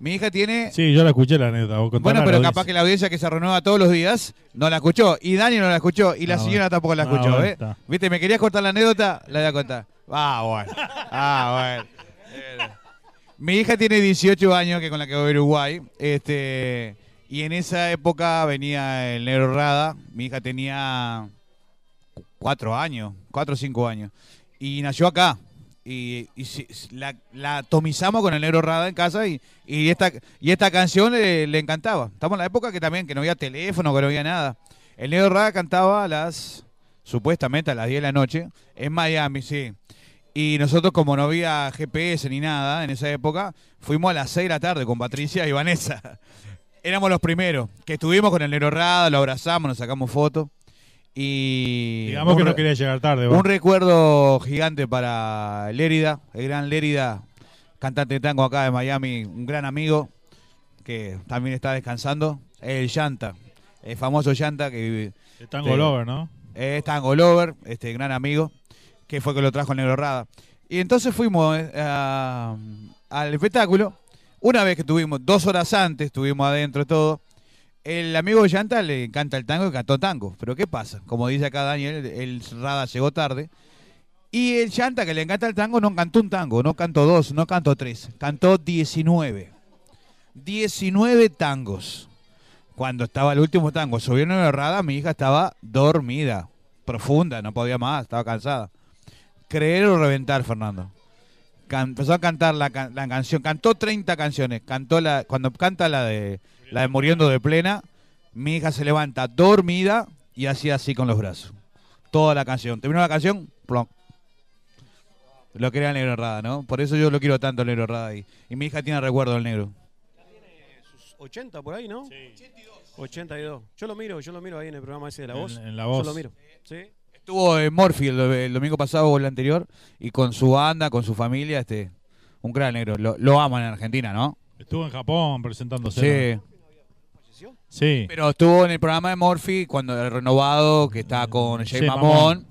Mi hija tiene. Sí, yo la escuché la contala, Bueno, pero capaz que la audiencia que se renueva todos los días no la escuchó. Y Dani no la escuchó. Y la Ah, señora bueno. tampoco la Ah, escuchó. bueno, ¿eh? ¿Viste? ¿Me querías cortar la anécdota? La voy a contar. Ah, bueno. Ah, bueno. Mi hija tiene 18 años, que con la que voy a Uruguay. Este, y en esa época venía el negro Rada. Mi hija tenía 4 años, 4 o 5 años. Y nació acá. Y, y si- la, la atomizamos con el negro Rada en casa y, esta, y esta canción le, le encantaba. Estamos en la época que también, que no había teléfono, que no había nada. El negro Rada cantaba a las, supuestamente a las 10 de la noche, en Miami, sí. Y nosotros, como no había GPS ni nada en esa época, fuimos a las 6 de la tarde con Patricia y Vanessa. Éramos los primeros que estuvimos con el negro Rada, lo abrazamos, nos sacamos fotos. Y. Digamos que un no quería llegar tarde. Un recuerdo gigante para Lérida, el gran Lérida, cantante de tango acá de Miami, un gran amigo que también está descansando. El Llanta, el famoso Llanta que. El tango lover, ¿no? Es Tango Lover, este gran amigo, que fue que lo trajo el Negro Rada. Y entonces fuimos eh, al espectáculo. Una vez que estuvimos, dos horas antes, estuvimos adentro todo. El amigo Llanta le encanta el tango y cantó tango. Pero ¿qué pasa? Como dice acá Daniel, el Rada llegó tarde. Y el Llanta, que le encanta el tango, no cantó un tango, no cantó dos, no cantó tres. Cantó 19. 19 tangos. Cuando estaba el último tango, subió en Rada, mi hija estaba dormida, profunda, no podía más, estaba cansada. Creer o reventar, Fernando. Empezó a cantar la, la canción, cantó 30 canciones, cantó la, cuando canta la de la de Muriendo de Plena, mi hija se levanta dormida y hacía así con los brazos. Toda la canción. Terminó la canción, plom. Lo quería el negro Rada, ¿no? Por eso yo lo quiero tanto el negro Rada y, y mi hija tiene recuerdo del negro. 80 por ahí, ¿no? Sí. 82. Yo lo miro, yo lo miro ahí en el programa ese de La Voz. En- en La Yo Voz. lo miro. Sí. Estuvo en Morphy el, el domingo pasado o el anterior y con su banda, con su familia, este, un gran negro. Lo, lo aman en Argentina, ¿no? Estuvo en Japón presentándose. Sí. Sí. Pero estuvo en el programa de Morphy cuando el renovado, que está con Jay Jay Mamón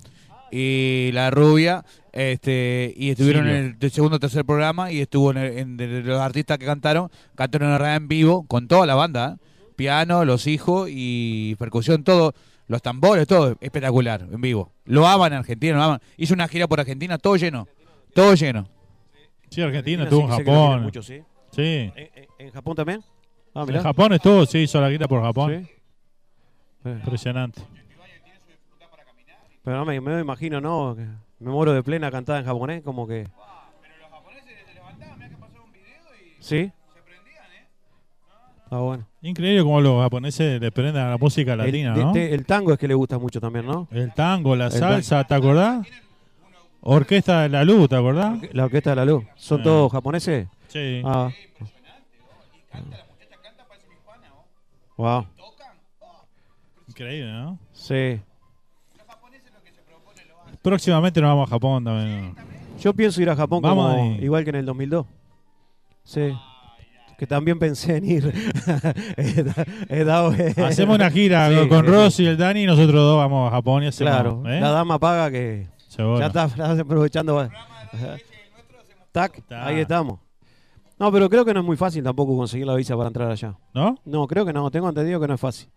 y la rubia, este, y estuvieron Silvio. en el segundo o tercer programa y estuvo en, el- en de los artistas que cantaron, cantaron en la radio en vivo con toda la banda, ¿eh? piano, los hijos y percusión, todo, los tambores, todo espectacular, en vivo. Lo aman en Argentina, lo aman. Hizo una gira por Argentina, todo lleno, todo lleno. Sí, Argentina Argentina estuvo sí en Japón. mucho, sí. Sí. ¿En, en- en Japón también? Ah, mirá. En Japón estuvo, sí, hizo la gira por Japón. Sí. Impresionante. Pero no me, me imagino, ¿no? Que Me muero de plena cantada en japonés, como que. ¿Sí? Ah, bueno. Increíble cómo los japoneses le prenden a la música latina, el, ¿no? el tango es que le gusta mucho también, ¿no? El tango, la El salsa, ¿te acordás? Orquesta de la Luz, ¿te acordás? La Orquesta de la Luz. ¿Son todos japoneses? Sí. Ah. Wow. Increíble, ¿no? Sí. Próximamente nos vamos a Japón también. Yo pienso ir a Japón Vamos como, ahí. igual que en el 2002. Sí. Que también pensé en ir. He da- he dado- Hacemos una gira Sí, con sí. Rosy y el Dani y nosotros dos vamos a Japón y hacemos. Claro, ¿eh? la dama paga que Seguro. ya está, aprovechando. Tac, ahí estamos. No, pero creo que no es muy fácil tampoco conseguir la visa para entrar allá. ¿No? No, creo que no, tengo entendido que no es fácil.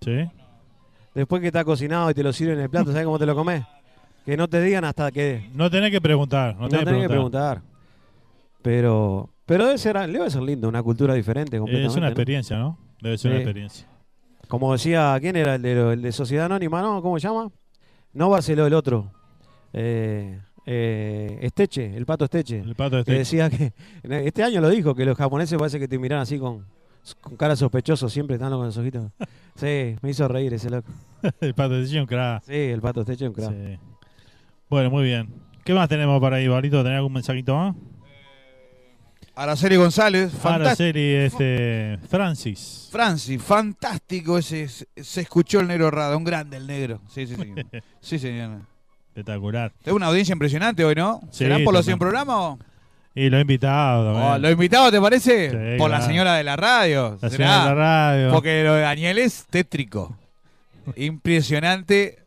Sí. Después que está cocinado y te lo sirven en el plato, ¿sabes cómo te lo comes? Que no te digan hasta que... No tenés que preguntar. No, No, tenés, tenés que que preguntar. Pero pero debe ser, debe ser lindo, una cultura diferente completamente. Es una ¿no? experiencia, ¿no? Debe ser una experiencia. Como decía, ¿quién era el de, el de Sociedad Anónima, no? ¿Cómo se llama? No Barceló, el otro. Eh, eh, Esteche, el pato Esteche. El pato Que Esteche. decía que, este año lo dijo, que los japoneses parece que te miran así con, con cara sospechoso, siempre están con los ojitos. Sí, me hizo reír ese loco. el pato de un crack. Sí, el pato Esteche es un crack. Sí. Bueno, muy bien. ¿Qué más tenemos para ahí, Barito? ¿Tenés algún mensajito más? Araceli González, Para fantástico. este Francis. Francis, fantástico ese. Se escuchó el negro Rada, un grande el negro. Sí, sí, sí. sí, señor. Espectacular. Tengo una audiencia impresionante hoy, ¿no? Sí, ¿Serán por los también. 100 programas o...? Y lo he invitado también. Oh, ¿Lo invitado te parece? Sí, por la señora de la radio. La ¿será? señora de la radio. Porque lo de Daniel es tétrico. Impresionante.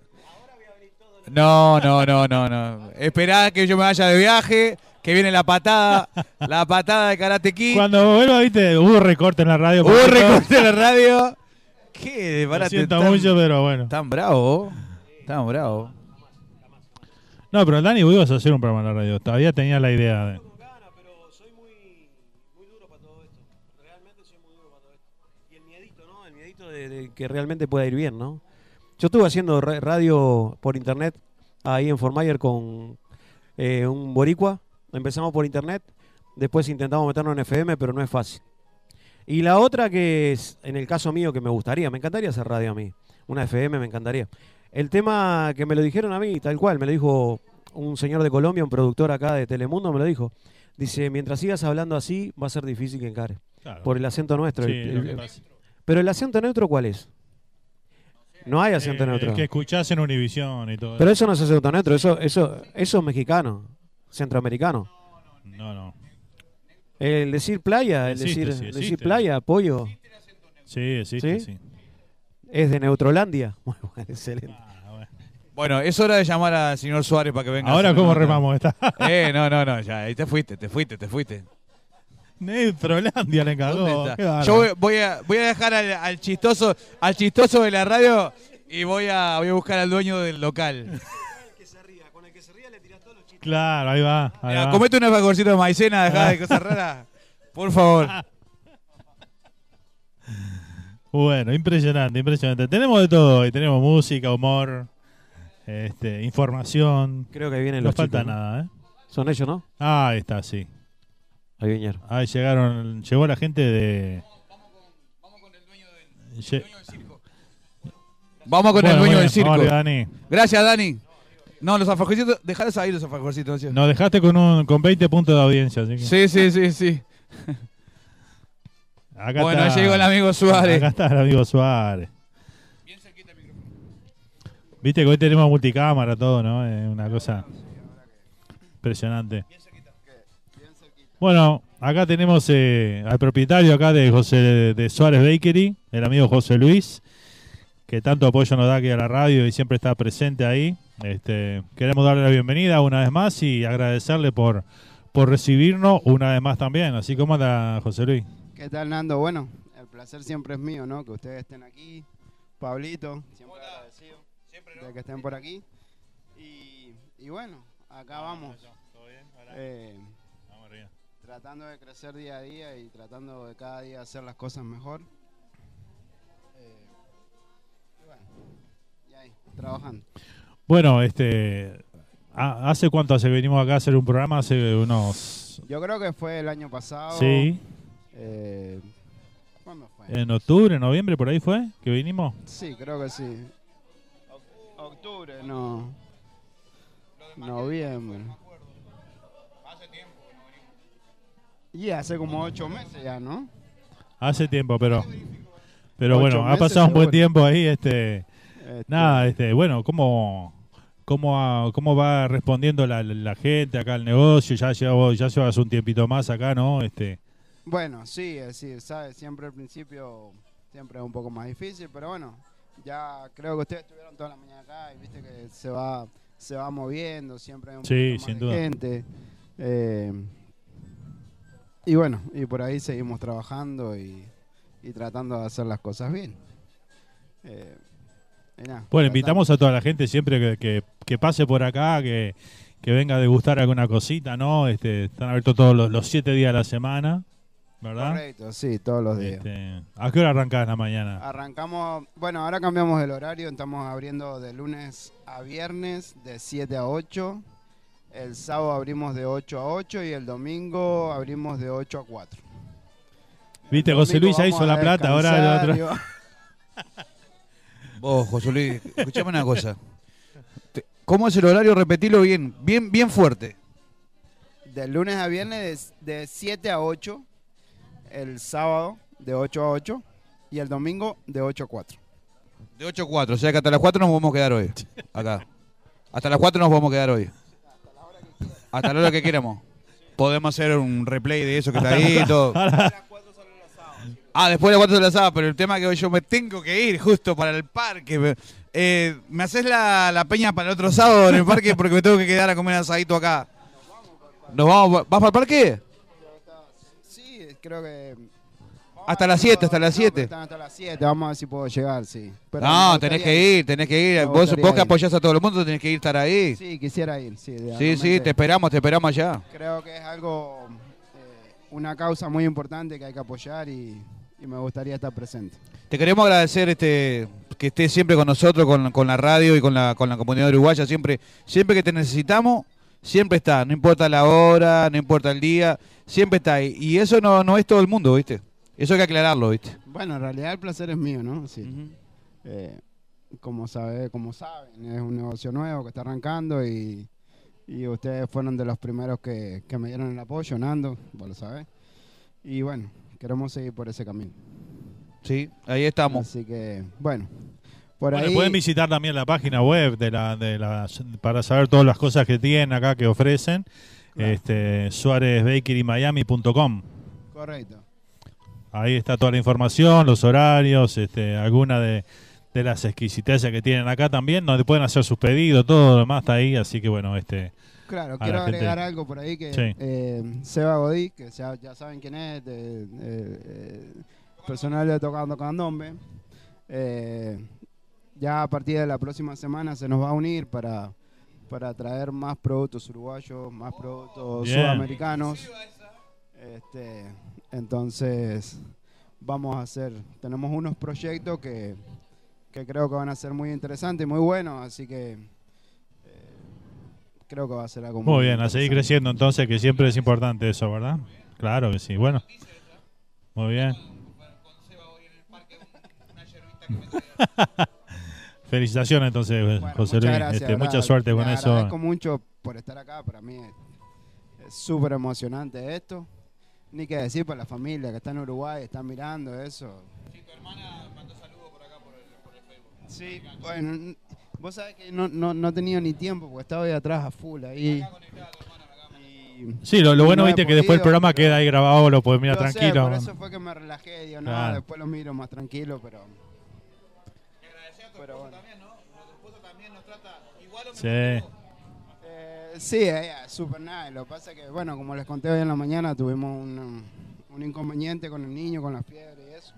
No, no, no, no, no. Esperá que yo me vaya de viaje, que viene la patada, la patada de Karate Kid. Cuando vuelva, viste, hubo recorte en la radio. Hubo recorte en la radio. ¿Qué? Lo siento tan- mucho, pero bueno. Tan bravo. Tan bravo. No, pero Dani, vos a hacer un programa en la radio. Todavía tenía la idea de. El de, de que realmente pueda ir bien, ¿no? Yo estuve haciendo ra- radio por internet ahí en Formayer con eh, un boricua. Empezamos por internet, después intentamos meternos en FM, pero no es fácil. Y la otra que es, en el caso mío, que me gustaría, me encantaría hacer radio a mí. Una FM me encantaría. El tema que me lo dijeron a mí, tal cual, me lo dijo un señor de Colombia, un productor acá de Telemundo, me lo dijo. Dice, mientras sigas hablando así, va a ser difícil que encare. Claro. Por el acento nuestro. Sí, el- el- pero el acento neutro, ¿cuál es? No hay acento Eh, neutro. El que escuchás en Univisión y todo. Pero eso no es acento neutro, eso, eso, eso es mexicano, centroamericano. No, no. El decir playa, el Existe, decir, sí, decir existe. playa, pollo, Sí, existe, ¿Sí? sí. Es de Neutrolandia. Muy bueno, excelente. Bueno, es hora de llamar al señor Suárez para que venga. Ahora, ¿cómo una remamos esta? Eh, no, no, no, ya, ahí te fuiste, te fuiste, te fuiste. Neutrolandia le cagó. Yo voy, voy a, voy a dejar al, al chistoso al chistoso de la radio y voy a, voy a buscar al dueño del local. Claro, ahí va. Ahí Mira, va. comete un alfajorcito de maicena, dejá de cosas raras. Por favor. Bueno, impresionante, impresionante. Tenemos de todo hoy. Tenemos música, humor, este, información. Creo que vienen no los falta chicos, ¿no? nada, ¿eh? Son ellos, ¿no? Ah, ahí está, sí. Ahí vinieron. Ahí llegaron, llegó la gente de... Lle- Vamos con Bueno, el dueño del circo. vamos, Dani. Gracias, Dani. No, los alfajorcitos, dejales ahí los alfajorcitos. Nos dejaste con un con 20 puntos de audiencia, así que... Sí, sí, sí, sí. Acá Bueno, está- llegó el amigo Suárez. Acá está el amigo Suárez. Viste que hoy tenemos multicámara, todo, ¿no? Es una cosa impresionante. Bueno, acá tenemos eh, al propietario acá de José de Suárez Bakery, el amigo José Luis, que tanto apoyo nos da aquí a la radio y siempre está presente ahí. Este, queremos darle la bienvenida una vez más y agradecerle por, por recibirnos una vez más también. Así como anda José Luis. ¿Qué tal, Nando? Bueno, el placer siempre es mío, ¿no? Que ustedes estén aquí. Pablito, siempre agradecido de que estén por aquí. Y, y bueno, acá vamos. Eh, tratando de crecer día a día y tratando de cada día hacer las cosas mejor. Eh, y bueno, y ahí, trabajando. Bueno, este, ha- ¿hace cuánto hace que venimos acá a hacer un programa? Hace unos... Yo creo que fue el año pasado. Sí. Eh, ¿Cuándo fue? En octubre, noviembre, por ahí fue que vinimos. Sí, creo que sí. Octubre, no. Noviembre. Y hace como ocho meses ya, ¿no? Hace tiempo, pero... Pero bueno, ha pasado un buen tiempo ahí. Este, Este- Nada, este, bueno, ¿cómo, cómo, cómo va respondiendo la, la gente acá al negocio? Ya llevas, ya llevas un tiempito más acá, ¿no? Este, Bueno, sí, decir, ¿sabes? Siempre al principio siempre es un poco más difícil, pero bueno, ya creo que ustedes estuvieron toda la mañana acá y viste que se va se va moviendo, siempre hay un Sí, poquito más de duda. gente. eh, y bueno, y por ahí seguimos trabajando y, y tratando de hacer las cosas bien. Eh, nada, Bueno, invitamos a toda la gente siempre que, que- que pase por acá, que, que venga a degustar alguna cosita, ¿no? Este, están abiertos todos los, los siete días de la semana, ¿verdad? Correcto, sí, todos los días. Este, ¿A qué hora arrancás en la mañana? Arrancamos, bueno, ahora cambiamos el horario, estamos abriendo de lunes a viernes de 7 a 8. El sábado abrimos de 8 a 8 y el domingo abrimos de 8 a 4. Viste, José Luis ya hizo la plata, ahora el otro. Vos, José Luis, escuchame una cosa. Te- ¿Cómo es el horario? Repetilo bien, bien, bien fuerte. De lunes a viernes de, de 7 a 8. El sábado de 8 a 8. Y el domingo de 8 a 4. De 8 a 4, o sea que hasta las 4 nos podemos quedar hoy. Acá. Hasta las 4 nos podemos quedar hoy. Hasta la hora que queramos. Podemos hacer un replay de eso que está ahí y todo. Ah, después de las 4 de la sábado, pero el tema es que hoy yo me tengo que ir justo para el parque. Me- Eh, ¿Me haces la, la peña para el otro sábado en el parque? Porque me tengo que quedar a comer asadito acá. ¿Nos vamos? ¿Vas para el parque? Creo que Hasta las 7, hasta las 7. Están hasta las 7, vamos a ver si puedo llegar, sí. Pero No, me tenés gustaría que ir, tenés que ir. Vos, gustaría vos que ir. apoyás a todo el mundo, tenés que ir estar ahí. Sí, quisiera ir, sí. Sí, sí, te esperamos, te esperamos allá. Creo que es algo, eh, una causa muy importante que hay que apoyar y, y me gustaría estar presente. Te queremos agradecer este que estés siempre con nosotros, con, con la radio y con la, con la comunidad uruguaya. Siempre, siempre que te necesitamos, siempre está. No importa la hora, no importa el día, siempre está ahí. Y eso no, no es todo el mundo, ¿viste? Eso hay que aclararlo, ¿viste? Bueno, en realidad el placer es mío, ¿no? Sí. Eh, como, sabe, como saben, es un negocio nuevo que está arrancando y, y ustedes fueron de los primeros que, que me dieron el apoyo, Nando, vos lo sabés. Y bueno, queremos seguir por ese camino. Sí, ahí estamos. Así que, bueno, por Bueno, ahí... pueden visitar también la página web de la, de la, para saber todas las cosas que tienen acá, que ofrecen. Este, suárezbakerymiami.com. Correcto. Ahí está toda la información, los horarios, este, alguna de, de las exquisiteces que tienen acá también, donde pueden hacer sus pedidos, todo lo demás está ahí, así que bueno, este... Claro, quiero gente- agregar algo por ahí que Sí. eh, Seba Godí, que ya, ya saben quién es, de, eh, personal de Tocando Candombe, eh, ya a partir de la próxima semana se nos va a unir para, para traer más productos uruguayos, más productos Bien. sudamericanos. Este, entonces, vamos a hacer, tenemos unos proyectos que, que creo que van a ser muy interesantes y muy buenos, así que eh, creo que va a ser algo Muy bien, a seguir creciendo entonces, que siempre es importante eso, ¿verdad? Claro que sí, bueno. Muy bien. Felicitaciones entonces, José Muchas Luis. gracias, Este, mucha suerte con eso. agradezco mucho por estar acá. Para mí es- súper emocionante esto. Ni que decir para la familia que está en Uruguay, está mirando eso. Sí, bueno, n- vos sabés que no, no, no he tenido ni tiempo porque estaba ahí atrás a full ahí. Sí, lo, lo bueno, no viste, que después el podido, programa queda ahí grabado, lo puedes mirar Yo sé, tranquilo. por eso fue que me relajé, digo, no, Claro. después lo miro más tranquilo, pero... Pero bueno. Sí. Eh, sí, ella es súper nice. Lo que pasa es que, bueno, como les conté hoy en la mañana, tuvimos un, un inconveniente con el niño, con la fiebre y eso.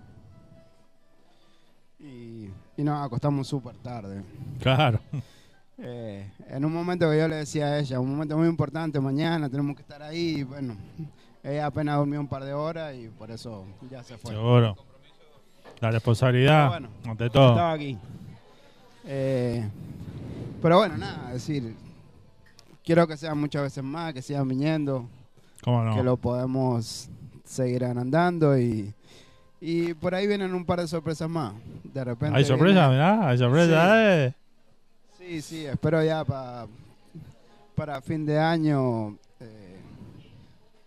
Y, y nos acostamos súper tarde. Claro. Eh, en un momento que yo le decía a ella, un momento muy importante, mañana tenemos que estar ahí. Y bueno, ella apenas durmió un par de horas y por eso ya se fue. Seguro. La responsabilidad, bueno, ante todo. Estaba aquí. Eh, pero bueno, nada, es decir, quiero que sean muchas veces más, que sigan viniendo, que lo podemos seguir agrandando y, y por ahí vienen un par de sorpresas más. De repente. Hay sorpresa, viene- mirá, hay sorpresa, Sí. eh. Sí, sí, espero ya pa- para fin de año eh,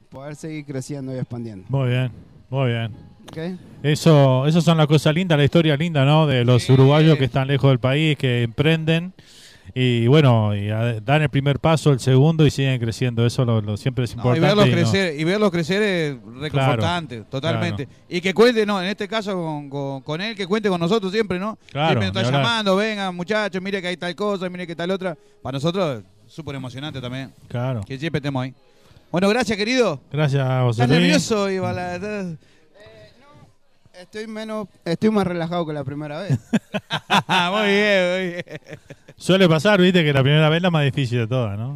poder seguir creciendo y expandiendo. Muy bien, muy bien. ¿Ok? Eso, eso son las cosas lindas, la historia linda, ¿no? De los uruguayos que están lejos del país, que emprenden y bueno, y dan el primer paso, el segundo y siguen creciendo. Eso lo, lo- siempre es No, importante. y verlos y no- crecer, y verlos crecer es reconfortante, totalmente. Y que cuente, no, en este caso con, con- con él, que cuente con nosotros siempre, ¿no? Claro, siempre nos está llamando, vengan muchachos, mire que hay tal cosa, mire que tal otra. Para nosotros, súper emocionante también. Claro. Que siempre estemos ahí. Bueno, gracias, querido. Gracias, José ¿Estás nervioso, Ibala? ¿Estás- Estoy menos, estoy más relajado que la primera vez. muy bien, muy bien. Suele pasar, viste, que la primera vez es la más difícil de todas, ¿no?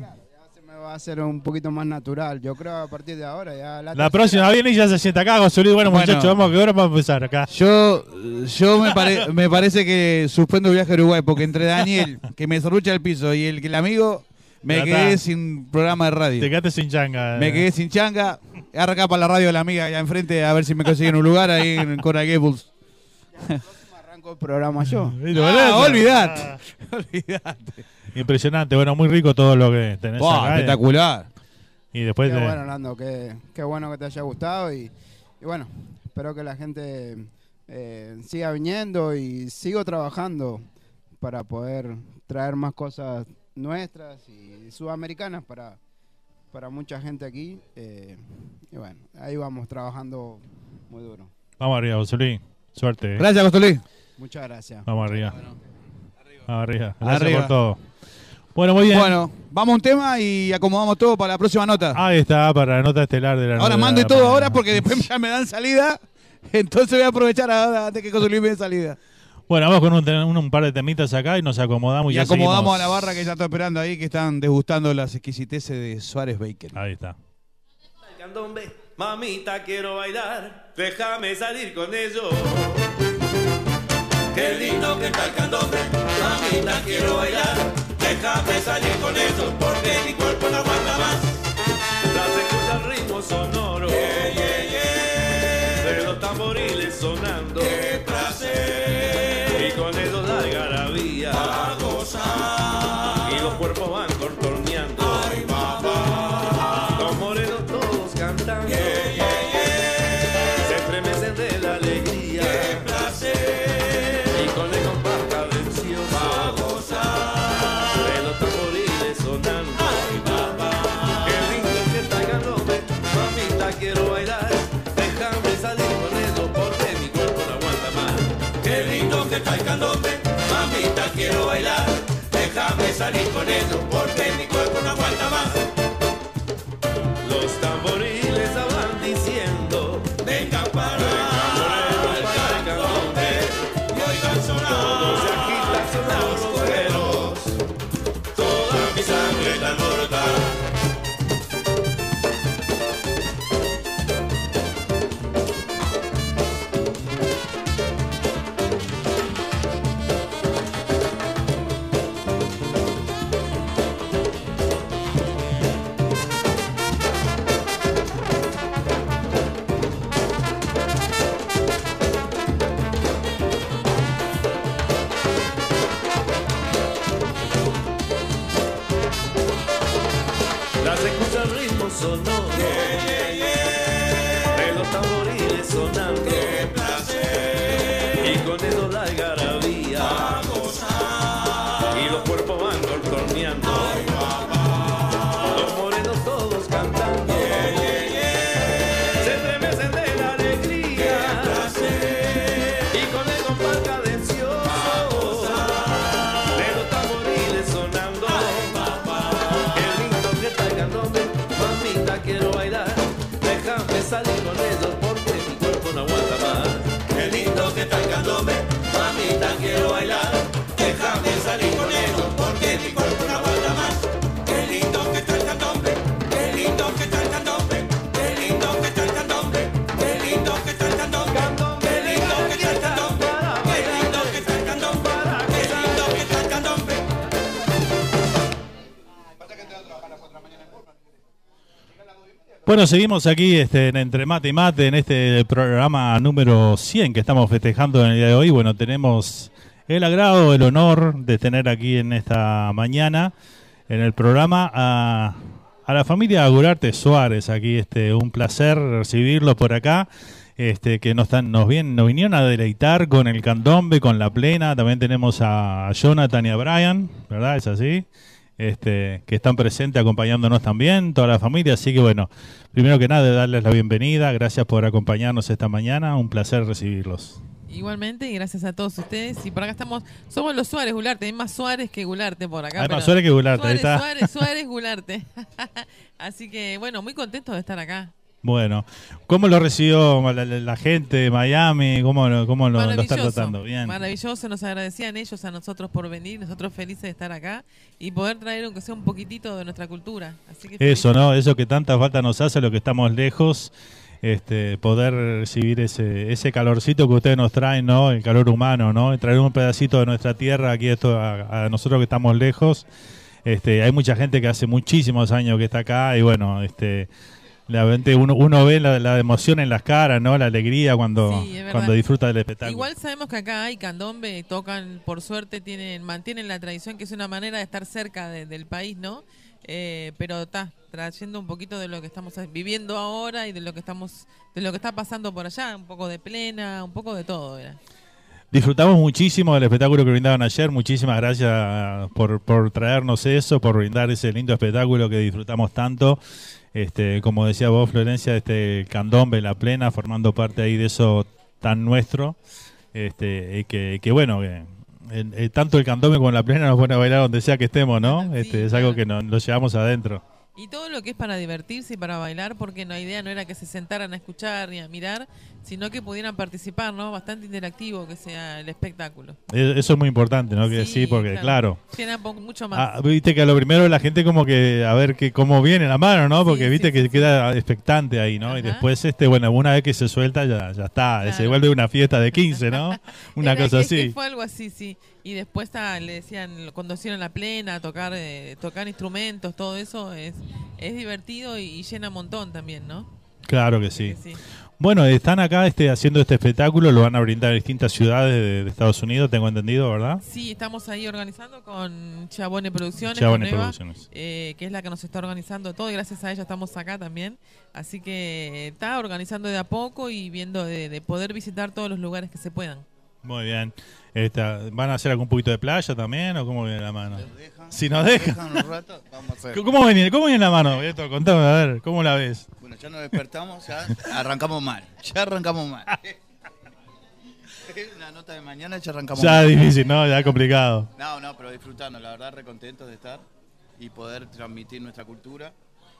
Se me va a hacer un poquito más natural. Yo creo a partir de ahora ya la, La próxima viene y ya se sienta acá, José Luis. Bueno, Bueno. muchachos, vamos, que ahora vamos a empezar acá. Yo, yo me, pare- me parece que suspendo el viaje a Uruguay porque entre Daniel, que me zorrucha el piso, y el, el amigo, me Ya quedé está. sin programa de radio. Te quedaste sin changa. Me quedé sin changa. Arranca para la radio de la amiga allá enfrente a ver si me consiguen un lugar ahí en Cora Gables. Arranco el programa yo. ¿Viste, Ah, olvidate. Ah. Olvidate. Impresionante, bueno, muy rico todo lo que tenés Buah, acá. eh. espectacular. Y después Qué de- bueno, Nando, qué, qué bueno que te haya gustado y, y bueno, espero que la gente eh, siga viniendo y sigo trabajando para poder traer más cosas nuestras y sudamericanas para, para mucha gente aquí. eh, y bueno, ahí vamos trabajando muy duro. Vamos arriba, José Luis. Suerte. eh. Gracias, José Luis. Muchas gracias. Vamos arriba. Vamos arriba. Gracias Arriba. por todo. Bueno, muy bien. Bueno, vamos a un tema y acomodamos todo para la próxima nota. Ahí está, para la nota estelar de la ahora novedad. mande todo ahora porque después ya me dan salida Entonces voy a aprovechar ahora antes que José Luis me dé salida. Bueno, vamos con un, un- un par de temitas acá y nos acomodamos. Y ya acomodamos seguimos. a la barra que ya está esperando ahí, que están degustando las exquisiteces de Suárez Baker. Ahí está. Mamita quiero bailar, déjame salir con ellos. Qué lindo que está el candombe, mamita quiero bailar, quiero bailar, déjame salir con ellos Bueno, seguimos aquí este, en Entre Mate y Mate, en este programa número 100 que estamos festejando en el día de hoy. Bueno, tenemos el agrado, el honor de tener aquí en esta mañana, en el programa, a, a la familia Agurarte Suárez. Aquí, este, un placer recibirlos por acá. Este, que nos, están, nos, bien, nos vinieron a deleitar con el candombe, con la plena. También tenemos a Jonathan y a Brian, ¿verdad? Es así este, que están presentes acompañándonos también, toda la familia. Así que bueno, primero que nada, darles la bienvenida. Gracias por acompañarnos esta mañana. Un placer recibirlos. Igualmente, y gracias a todos ustedes. Y por acá estamos, somos los Suárez Gularte, hay más Suárez que Gularte por acá. Hay más Suárez que Gularte, ahí Suárez, está. Suárez, Suárez, Gularte. Así que, bueno, muy contentos de estar acá. Bueno, ¿cómo lo recibió la, la- la gente de Miami? ¿Cómo, lo- cómo lo, lo está Maravilloso, tratando? Bien. Maravilloso, nos agradecían ellos a nosotros por venir, nosotros felices de estar acá y poder traer aunque sea un poquitito de nuestra cultura. Así que Eso, ¿no? Eso que tanta falta nos hace, lo que estamos lejos, este, poder recibir ese, ese calorcito que ustedes nos traen, ¿no? El calor humano, ¿no? Traer un pedacito de nuestra tierra aquí esto a, a nosotros que estamos lejos. Este, hay mucha gente que hace muchísimos años que está acá y bueno, este, la uno, uno ve la, la emoción en las caras, ¿no? La alegría cuando, Sí, cuando disfruta del espectáculo. Igual sabemos que acá hay candombe, tocan, por suerte tienen, mantienen la tradición que es una manera de estar cerca de- del país, ¿no? Eh, pero está trayendo un poquito de lo que estamos viviendo ahora y de lo que estamos, de lo que está pasando por allá, un poco de plena, un poco de todo. Era. Disfrutamos muchísimo del espectáculo que brindaban ayer. Muchísimas gracias por, por traernos eso, por brindar ese lindo espectáculo que disfrutamos tanto. Este, como decía vos, Florencia, este candombe, la plena, formando parte ahí de eso tan nuestro. Este, y que, que bueno, que el- el- tanto el candombe como la plena nos pone a bailar donde sea que estemos, ¿no? Este, es algo que nos, lo llevamos adentro. Y todo lo que es para divertirse y para bailar, porque la idea no era que se sentaran a escuchar ni a mirar, sino que pudieran participar, ¿no? Bastante interactivo que sea el espectáculo. Eh, Eso es muy importante, ¿no? Que sí, porque claro. Llena po- mucho más. Ah, viste que a lo primero la gente como que a ver que cómo viene la mano, ¿no? Porque viste que queda expectante ahí, ¿no? Y después este, bueno, una vez que se suelta ya ya está, se vuelve una fiesta de 15, ¿no? Una cosa es que así. fue algo así, sí. Y después ah, le decían, cuando hicieron la plena, tocar eh, tocar instrumentos, todo eso es, es divertido y, y llena un montón también, ¿no? Claro que sí. sí. Bueno, están acá este haciendo este espectáculo, lo van a brindar en distintas ciudades de, de Estados Unidos, tengo entendido, ¿verdad? Sí, estamos ahí organizando con Chabone Producciones, Chabone con Eva, Producciones. eh, que es la que nos está organizando todo y gracias a ella estamos acá también. Así que está organizando de a poco y viendo de, de poder visitar todos los lugares que se puedan. Muy bien. Esta, ¿Van a hacer algún poquito de playa también o cómo viene la mano? Si nos dejan. un rato, vamos a hacer. ¿Cómo viene, cómo viene la mano? Beto? Contame, a ver, ¿cómo la ves? Bueno, ya nos despertamos, ya arrancamos mal. Ya arrancamos mal. Una nota de mañana ya arrancamos Ya mal. difícil, ¿no? Ya complicado. No, no, pero disfrutando, la verdad, re contentos de estar y poder transmitir nuestra cultura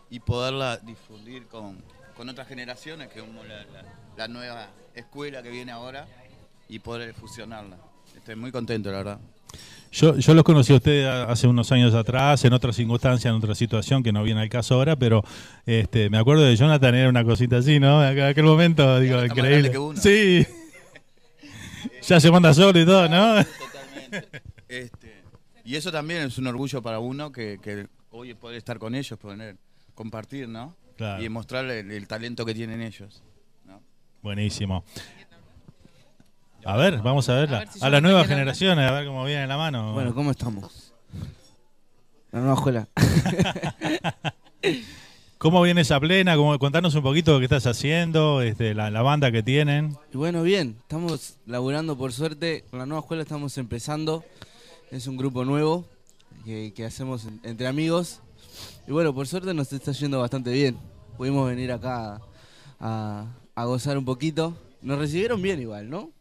y poderla difundir con, con otras generaciones, que es la, la- la nueva escuela que viene ahora, y poder fusionarla. Estoy muy contento, la verdad. Yo, yo los conocí a ustedes hace unos años atrás, en otra circunstancia, en otra situación que no viene al caso ahora, pero este, me acuerdo de Jonathan, era una cosita así, ¿no? En aquel momento, digo, está increíble. que uno. Sí. ya se manda solo y todo, ¿no? Este, y eso también es un orgullo para uno que, que hoy poder estar con ellos, poder compartir, ¿no? Claro. Y mostrar el, el talento que tienen ellos. Buenísimo. A ver, vamos a verla. A ver si a Jonathan las nuevas quiere hablar. generaciones, a ver cómo viene la mano. Bueno, ¿cómo estamos? La nueva escuela. ¿Cómo viene esa plena? ¿Cómo, contanos un poquito qué estás haciendo, este, la, la banda que tienen. Y bueno, bien, estamos laburando por suerte. Con la nueva escuela estamos empezando. Es un grupo nuevo que, que hacemos en- entre amigos. Y bueno, por suerte nos está yendo bastante bien. Pudimos venir acá a, a gozar un poquito. Nos recibieron bien igual, ¿no?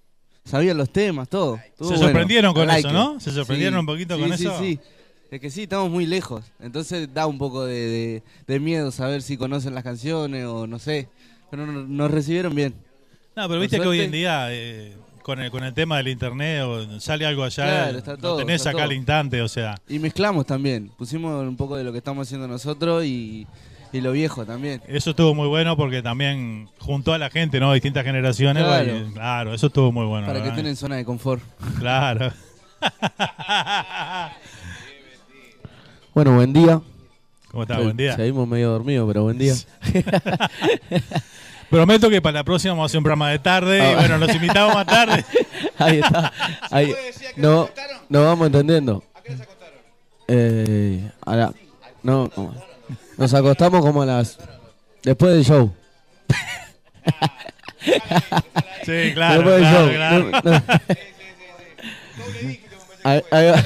Sabían los temas, todo. Estuvo Se bueno. sorprendieron con Like eso, ¿no? ¿Se sorprendieron Sí, un poquito sí, con sí, eso? Sí, Es que sí, estamos muy lejos. Entonces da un poco de, de- de miedo saber si conocen las canciones o no sé. Pero no- nos recibieron bien. No, pero viste que hoy en día, eh, con, el, con el tema del internet, o sale algo allá, Claro, está lo todo, tenés está acá todo. al instante, o sea. Y mezclamos también. Pusimos un poco de lo que estamos haciendo nosotros y, y lo viejo también. Eso estuvo muy bueno porque también juntó a la gente, ¿no? Distintas generaciones. Claro. y- claro, eso estuvo muy bueno. para que estén en zona de confort. Claro. Bueno, buen día. ¿Cómo estás? Se- Buen día. Seguimos medio dormidos, pero buen día. Prometo que para la próxima vamos a hacer un programa de tarde y Ah. bueno, los invitamos más tarde. Ahí está. Ahí. No, nos vamos entendiendo. Eh, a la- no, no. Nos acostamos como a las después del show. Sí, claro, Después del claro, show. claro. No, no. Ahí- ahí va.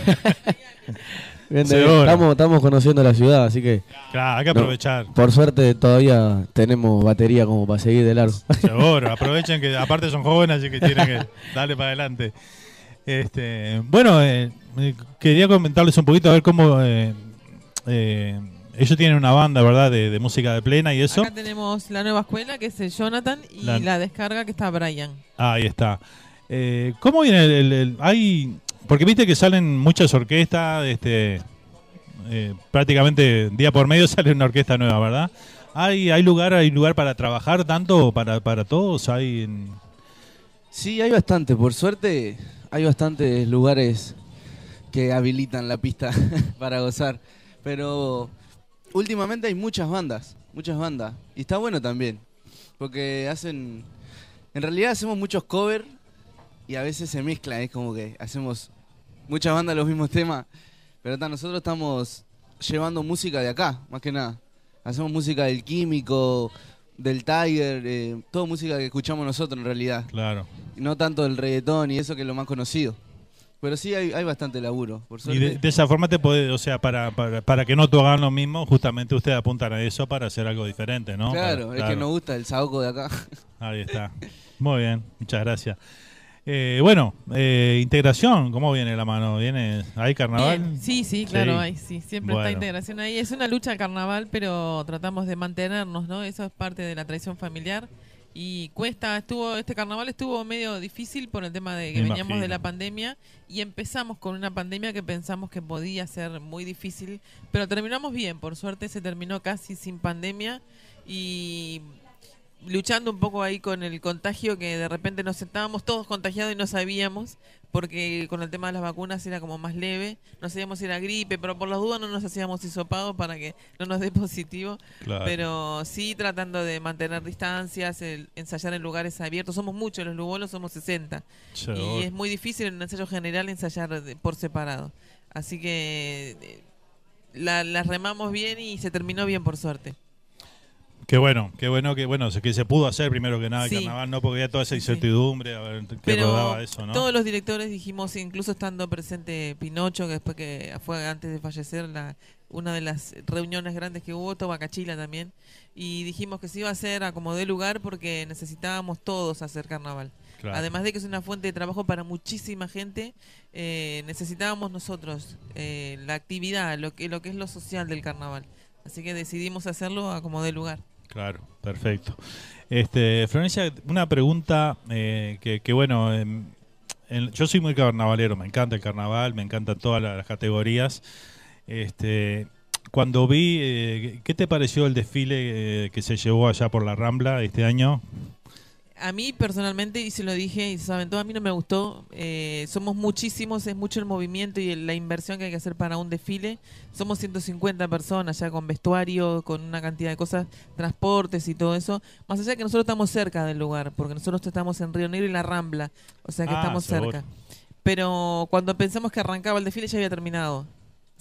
Bien, de- Seguro. estamos, estamos conociendo la ciudad, así que. Claro, hay que no, aprovechar. por suerte todavía tenemos batería como para seguir de largo. Seguro, aprovechen que aparte son jóvenes, así que tienen que darle para adelante. Este, bueno, eh, eh, quería comentarles un poquito a ver cómo eh, eh, ellos tienen una banda, ¿verdad? De, de música de plena y eso. Acá tenemos la nueva escuela que es el Jonathan y La- la, descarga que está Brian. Ah, ahí está. Eh, ¿Cómo viene el, el- el- hay porque viste que salen muchas orquestas, este, eh, prácticamente día por medio sale una orquesta nueva, ¿verdad? Hay hay lugar hay lugar para trabajar tanto para para todos hay en- Sí, hay bastante. Por suerte, hay bastantes lugares que habilitan la pista para gozar. Pero últimamente hay muchas bandas, muchas bandas. Y está bueno también. Porque hacen. En realidad hacemos muchos covers y a veces se mezcla. Es como que hacemos muchas bandas los mismos temas. Pero ta, nosotros estamos llevando música de acá, más que nada. Hacemos música del químico, del Tiger, eh, toda música que escuchamos nosotros en realidad. Claro. Y no tanto el reggaetón y eso que es lo más conocido. Pero sí hay, hay bastante laburo, por y suerte. de, de esa forma te puede, o sea, para, para, para que no todos hagan lo mismo, justamente ustedes apuntan a eso para hacer algo diferente, ¿no? claro, Para- es que nos gusta el saoco de acá. Ahí está. Muy bien, muchas gracias. Eh, bueno, eh, integración, ¿cómo viene la mano? ¿Viene? ¿Hay carnaval? Bien. Sí, sí, claro, Sí. hay, sí. Siempre Bueno. está integración ahí. Es una lucha al carnaval, pero tratamos de mantenernos, ¿no? Eso es parte de la tradición familiar. Y cuesta, estuvo este carnaval estuvo medio difícil por el tema de que Me veníamos de la pandemia y empezamos con una pandemia que pensamos que podía ser muy difícil, pero terminamos bien, por suerte se terminó casi sin pandemia y luchando un poco ahí con el contagio que de repente nos estábamos todos contagiados y no sabíamos porque con el tema de las vacunas era como más leve, no sabíamos si era gripe, pero por las dudas no nos hacíamos hisopado para que no nos dé positivo, Claro. pero sí tratando de mantener distancias, el- ensayar en lugares abiertos, somos muchos, los lugolos somos 60 Sí, y es muy difícil en un ensayo general ensayar de- por separado, así que eh, la, la remamos bien y se terminó bien por suerte. Qué bueno, qué bueno que bueno que se pudo hacer primero que nada el Sí. carnaval, no porque había toda esa incertidumbre, a ver qué Pero rodaba eso, ¿no? todos los directores dijimos, incluso estando presente Pinocho, que después que fue antes de fallecer la una de las reuniones grandes que hubo, Tobacachila también, y dijimos que se iba a hacer a como de lugar porque necesitábamos todos hacer carnaval. Claro. Además de que es una fuente de trabajo para muchísima gente, eh, necesitábamos nosotros eh, la actividad, lo que, lo que es lo social del carnaval. Así que decidimos hacerlo a como de lugar. Claro, perfecto. Este, Florencia, una pregunta eh, que, que, bueno, em, en- yo soy muy carnavalero, me encanta el carnaval, me encantan todas las, las categorías. Este, cuando vi, eh, ¿qué te pareció el desfile eh, que se llevó allá por la Rambla este año? A mí personalmente, y se lo dije, y saben todo, a mí no me gustó. Eh, somos muchísimos, es mucho el movimiento y el- la inversión que hay que hacer para un desfile. Somos 150 personas ya con vestuario, con una cantidad de cosas, transportes y todo eso. Más allá de que nosotros estamos cerca del lugar, porque nosotros estamos en Río Negro y La Rambla, o sea que Ah, estamos seguro. cerca. Pero cuando pensamos que arrancaba el desfile ya había terminado.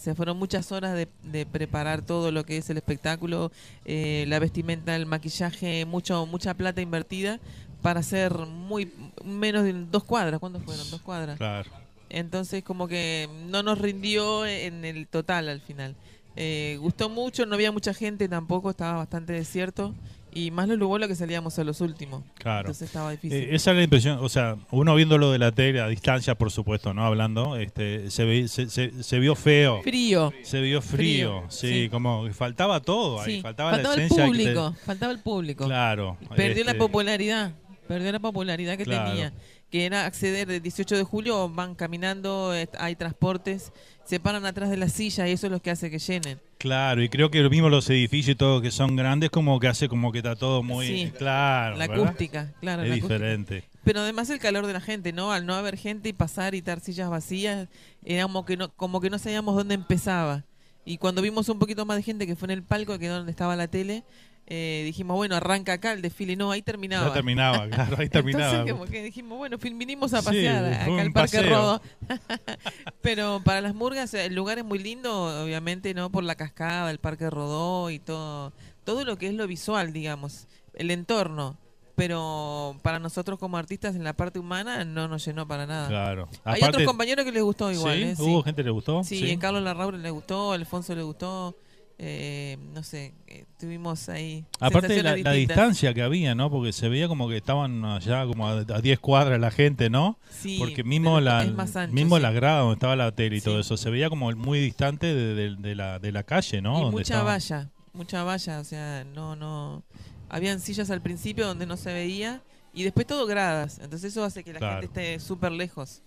Se fueron muchas horas de, de preparar todo lo que es el espectáculo, eh, la vestimenta, el maquillaje, mucho mucha plata invertida para hacer muy menos de dos cuadras. ¿Cuántos fueron? Dos cuadras. Claro. Entonces como que no nos rindió en el total al final. Eh, gustó mucho, no había mucha gente tampoco, estaba bastante desierto. Y más los lugolos que salíamos a los últimos. Claro. Entonces estaba difícil. Eh, esa es la impresión, o sea, uno viéndolo de la tele a distancia, por supuesto, no hablando, este, se, ve- se, se- se vio feo. Frío. Se vio frío, Frío, sí, sí. como faltaba todo ahí, Sí, faltaba, la el esencia. te- público, faltaba el público. Claro. Perdió la este, popularidad, perdió la popularidad que Claro. tenía, que era acceder el 18 de julio, van caminando, hay transportes, se paran atrás de la silla y eso es lo que hace que llenen. Claro, y creo que lo mismo los edificios y todo que son grandes, como que hace como que está todo muy Sí. claro. La ¿verdad? acústica, claro, Es la acústica. diferente. Pero además el calor de la gente, ¿no? Al no haber gente y pasar y estar sillas vacías, era como que no, como que no sabíamos dónde empezaba. Y cuando vimos un poquito más de gente que fue en el palco, que es donde estaba la tele, eh, dijimos, bueno, arranca acá el desfile. No, ahí terminaba. Ya terminaba, claro, ahí terminaba. Entonces como que dijimos, bueno, vinimos a pasear acá al Parque paseo. Rodo. Pero para las murgas el lugar es muy lindo, obviamente, ¿no? Por la cascada, el Parque Rodó y todo, todo lo que es lo visual, digamos, el entorno. Pero para nosotros como artistas en la parte humana no nos llenó para nada. Claro. Hay otros compañeros que les gustó igual. ¿Sí? ¿eh? ¿Hubo gente que le gustó? Sí, Sí. a Carlos Larraure le gustó, a Alfonso le gustó. Eh, no sé, eh, tuvimos ahí. Aparte de la, la distancia que había, ¿no? Porque se veía como que estaban allá como a, a 10 cuadras la gente, ¿no? Sí, Porque mismo la ancho, mismo sí. la grada donde estaba la tele y todo eso se veía como muy distante de, de- de la, de la calle, ¿no? Y Donde mucha estaban. valla, mucha valla, o sea, no, no. Habían sillas al principio donde no se veía y después todo gradas, entonces eso hace que la Claro. gente esté súper lejos.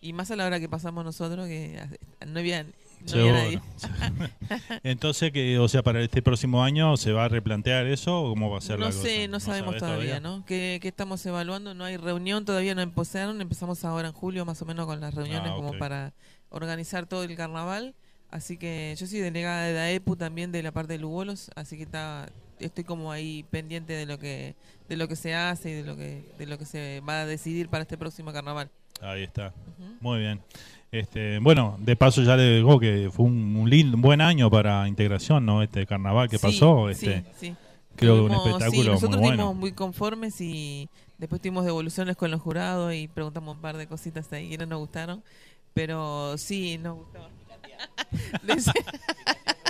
Y más a la hora que pasamos nosotros, que no había, no había Seguro. nadie. Entonces, que, o sea, para este próximo año se va a replantear eso o cómo va a ser la No cosa? sé, no sabemos todavía, ¿no? ¿Qué, qué estamos evaluando? No hay reunión, todavía no empezaron. Empezamos ahora en julio más o menos con las reuniones Ah, como para organizar todo el carnaval. Así que yo soy delegada de DAEPU también de la parte de Lugolos, así que está, estoy como ahí pendiente de lo que de lo que se hace y de lo que de lo que se va a decidir para este próximo carnaval. Ahí está. Muy bien. Este, bueno, de paso ya le digo que fue un, un lindo, un buen año para integración, ¿no? Este carnaval que Sí, pasó, sí, este, sí. creo que un Tuvimos- sí, espectáculo nosotros muy bueno. muy conformes y después tuvimos devoluciones con los jurados y preguntamos un par de cositas ahí que no nos gustaron, pero sí nos gustó.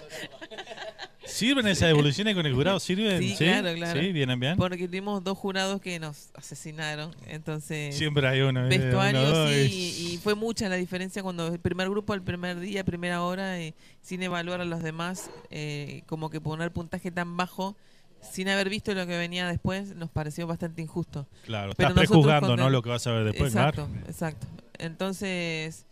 ¿Sirven esas devoluciones con el jurado? ¿Sirven? Sí, claro, claro. ¿Sí? ¿Vienen bien? Porque tuvimos dos jurados que nos asesinaron, entonces... Siempre hay uno, ¿eh? Vestuario, Uno, dos, sí, y, y fue mucha la diferencia cuando el primer grupo, el primer día, primera hora, eh, sin evaluar a los demás, eh, como que poner puntaje tan bajo, sin haber visto lo que venía después, nos pareció bastante injusto. Claro, Pero estás prejuzgando, ¿no? Lo que vas a ver después, Exacto, exacto. Entonces,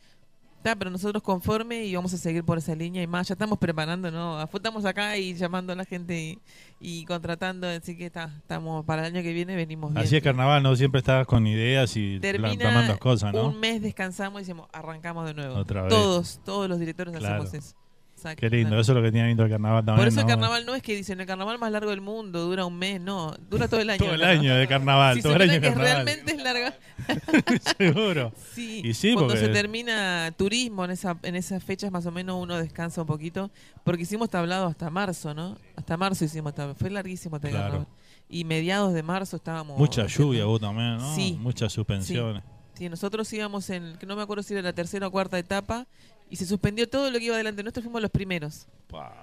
está, pero nosotros conforme y vamos a seguir por esa línea y más. Ya estamos preparando, ¿no? Estamos acá y llamando a la gente y, y contratando, así que está, estamos para el año que viene venimos bien. Así es carnaval, ¿no? Siempre estás con ideas y Termina cosas, ¿no? un mes descansamos y decimos, arrancamos de nuevo. Otra vez. Todos, todos los directores Claro. hacemos eso. Exacto, Qué lindo, eso es lo que tiene lindo el carnaval también. Por eso el carnaval no es que dicen el carnaval más largo del mundo, dura un mes, no, dura todo el año. Todo el año de carnaval, Si todo el año de carnaval. realmente es larga. Seguro. Sí, Y sí, cuando porque- se termina turismo en esa en esas fechas más o menos uno descansa un poquito, porque hicimos tablado hasta marzo, ¿no? Hasta marzo hicimos tablado, fue larguísimo este Claro. carnaval. Y mediados de marzo estábamos Mucha lluvia vos también, ¿no? Sí. Muchas suspensiones. Sí, nosotros íbamos en, no me acuerdo si era la tercera o cuarta etapa, y se suspendió todo lo que iba adelante. Nosotros fuimos los primeros.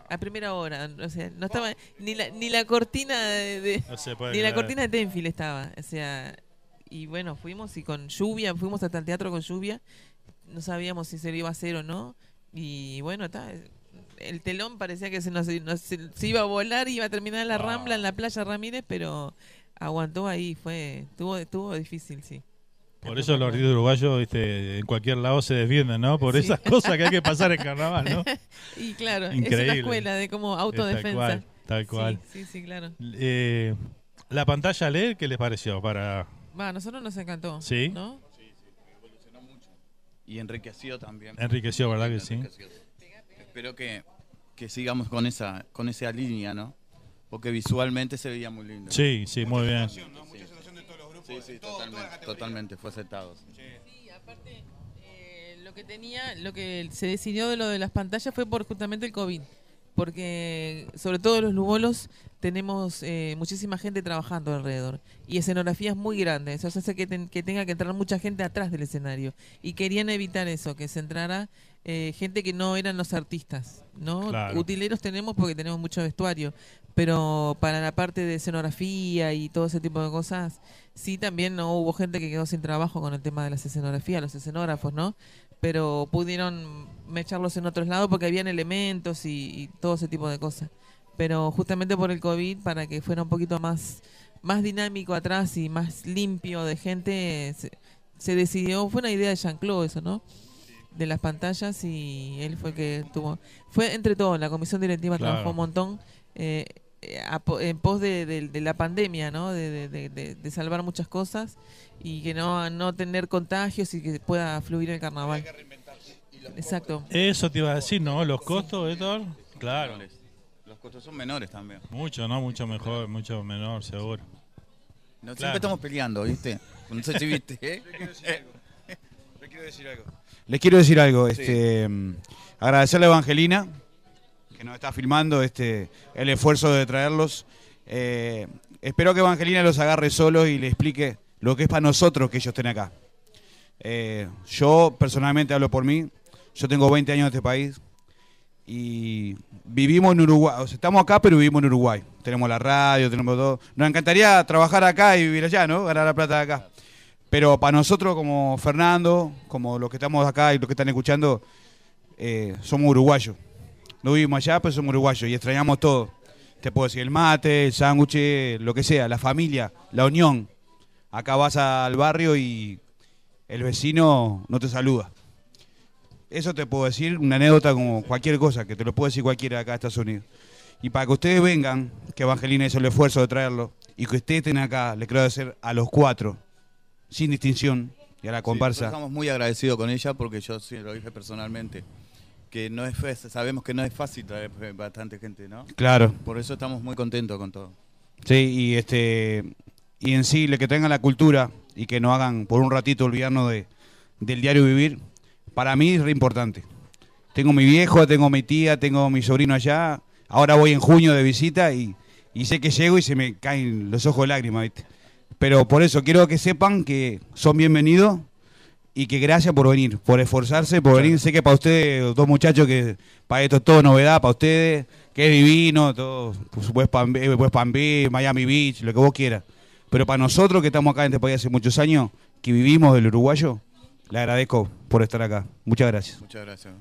A primera hora. O sea, no estaba ni la, ni la cortina de, de- No ni la cortina de Tenfield estaba. O sea, y bueno, fuimos y con lluvia, fuimos hasta el teatro con lluvia. No sabíamos si se lo iba a hacer o no. Y bueno, está. El telón parecía que se nos, nos- se, se iba a volar, iba a terminar en la Rambla, en la playa Ramírez, pero aguantó ahí, fue, estuvo, estuvo difícil, sí. Por eso los artistas uruguayos, viste, en cualquier lado se defienden, ¿no? Por Sí. esas cosas que hay que pasar en carnaval, ¿no? y claro, es una escuela de como autodefensa. Tal cual, tal Sí, cual. Sí, sí, claro. Eh, la pantalla LED, ¿qué les pareció? Para Va, a nosotros nos encantó. Sí. ¿No? Y enriqueció también. Enriqueció, ¿verdad que sí? Espero que, que sigamos con esa, con esa línea, ¿no? Porque visualmente se veía muy lindo. Sí, sí, muy bien. Sí, sí, totalmente, totalmente, fue aceptado. sí. Eh, lo que tenía, lo que se decidió de lo de las pantallas fue por justamente el COVID. Porque sobre todo los lubolos tenemos eh, muchísima gente trabajando alrededor y escenografías muy grandes. Eso hace que, ten- que tenga que entrar mucha gente atrás del escenario. Y querían evitar eso, que se entrara eh, gente que no eran los artistas. ¿no? Claro. Utileros tenemos porque tenemos mucho vestuario, pero para la parte de escenografía y todo ese tipo de cosas, sí también no hubo gente que quedó sin trabajo con el tema de las escenografías, los escenógrafos, ¿no? Pero pudieron mecharlos en otros lados porque habían elementos y, y todo ese tipo de cosas. Pero justamente por el COVID, para que fuera un poquito más, más dinámico atrás y más limpio de gente, se, se decidió, fue una idea de Jean-Claude eso, ¿no? De las pantallas y él fue el que tuvo... Fue entre todos, la comisión directiva Claro. trabajó un montón. eh, eh, a po- en pos de, de- de la pandemia, ¿no? De, de- de- de- de salvar muchas cosas y que no, no tener contagios y que pueda fluir el carnaval. Exacto. Eso te iba a decir, ¿no? Los costos, Héctor. Claro. Los costos son menores también. Mucho, ¿no? Mucho mejor, mucho menor, seguro. No, Claro. Siempre estamos peleando, ¿viste? No sé si viste, ¿eh? Le quiero decir algo. Les quiero decir algo. Este, mm, agradecerle a Evangelina, que nos está filmando este, el esfuerzo de traerlos. Eh, espero que Evangelina los agarre solos y le explique lo que es para nosotros que ellos estén acá. Eh, yo personalmente hablo por mí. Yo tengo 20 años en este país y vivimos en Uruguay. O sea, estamos acá, pero vivimos en Uruguay. Tenemos la radio, tenemos todo. Nos encantaría trabajar acá y vivir allá, ¿no? Ganar la plata de acá. Pero para nosotros, como Fernando, como los que estamos acá y los que están escuchando, eh, somos uruguayos. No vivimos allá, pero somos uruguayos y extrañamos todo. Te puedo decir el mate, el sándwich, lo que sea, la familia, la unión. Acá vas al barrio y el vecino no te saluda. Eso te puedo decir, una anécdota como cualquier cosa, que te lo puede decir cualquiera acá de Estados Unidos. Y para que ustedes vengan, que Evangelina hizo el esfuerzo de traerlo, y que ustedes estén acá, les quiero decir a los cuatro, sin distinción, y a la comparsa. estamos muy agradecidos con ella porque yo sí lo dije personalmente. Que no es sabemos que no es fácil traer bastante gente, ¿no? Claro. Por eso estamos muy contentos con todo. Sí, y este y en sí, le que tengan la cultura y que no hagan por un ratito olvidarnos de, del diario vivir, para mí es re importante. Tengo mi viejo, tengo mi tía, tengo mi sobrino allá. Ahora voy en junio de visita y, y sé que llego y se me caen los ojos de lágrimas, ¿viste? Pero por eso quiero que sepan que son bienvenidos y que gracias por venir, por esforzarse, por venir. Sé que para ustedes, dos muchachos, que para esto es todo novedad, para ustedes, que es divino, todo, pues, West Palm, Beach, West Palm Beach, Miami Beach, lo que vos quieras. Pero para nosotros que estamos acá en este país hace muchos años, que vivimos del uruguayo, le agradezco por estar acá. Muchas gracias. Muchas gracias.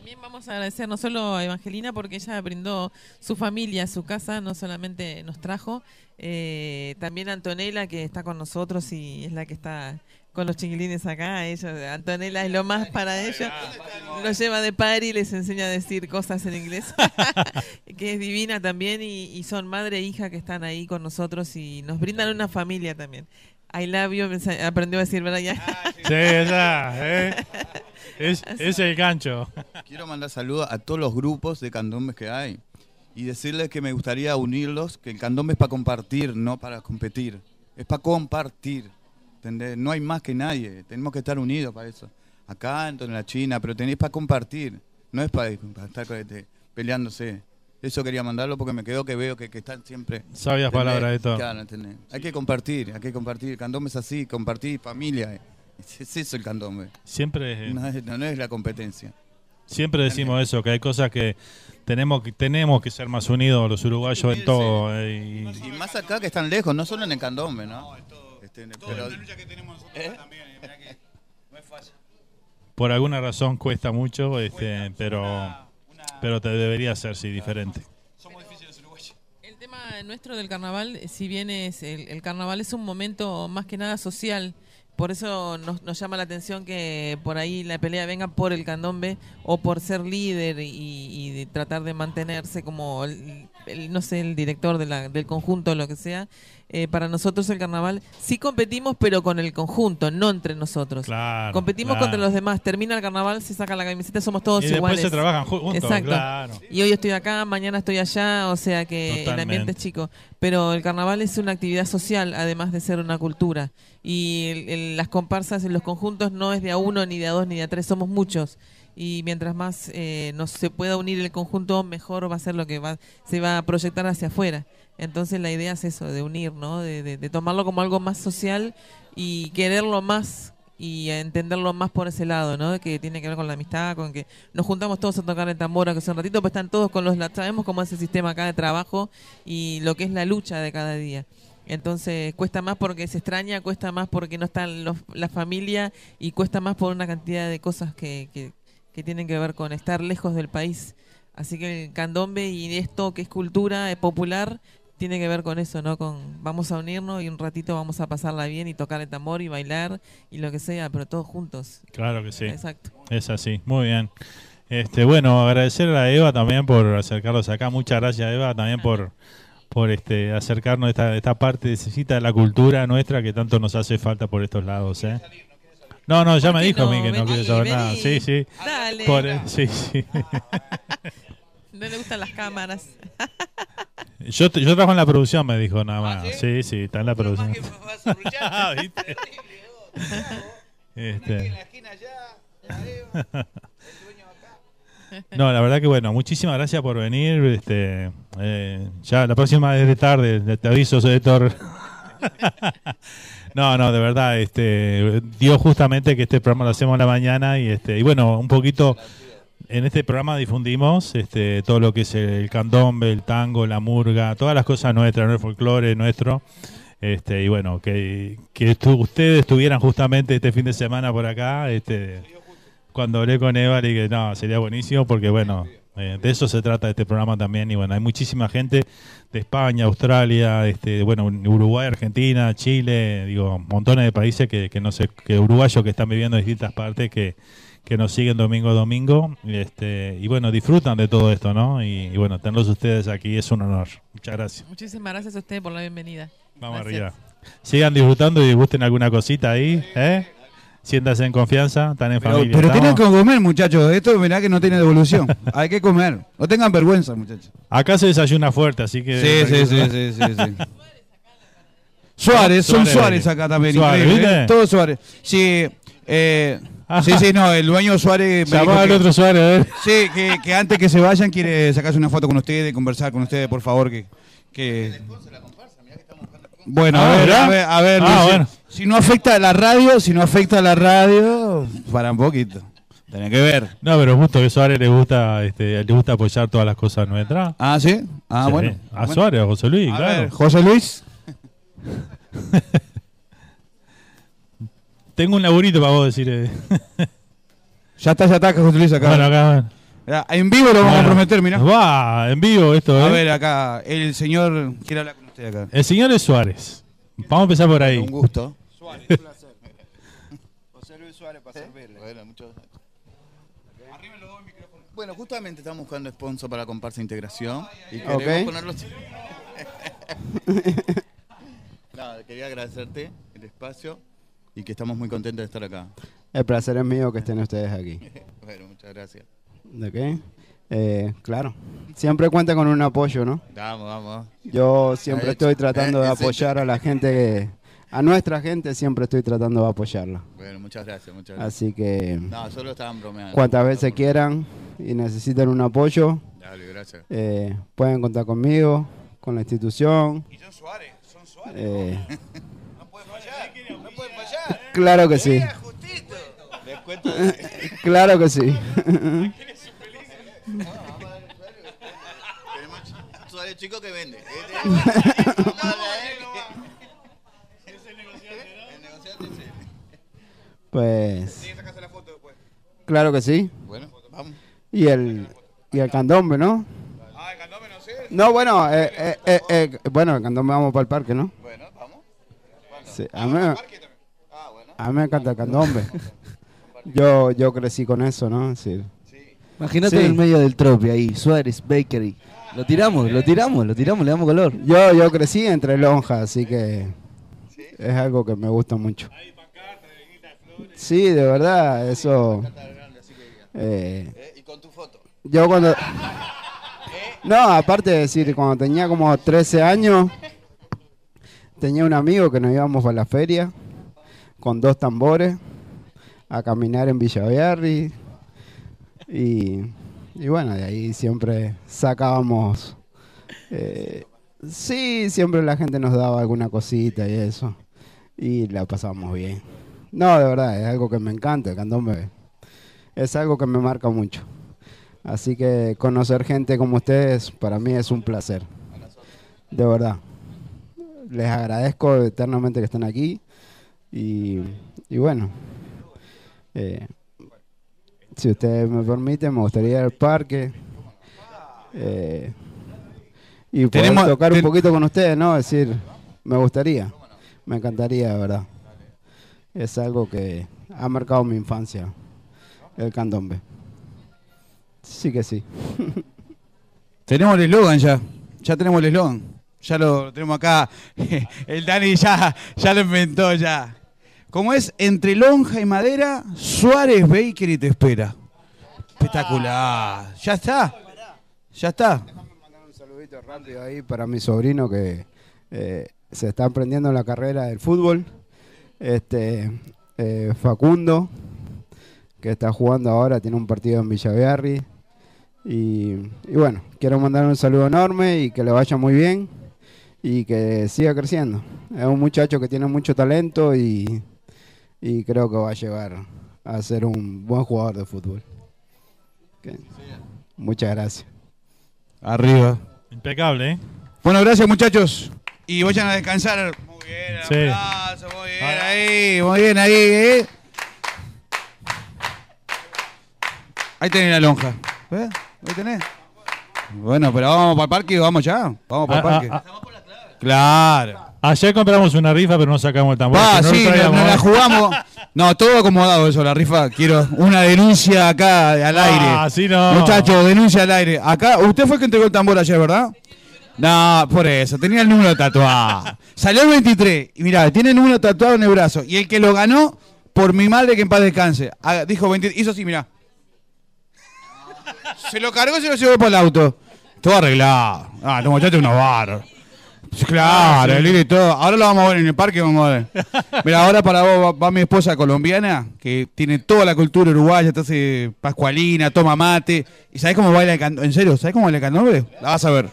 También vamos a agradecer no solo a Evangelina porque ella brindó su familia, su casa, no solamente nos trajo, eh, también a Antonella que está con nosotros y es la que está con los chiquilines acá. Ella, Antonella es lo más para ella. Los lleva de par y les enseña a decir cosas en inglés, que es divina también y, y son madre e hija que están ahí con nosotros y nos brindan una familia también. I love you, aprendió a decir, ¿verdad? Ya. Sí, esa, ¿eh? Es, es el gancho. Quiero mandar saludos a todos los grupos de candombes que hay y decirles que me gustaría unirlos, que el candombe es para compartir, no para competir. Es para compartir. ¿entendés? No hay más que nadie, tenemos que estar unidos para eso. Acá, en la China, pero tenéis para compartir, no es para, para estar este, peleándose. Eso quería mandarlo porque me quedó que veo que, que están siempre... Sabias ¿entendés? palabras, Héctor. Claro, ¿entendés? Hay que compartir, hay que compartir. El candombe es así, compartir familia. eh. Es eso el candombe. Siempre, No es, no es la competencia. siempre decimos eso, que hay cosas que tenemos que tenemos que ser más unidos los uruguayos en todo. eh, y- Y más acá que están lejos, no solo en el candombe, ¿no? Este, pero- ¿Eh? por alguna razón cuesta mucho, este, pero pero te debería ser sí diferente. El tema nuestro del carnaval, si bien es el, el carnaval es un momento más que nada social, por eso nos, nos llama la atención que por ahí la pelea venga por el candombe o por ser líder y, y de tratar de mantenerse como, el, el- no sé, el director de la- del conjunto o lo que sea. Eh, para nosotros el carnaval sí competimos, pero con el conjunto, no entre nosotros. Claro, competimos claro. contra los demás. Termina el carnaval, se saca la camiseta, somos todos Y después iguales. se trabajan ju- juntos, Exacto. claro. Y hoy estoy acá, mañana estoy allá, o sea que el ambiente es chico. Pero el carnaval es una actividad social, además de ser una cultura. Y el- el- las comparsas en los conjuntos no es de a uno, ni de a dos, ni de a tres, somos muchos. Y mientras más eh, nos se pueda unir el conjunto, mejor va a ser lo que va, se va a proyectar hacia afuera. Entonces la idea es eso, de unir, ¿no? De, de- tomarlo como algo más social y quererlo más y entenderlo más por ese lado, ¿no? Que tiene que ver con la amistad, con que nos juntamos todos a tocar el tambor, que hace un ratito, pues están todos con los... Sabemos cómo es el sistema acá de trabajo y lo que es la lucha de cada día. Entonces cuesta más porque se extraña, cuesta más porque no está los- la familia y cuesta más por una cantidad de cosas que, que, que tienen que ver con estar lejos del país. Así que el candombe y esto que es cultura eh, popular tiene que ver con eso, ¿no? Con vamos a unirnos y un ratito vamos a pasarla bien y tocar el tambor y bailar y lo que sea, pero todos juntos. Claro que sí. Exacto. Es así, muy bien. Este, bueno, agradecer a Eva también por acercarlos acá. Muchas gracias, Eva, también por por este acercarnos a esta, esta parte necesita de la cultura nuestra que tanto nos hace falta por estos lados, ¿eh? No, no, ya me dijo a mí que no quiere saber vení. nada. Sí, sí. Dale. Por- eh, sí, sí. No le gustan las cámaras. Yo, yo trabajo en la producción, me dijo nada más. sí? sí, está en la producción. Ah. No, la verdad que bueno, muchísimas gracias por venir. Este, eh, ya la próxima es de tarde, te- aviso, Héctor. No, no, de verdad, este, dio justamente que este programa lo hacemos en la mañana y este, y bueno, un poquito en este programa difundimos este, todo lo que es el candombe, el tango, la murga, todas las cosas nuestras, el folclore nuestro. Este, y bueno, que, que estu- ustedes estuvieran justamente este fin de semana por acá. Este, cuando hablé con Eva, le dije, no, sería buenísimo porque, bueno, eh, de eso se trata este programa también. Y bueno, hay muchísima gente de España, Australia, este, bueno, Uruguay, Argentina, Chile, digo, montones de países que, que no sé, que uruguayos que están viviendo en distintas partes que, que nos siguen domingo a domingo. Y, este, y bueno, disfrutan de todo esto, ¿no? Y, y bueno, tenerlos ustedes aquí es un honor. Muchas gracias. Muchísimas gracias a ustedes por la bienvenida. Vamos Gracias. arriba. Sigan disfrutando y gusten alguna cosita ahí, ¿eh? Siéntanse en confianza, están en Pero, familia. pero tienen ¿estamos? que comer, muchachos. Esto mirá que no tiene devolución. Hay que comer. No tengan vergüenza, muchachos. Acá se desayuna fuerte, así que... Sí, sí, sí, sí, sí, sí. Suárez, son Suárez. Suárez acá también. Suárez, increíble, ¿eh? ¿viste? Todo Suárez. Sí, eh, sí, sí, no, el dueño Suárez. dijo al otro Suárez, a ver. Sí, que, que antes que se vayan quiere sacarse una foto con ustedes, conversar con ustedes, por favor. que, que... Bueno, Ah, a ver, ¿verdad? a ver, a ver. Ah, Luis, bueno. Si no afecta a la radio, si no afecta a la radio, para un poquito. Tenés que ver. No, pero justo que Suárez le gusta, este, le gusta apoyar todas las cosas nuestras. Ah, ¿sí? Ah, Sí, bueno. A Bueno. Suárez, a José Luis, A claro. ver, José Luis. Tengo un laburito para vos decir. Ya está, ya está, José Luis acá. Bueno, acá, bueno. En vivo lo vamos a Bueno, comprometer, mirá. Va, en vivo esto, ¿eh? A ver, acá, el señor quiere hablar con acá. El señor es Suárez. Vamos a empezar por ahí. Un gusto. Suárez, un placer. José Luis Suárez para servirle. Bueno, muchas Bueno, justamente estamos buscando sponsor para comparsa integración y queremos Ok. ponerlo. Nada, quería agradecerte el espacio y que estamos muy contentos de estar acá. El placer es mío que estén ustedes aquí. bueno, muchas gracias. ¿De qué? Eh, claro. Siempre cuenta con un apoyo, ¿no? Vamos, vamos. Yo siempre estoy tratando de eh, apoyar a la gente, que- a nuestra gente siempre estoy tratando de apoyarla. Bueno, muchas gracias, muchas gracias. Así que No, solo estaban bromeando. cuantas veces quieran y necesiten un apoyo, Dale, gracias. eh, pueden contar conmigo, con la institución. Y son Suárez, son Suárez. Claro que sí. Les cuento. claro que sí. Suárez chico que vende. Pues. Claro que sí. Bueno, vamos. Y el, y el candombe, ¿no? No, bueno, eh, eh, eh, eh, bueno, el candombe vamos para el parque, ¿no? Bueno, vamos. Sí, a, mí, a mí me encanta el candombe. Yo, yo crecí con eso, ¿no? Sí. Imagínate Sí. en el medio del trope ahí, Suárez, Bakery. Lo tiramos, lo tiramos, lo tiramos, le damos color. Yo, yo crecí entre lonjas, así que es algo que me gusta mucho. Sí, de verdad, eso. eh, Y con tu foto. yo cuando. No, aparte de decir, cuando tenía como 13 años, tenía un amigo que nos íbamos a la feria con dos tambores a caminar en Villaviarri. Y, y bueno, de ahí siempre sacábamos. eh, sí, siempre la gente nos daba alguna cosita y eso. Y la pasábamos bien. No, de verdad, es algo que me encanta. El candombe es algo que me marca mucho. Así que conocer gente como ustedes para mí es un placer. De verdad. Les agradezco eternamente que estén aquí. Y, y bueno, eh, si ustedes me permiten, me gustaría ir al parque. eh, y poder Tenemos- tocar un poquito con ustedes, ¿no? Es decir, me gustaría, me encantaría, de verdad. Es algo que ha marcado mi infancia, el candombe. Sí que sí. Tenemos el eslogan ya. Ya tenemos el eslogan. Ya lo tenemos acá. El Dani ya, ya lo inventó ya. Como es entre lonja y madera, Suárez Baker y te espera. Espectacular. Ya está. Ya está. Un saludito rápido ahí para mi sobrino que se está emprendiendo en la carrera del fútbol. Este Facundo, que está jugando ahora, tiene un partido en Villaviarri. Y, y bueno, quiero mandar un saludo enorme y que le vaya muy bien y que siga creciendo. Es un muchacho que tiene mucho talento y, y creo que va a llegar a ser un buen jugador de fútbol. Muchas gracias. Arriba. Impecable, ¿eh? Bueno, gracias muchachos. Y vayan a descansar. Muy bien, Sí. aplauso, muy bien ahí, muy bien ahí, ¿eh? Ahí tenés la lonja. ¿Eh? Ahí tenés. Bueno, pero vamos para el parque, vamos ya. Vamos para el Ah, parque. ah, Claro. Ayer compramos una rifa, pero no sacamos el tambor. Que no sí, nos la jugamos. No, todo acomodado eso, la rifa. Quiero una denuncia acá al aire. Ah, sí, no. Muchachos, denuncia al aire. Acá, usted fue el que entregó el tambor ayer, ¿verdad? No, por eso, tenía el número tatuado. Salió el 23. Y mirá, tiene el número tatuado en el brazo. Y el que lo ganó, por mi madre que en paz descanse. Ah, Dijo 23. Hizo así, mirá. Se lo cargó y se lo llevó por el auto. Todo arreglado. Ah, los muchachos unos barros. Claro, el y todo. Ahora lo vamos a ver en el parque, vamos a ver. Mira, ahora para vos va, va mi esposa colombiana, que tiene toda la cultura uruguaya, entonces pascualina, toma mate. ¿Y sabés cómo baila el candombe? ¿En serio? ¿Sabés cómo baila el candombe? La vas a ver.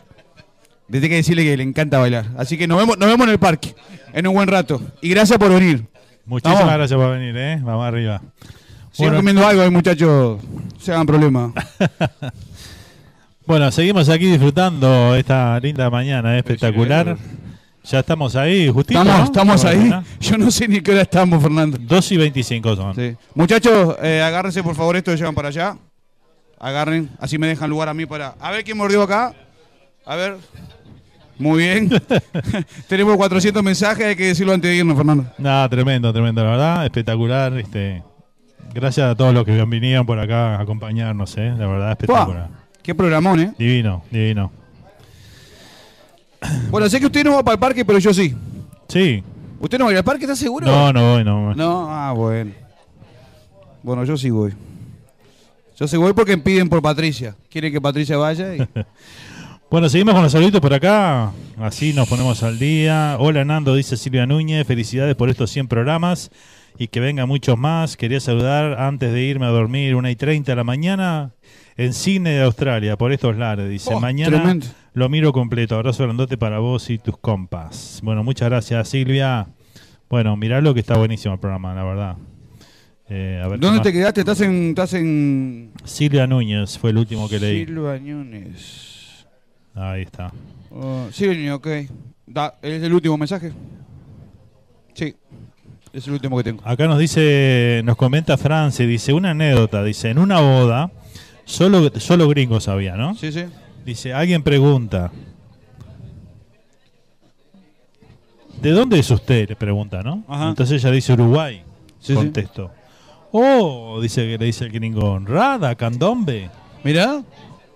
Desde que decirle que le encanta bailar. Así que nos vemos, nos vemos en el parque, en un buen rato. Y gracias por venir. Muchísimas Vamos. gracias por venir, ¿eh? Vamos arriba. Sigan Bueno. comiendo algo, ahí, muchachos. Se hagan problema. Bueno, seguimos aquí disfrutando esta linda mañana ¿eh? espectacular. Ya estamos ahí, justito. Estamos, ¿no? estamos ahí. Yo no sé ni qué hora estamos, Fernando. 2 y 25 son. Muchachos, eh, agárrense por favor esto que llevan para allá. Agarren, así me dejan lugar a mí para. A ver quién mordió acá. A ver. Muy bien. Tenemos 400 mensajes, hay que decirlo antes de irnos, Fernando. Nada, tremendo, tremendo, la verdad, espectacular. Este, gracias a todos los que vinieron por acá a acompañarnos, ¿eh? la verdad, espectacular. Qué programón, ¿eh? Divino, divino. Bueno, sé que usted no va para el parque, pero yo sí. Sí. ¿Usted no va a ir al parque, está seguro? No, no voy, no voy. No, ah, bueno. Bueno, yo sí voy. Yo sí voy porque piden por Patricia. Quieren que Patricia vaya y... Bueno, seguimos con los saluditos por acá. Así nos ponemos al día. Hola Nando, dice Silvia Núñez. Felicidades por estos 100 programas y que vengan muchos más. Quería saludar antes de irme a dormir, una y 30 de la mañana, en Cine de Australia, por estos lares. Dice, Oh, mañana tremendo. lo miro completo. Abrazo grandote para vos y tus compas. Bueno, muchas gracias Silvia. Bueno, miralo que está buenísimo el programa, la verdad. Eh, a ver ¿Dónde te quedaste? ¿Estás en...? Estás en... Silvia Núñez fue el último que leí. Silva Núñez. Ahí está. Sí, niño, ok. Da, ¿Es el último mensaje? Sí. Es el último que tengo. Acá nos dice, nos comenta France, dice una anécdota, dice, en una boda, solo, solo gringos había, ¿no? Sí, sí. Dice, alguien pregunta, ¿de dónde es usted? Le pregunta, ¿no? Ajá. Entonces ella dice Uruguay, Sí, sí. contestó. Oh, dice que le dice el gringo, Rada, Candombe. Mirá.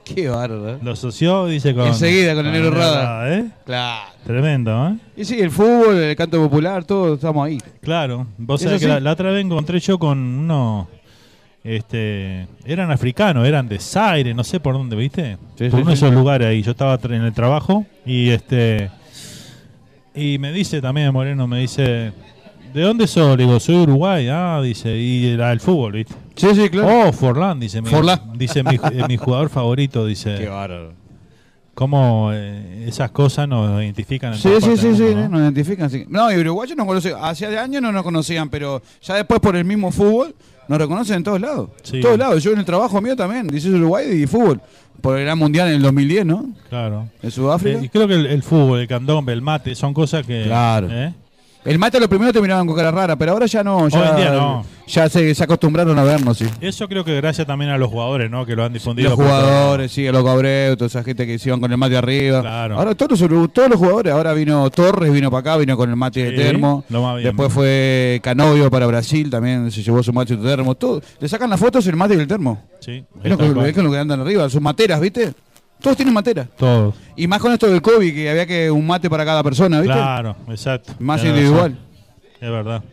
Qué bárbaro. Lo asoció, dice con... Enseguida con el negro Rada. ¿eh? Claro. Tremendo, ¿eh? Y sí, el fútbol, el canto popular, todo estamos ahí. Claro, vos ¿Es sabés que la, la otra vez encontré yo con unos. Este, eran africanos, eran de Zaire, no sé por dónde, ¿viste? Sí, por sí, uno de sí. esos lugares ahí. Yo estaba en el trabajo y este. Y me dice también Moreno, me dice. ¿De dónde sos? Le digo, soy Uruguay. Ah, dice, y era el fútbol, ¿viste? Sí, sí, claro. Oh, Forlán, dice. mi- Forlán. Dice mi, eh, mi jugador favorito, dice. Qué bárbaro. Cómo eh, esas cosas nos identifican en Sí, sí, sí, sí, nos identifican. Sí. No, y uruguayos nos conocen. Hacía de años no nos conocían, pero ya después por el mismo fútbol nos reconocen en todos lados. Sí. En todos lados. Yo en el trabajo mío también, dice Uruguay y fútbol. Por el Gran Mundial en el 2010, ¿no? Claro. En Sudáfrica. Eh, y creo que el, el fútbol, el candombe, el mate, son cosas que. Claro. ¿eh? El mate lo primero te miraban con cara rara, pero ahora ya no. Ya, Hoy en día no. Ya se, se acostumbraron a vernos, sí. Eso creo que gracias también a los jugadores, ¿no? Que lo han difundido. Los jugadores, sí, los Cabreu, toda esa gente que se iban con el mate arriba. Claro. Ahora todos los, todos los jugadores, ahora vino Torres, vino para acá, vino con el mate de termo. lo más bien. Después fue Canovio para Brasil, también se llevó su mate de termo. Todo. Le sacan las fotos el mate y el termo. Sí, Es lo, que, es lo que andan arriba, sus materas, ¿viste? Todos tienen materas. Todos. Y más con esto del COVID, que había que un mate para cada persona, ¿viste? Claro, exacto. Más individual. razón. Es verdad.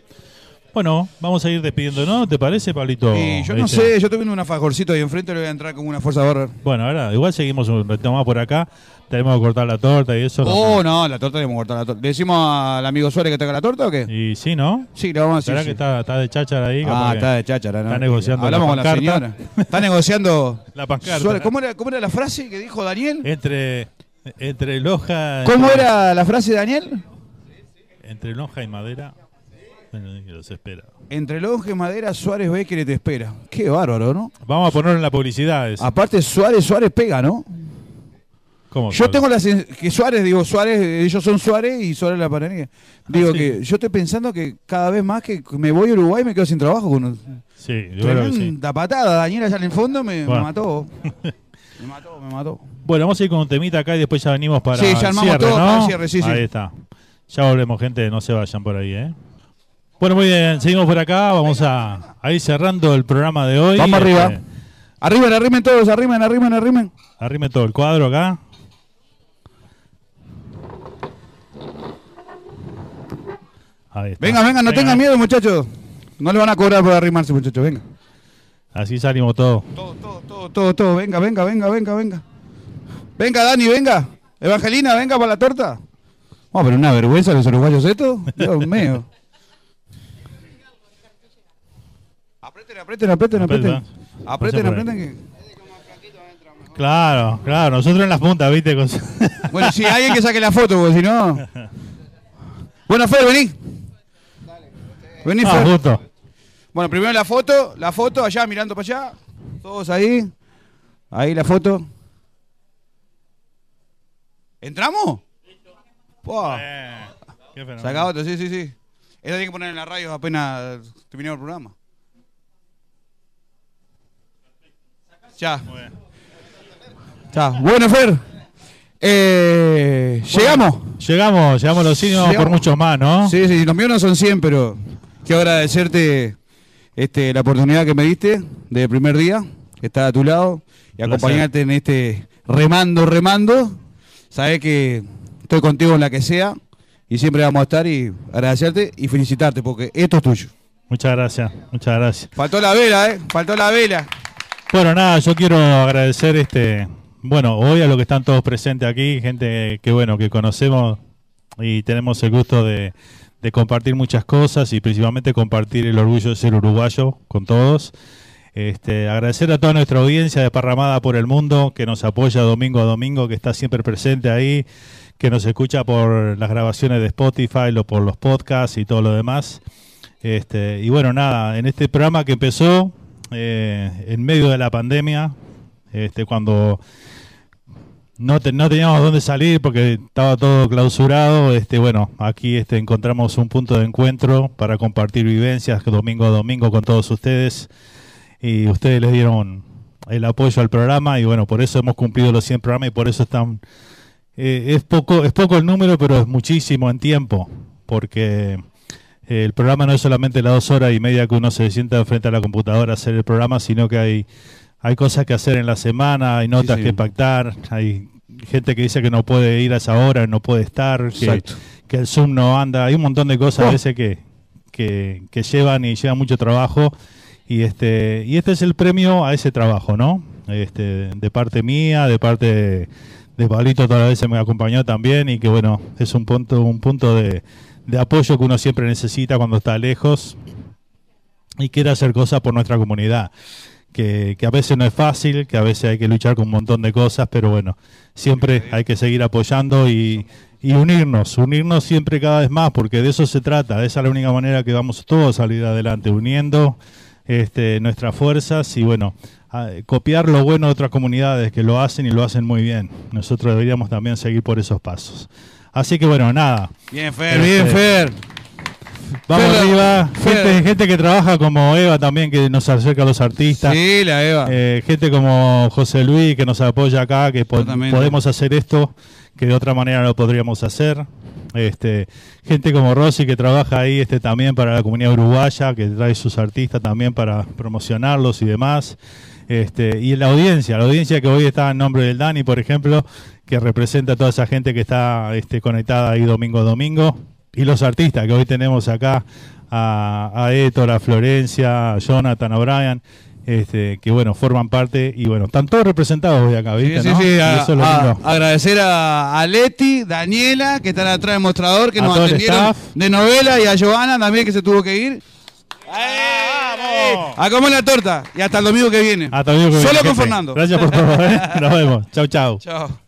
Bueno, vamos a ir despidiéndonos, ¿te parece, Pablito? Y yo no Este, sé, yo estoy viendo un fajorcito ahí enfrente, le voy a entrar con una fuerza barra. Bueno, ahora igual seguimos un ratito más por acá. Tenemos que cortar la torta y eso. Oh, no, la torta debemos cortar la torta. ¿Le decimos al amigo Suárez que te haga la torta o qué? Y sí, ¿no? Sí, le vamos a decir. ¿Será sí. que está, está de cháchara ahí? Ah, que está de cháchara, ¿no? Está negociando Hablamos la con la señora. Está negociando. La pancarta. Suárez, ¿cómo, era, ¿Cómo era la frase que dijo Daniel? Entre, entre loja... ¿Cómo era la frase de Daniel? Entre lonja y madera. Los espera. Entre longe y madera, Suárez ve que te espera. Qué bárbaro, ¿no? Vamos a ponerlo en la publicidad. eso. Aparte, Suárez, Suárez pega, ¿no? ¿Cómo? Yo tengo la que Suárez, digo, Suárez, ellos son Suárez y Suárez la panadería. Digo Ah, sí. que yo estoy pensando que cada vez más que me voy a Uruguay me quedo sin trabajo. Con Sí, yo creo que sí. Patada, Daniel allá en el fondo me, mató. Me mató, me mató. Bueno, vamos a ir con un temita acá y después ya venimos para Sí, ya el armamos cierre, todo ¿no? para el cierre, sí, sí. Ahí está. Ya volvemos, gente, no se vayan por ahí, ¿eh? Bueno, muy bien, seguimos por acá, vamos a, a ir cerrando el programa de hoy. Vamos Este, arriba. Arrimen, arrimen todos, arrimen, arrimen, arrimen. Arrime todo el cuadro acá. Ahí está. Venga, venga, no Venga, tengan miedo, muchachos. No le van a cobrar por arrimarse, muchachos, venga. Así salimos todos. Todo, todo, todo, venga, venga, venga, venga, venga. Venga, Dani, venga. Evangelina, venga para la torta. Vamos, pero una vergüenza los uruguayos esto. Dios mío. Aprieta. Aprieten, Pasa por aprieten. ahí. que- Claro, claro, nosotros en las puntas, ¿viste? Bueno, si alguien que saque la foto, porque si no. Bueno, Fer, vení. Vení, Ah, Fer. justo. Bueno, primero la foto, la foto allá mirando para allá. Todos ahí. Ahí la foto. ¿Entramos? Fenómeno. Saca otro, sí, sí, sí. Esta tiene que poner en la radio apenas terminemos el programa. Ya. Ya. Bueno, Fer. Eh, ¿Llegamos? Llegamos, llegamos los cines, vamos por muchos más, ¿no? Sí, sí, los míos no son 100, pero quiero agradecerte este, la oportunidad que me diste de primer día, estar a tu lado y Placer. acompañarte en este remando, remando. Sabes que estoy contigo en la que sea y siempre vamos a estar y agradecerte y felicitarte porque esto es tuyo. Muchas gracias, muchas gracias. Faltó la vela, ¿eh? Faltó la vela. Bueno, nada, yo quiero agradecer este, bueno, hoy a los que están todos presentes aquí, gente que bueno, que conocemos y tenemos el gusto de, compartir muchas cosas y principalmente compartir el orgullo de ser uruguayo con todos. Este, agradecer a toda nuestra audiencia desparramada por el mundo que nos apoya domingo a domingo, que está siempre presente ahí, que nos escucha por las grabaciones de Spotify, o por los podcasts y todo lo demás. Este, y bueno, nada, en este programa que empezó eh, en medio de la pandemia, este, cuando no, te- no teníamos dónde salir porque estaba todo clausurado, este, bueno, aquí este, encontramos un punto de encuentro para compartir vivencias domingo a domingo con todos ustedes. Y ustedes les dieron el apoyo al programa y bueno, por eso hemos cumplido los 100 programas y por eso están... eh, es, poco, es poco el número, pero es muchísimo en tiempo, porque el programa no es solamente las dos horas y media que uno se sienta frente a la computadora a hacer el programa, sino que hay, hay cosas que hacer en la semana, hay notas sí. que pactar, hay gente que dice que no puede ir a esa hora, no puede estar, que, el Zoom no anda, hay un montón de cosas a Oh. veces que, que, que llevan y llevan mucho trabajo y este y este es el premio a ese trabajo, ¿no? Este, de parte mía, de parte de, de Pablito todas las veces me acompañó también y que bueno, es un punto un punto de, de apoyo que uno siempre necesita cuando está lejos y quiere hacer cosas por nuestra comunidad. Que, que a veces no es fácil, que a veces hay que luchar con un montón de cosas, pero bueno, siempre hay que seguir apoyando y, y unirnos, unirnos siempre cada vez más, porque de eso se trata, esa es la única manera que vamos todos a salir adelante, uniendo este, nuestras fuerzas y bueno, a- copiar lo bueno de otras comunidades que lo hacen y lo hacen muy bien. Nosotros deberíamos también seguir por esos pasos. Así que bueno, nada. Bien, Fer, bien, Fer. Vamos Fer, arriba. Fer. Gente, gente que trabaja como Eva también, que nos acerca a los artistas. Sí, la Eva. Eh, gente como José Luis, que nos apoya acá, que po- podemos hacer esto, que de otra manera no podríamos hacer. Este, gente como Rosy, que trabaja ahí este, también para la comunidad uruguaya, que trae sus artistas también para promocionarlos y demás. Este, y la audiencia, la audiencia que hoy está en nombre del Dani, por ejemplo, que representa a toda esa gente que está este, conectada ahí domingo a domingo. Y los artistas que hoy tenemos acá, a, a Héctor, a Florencia, a Jonathan, a Brian, este, que bueno, forman parte y bueno, están todos representados hoy acá, Sí, ¿viste? sí, no? sí, Y a- eso es lo a- lindo. agradecer a, a Leti, Daniela, que están atrás del mostrador, que A nos atendieron staff. de novela, y a Giovanna también, que se tuvo que ir. A comer la torta. Y hasta el domingo que viene. Hasta el domingo que Solo viene, con gente. Fernando. Gracias por todo, ¿eh? Nos vemos. Chau, chau. Chao.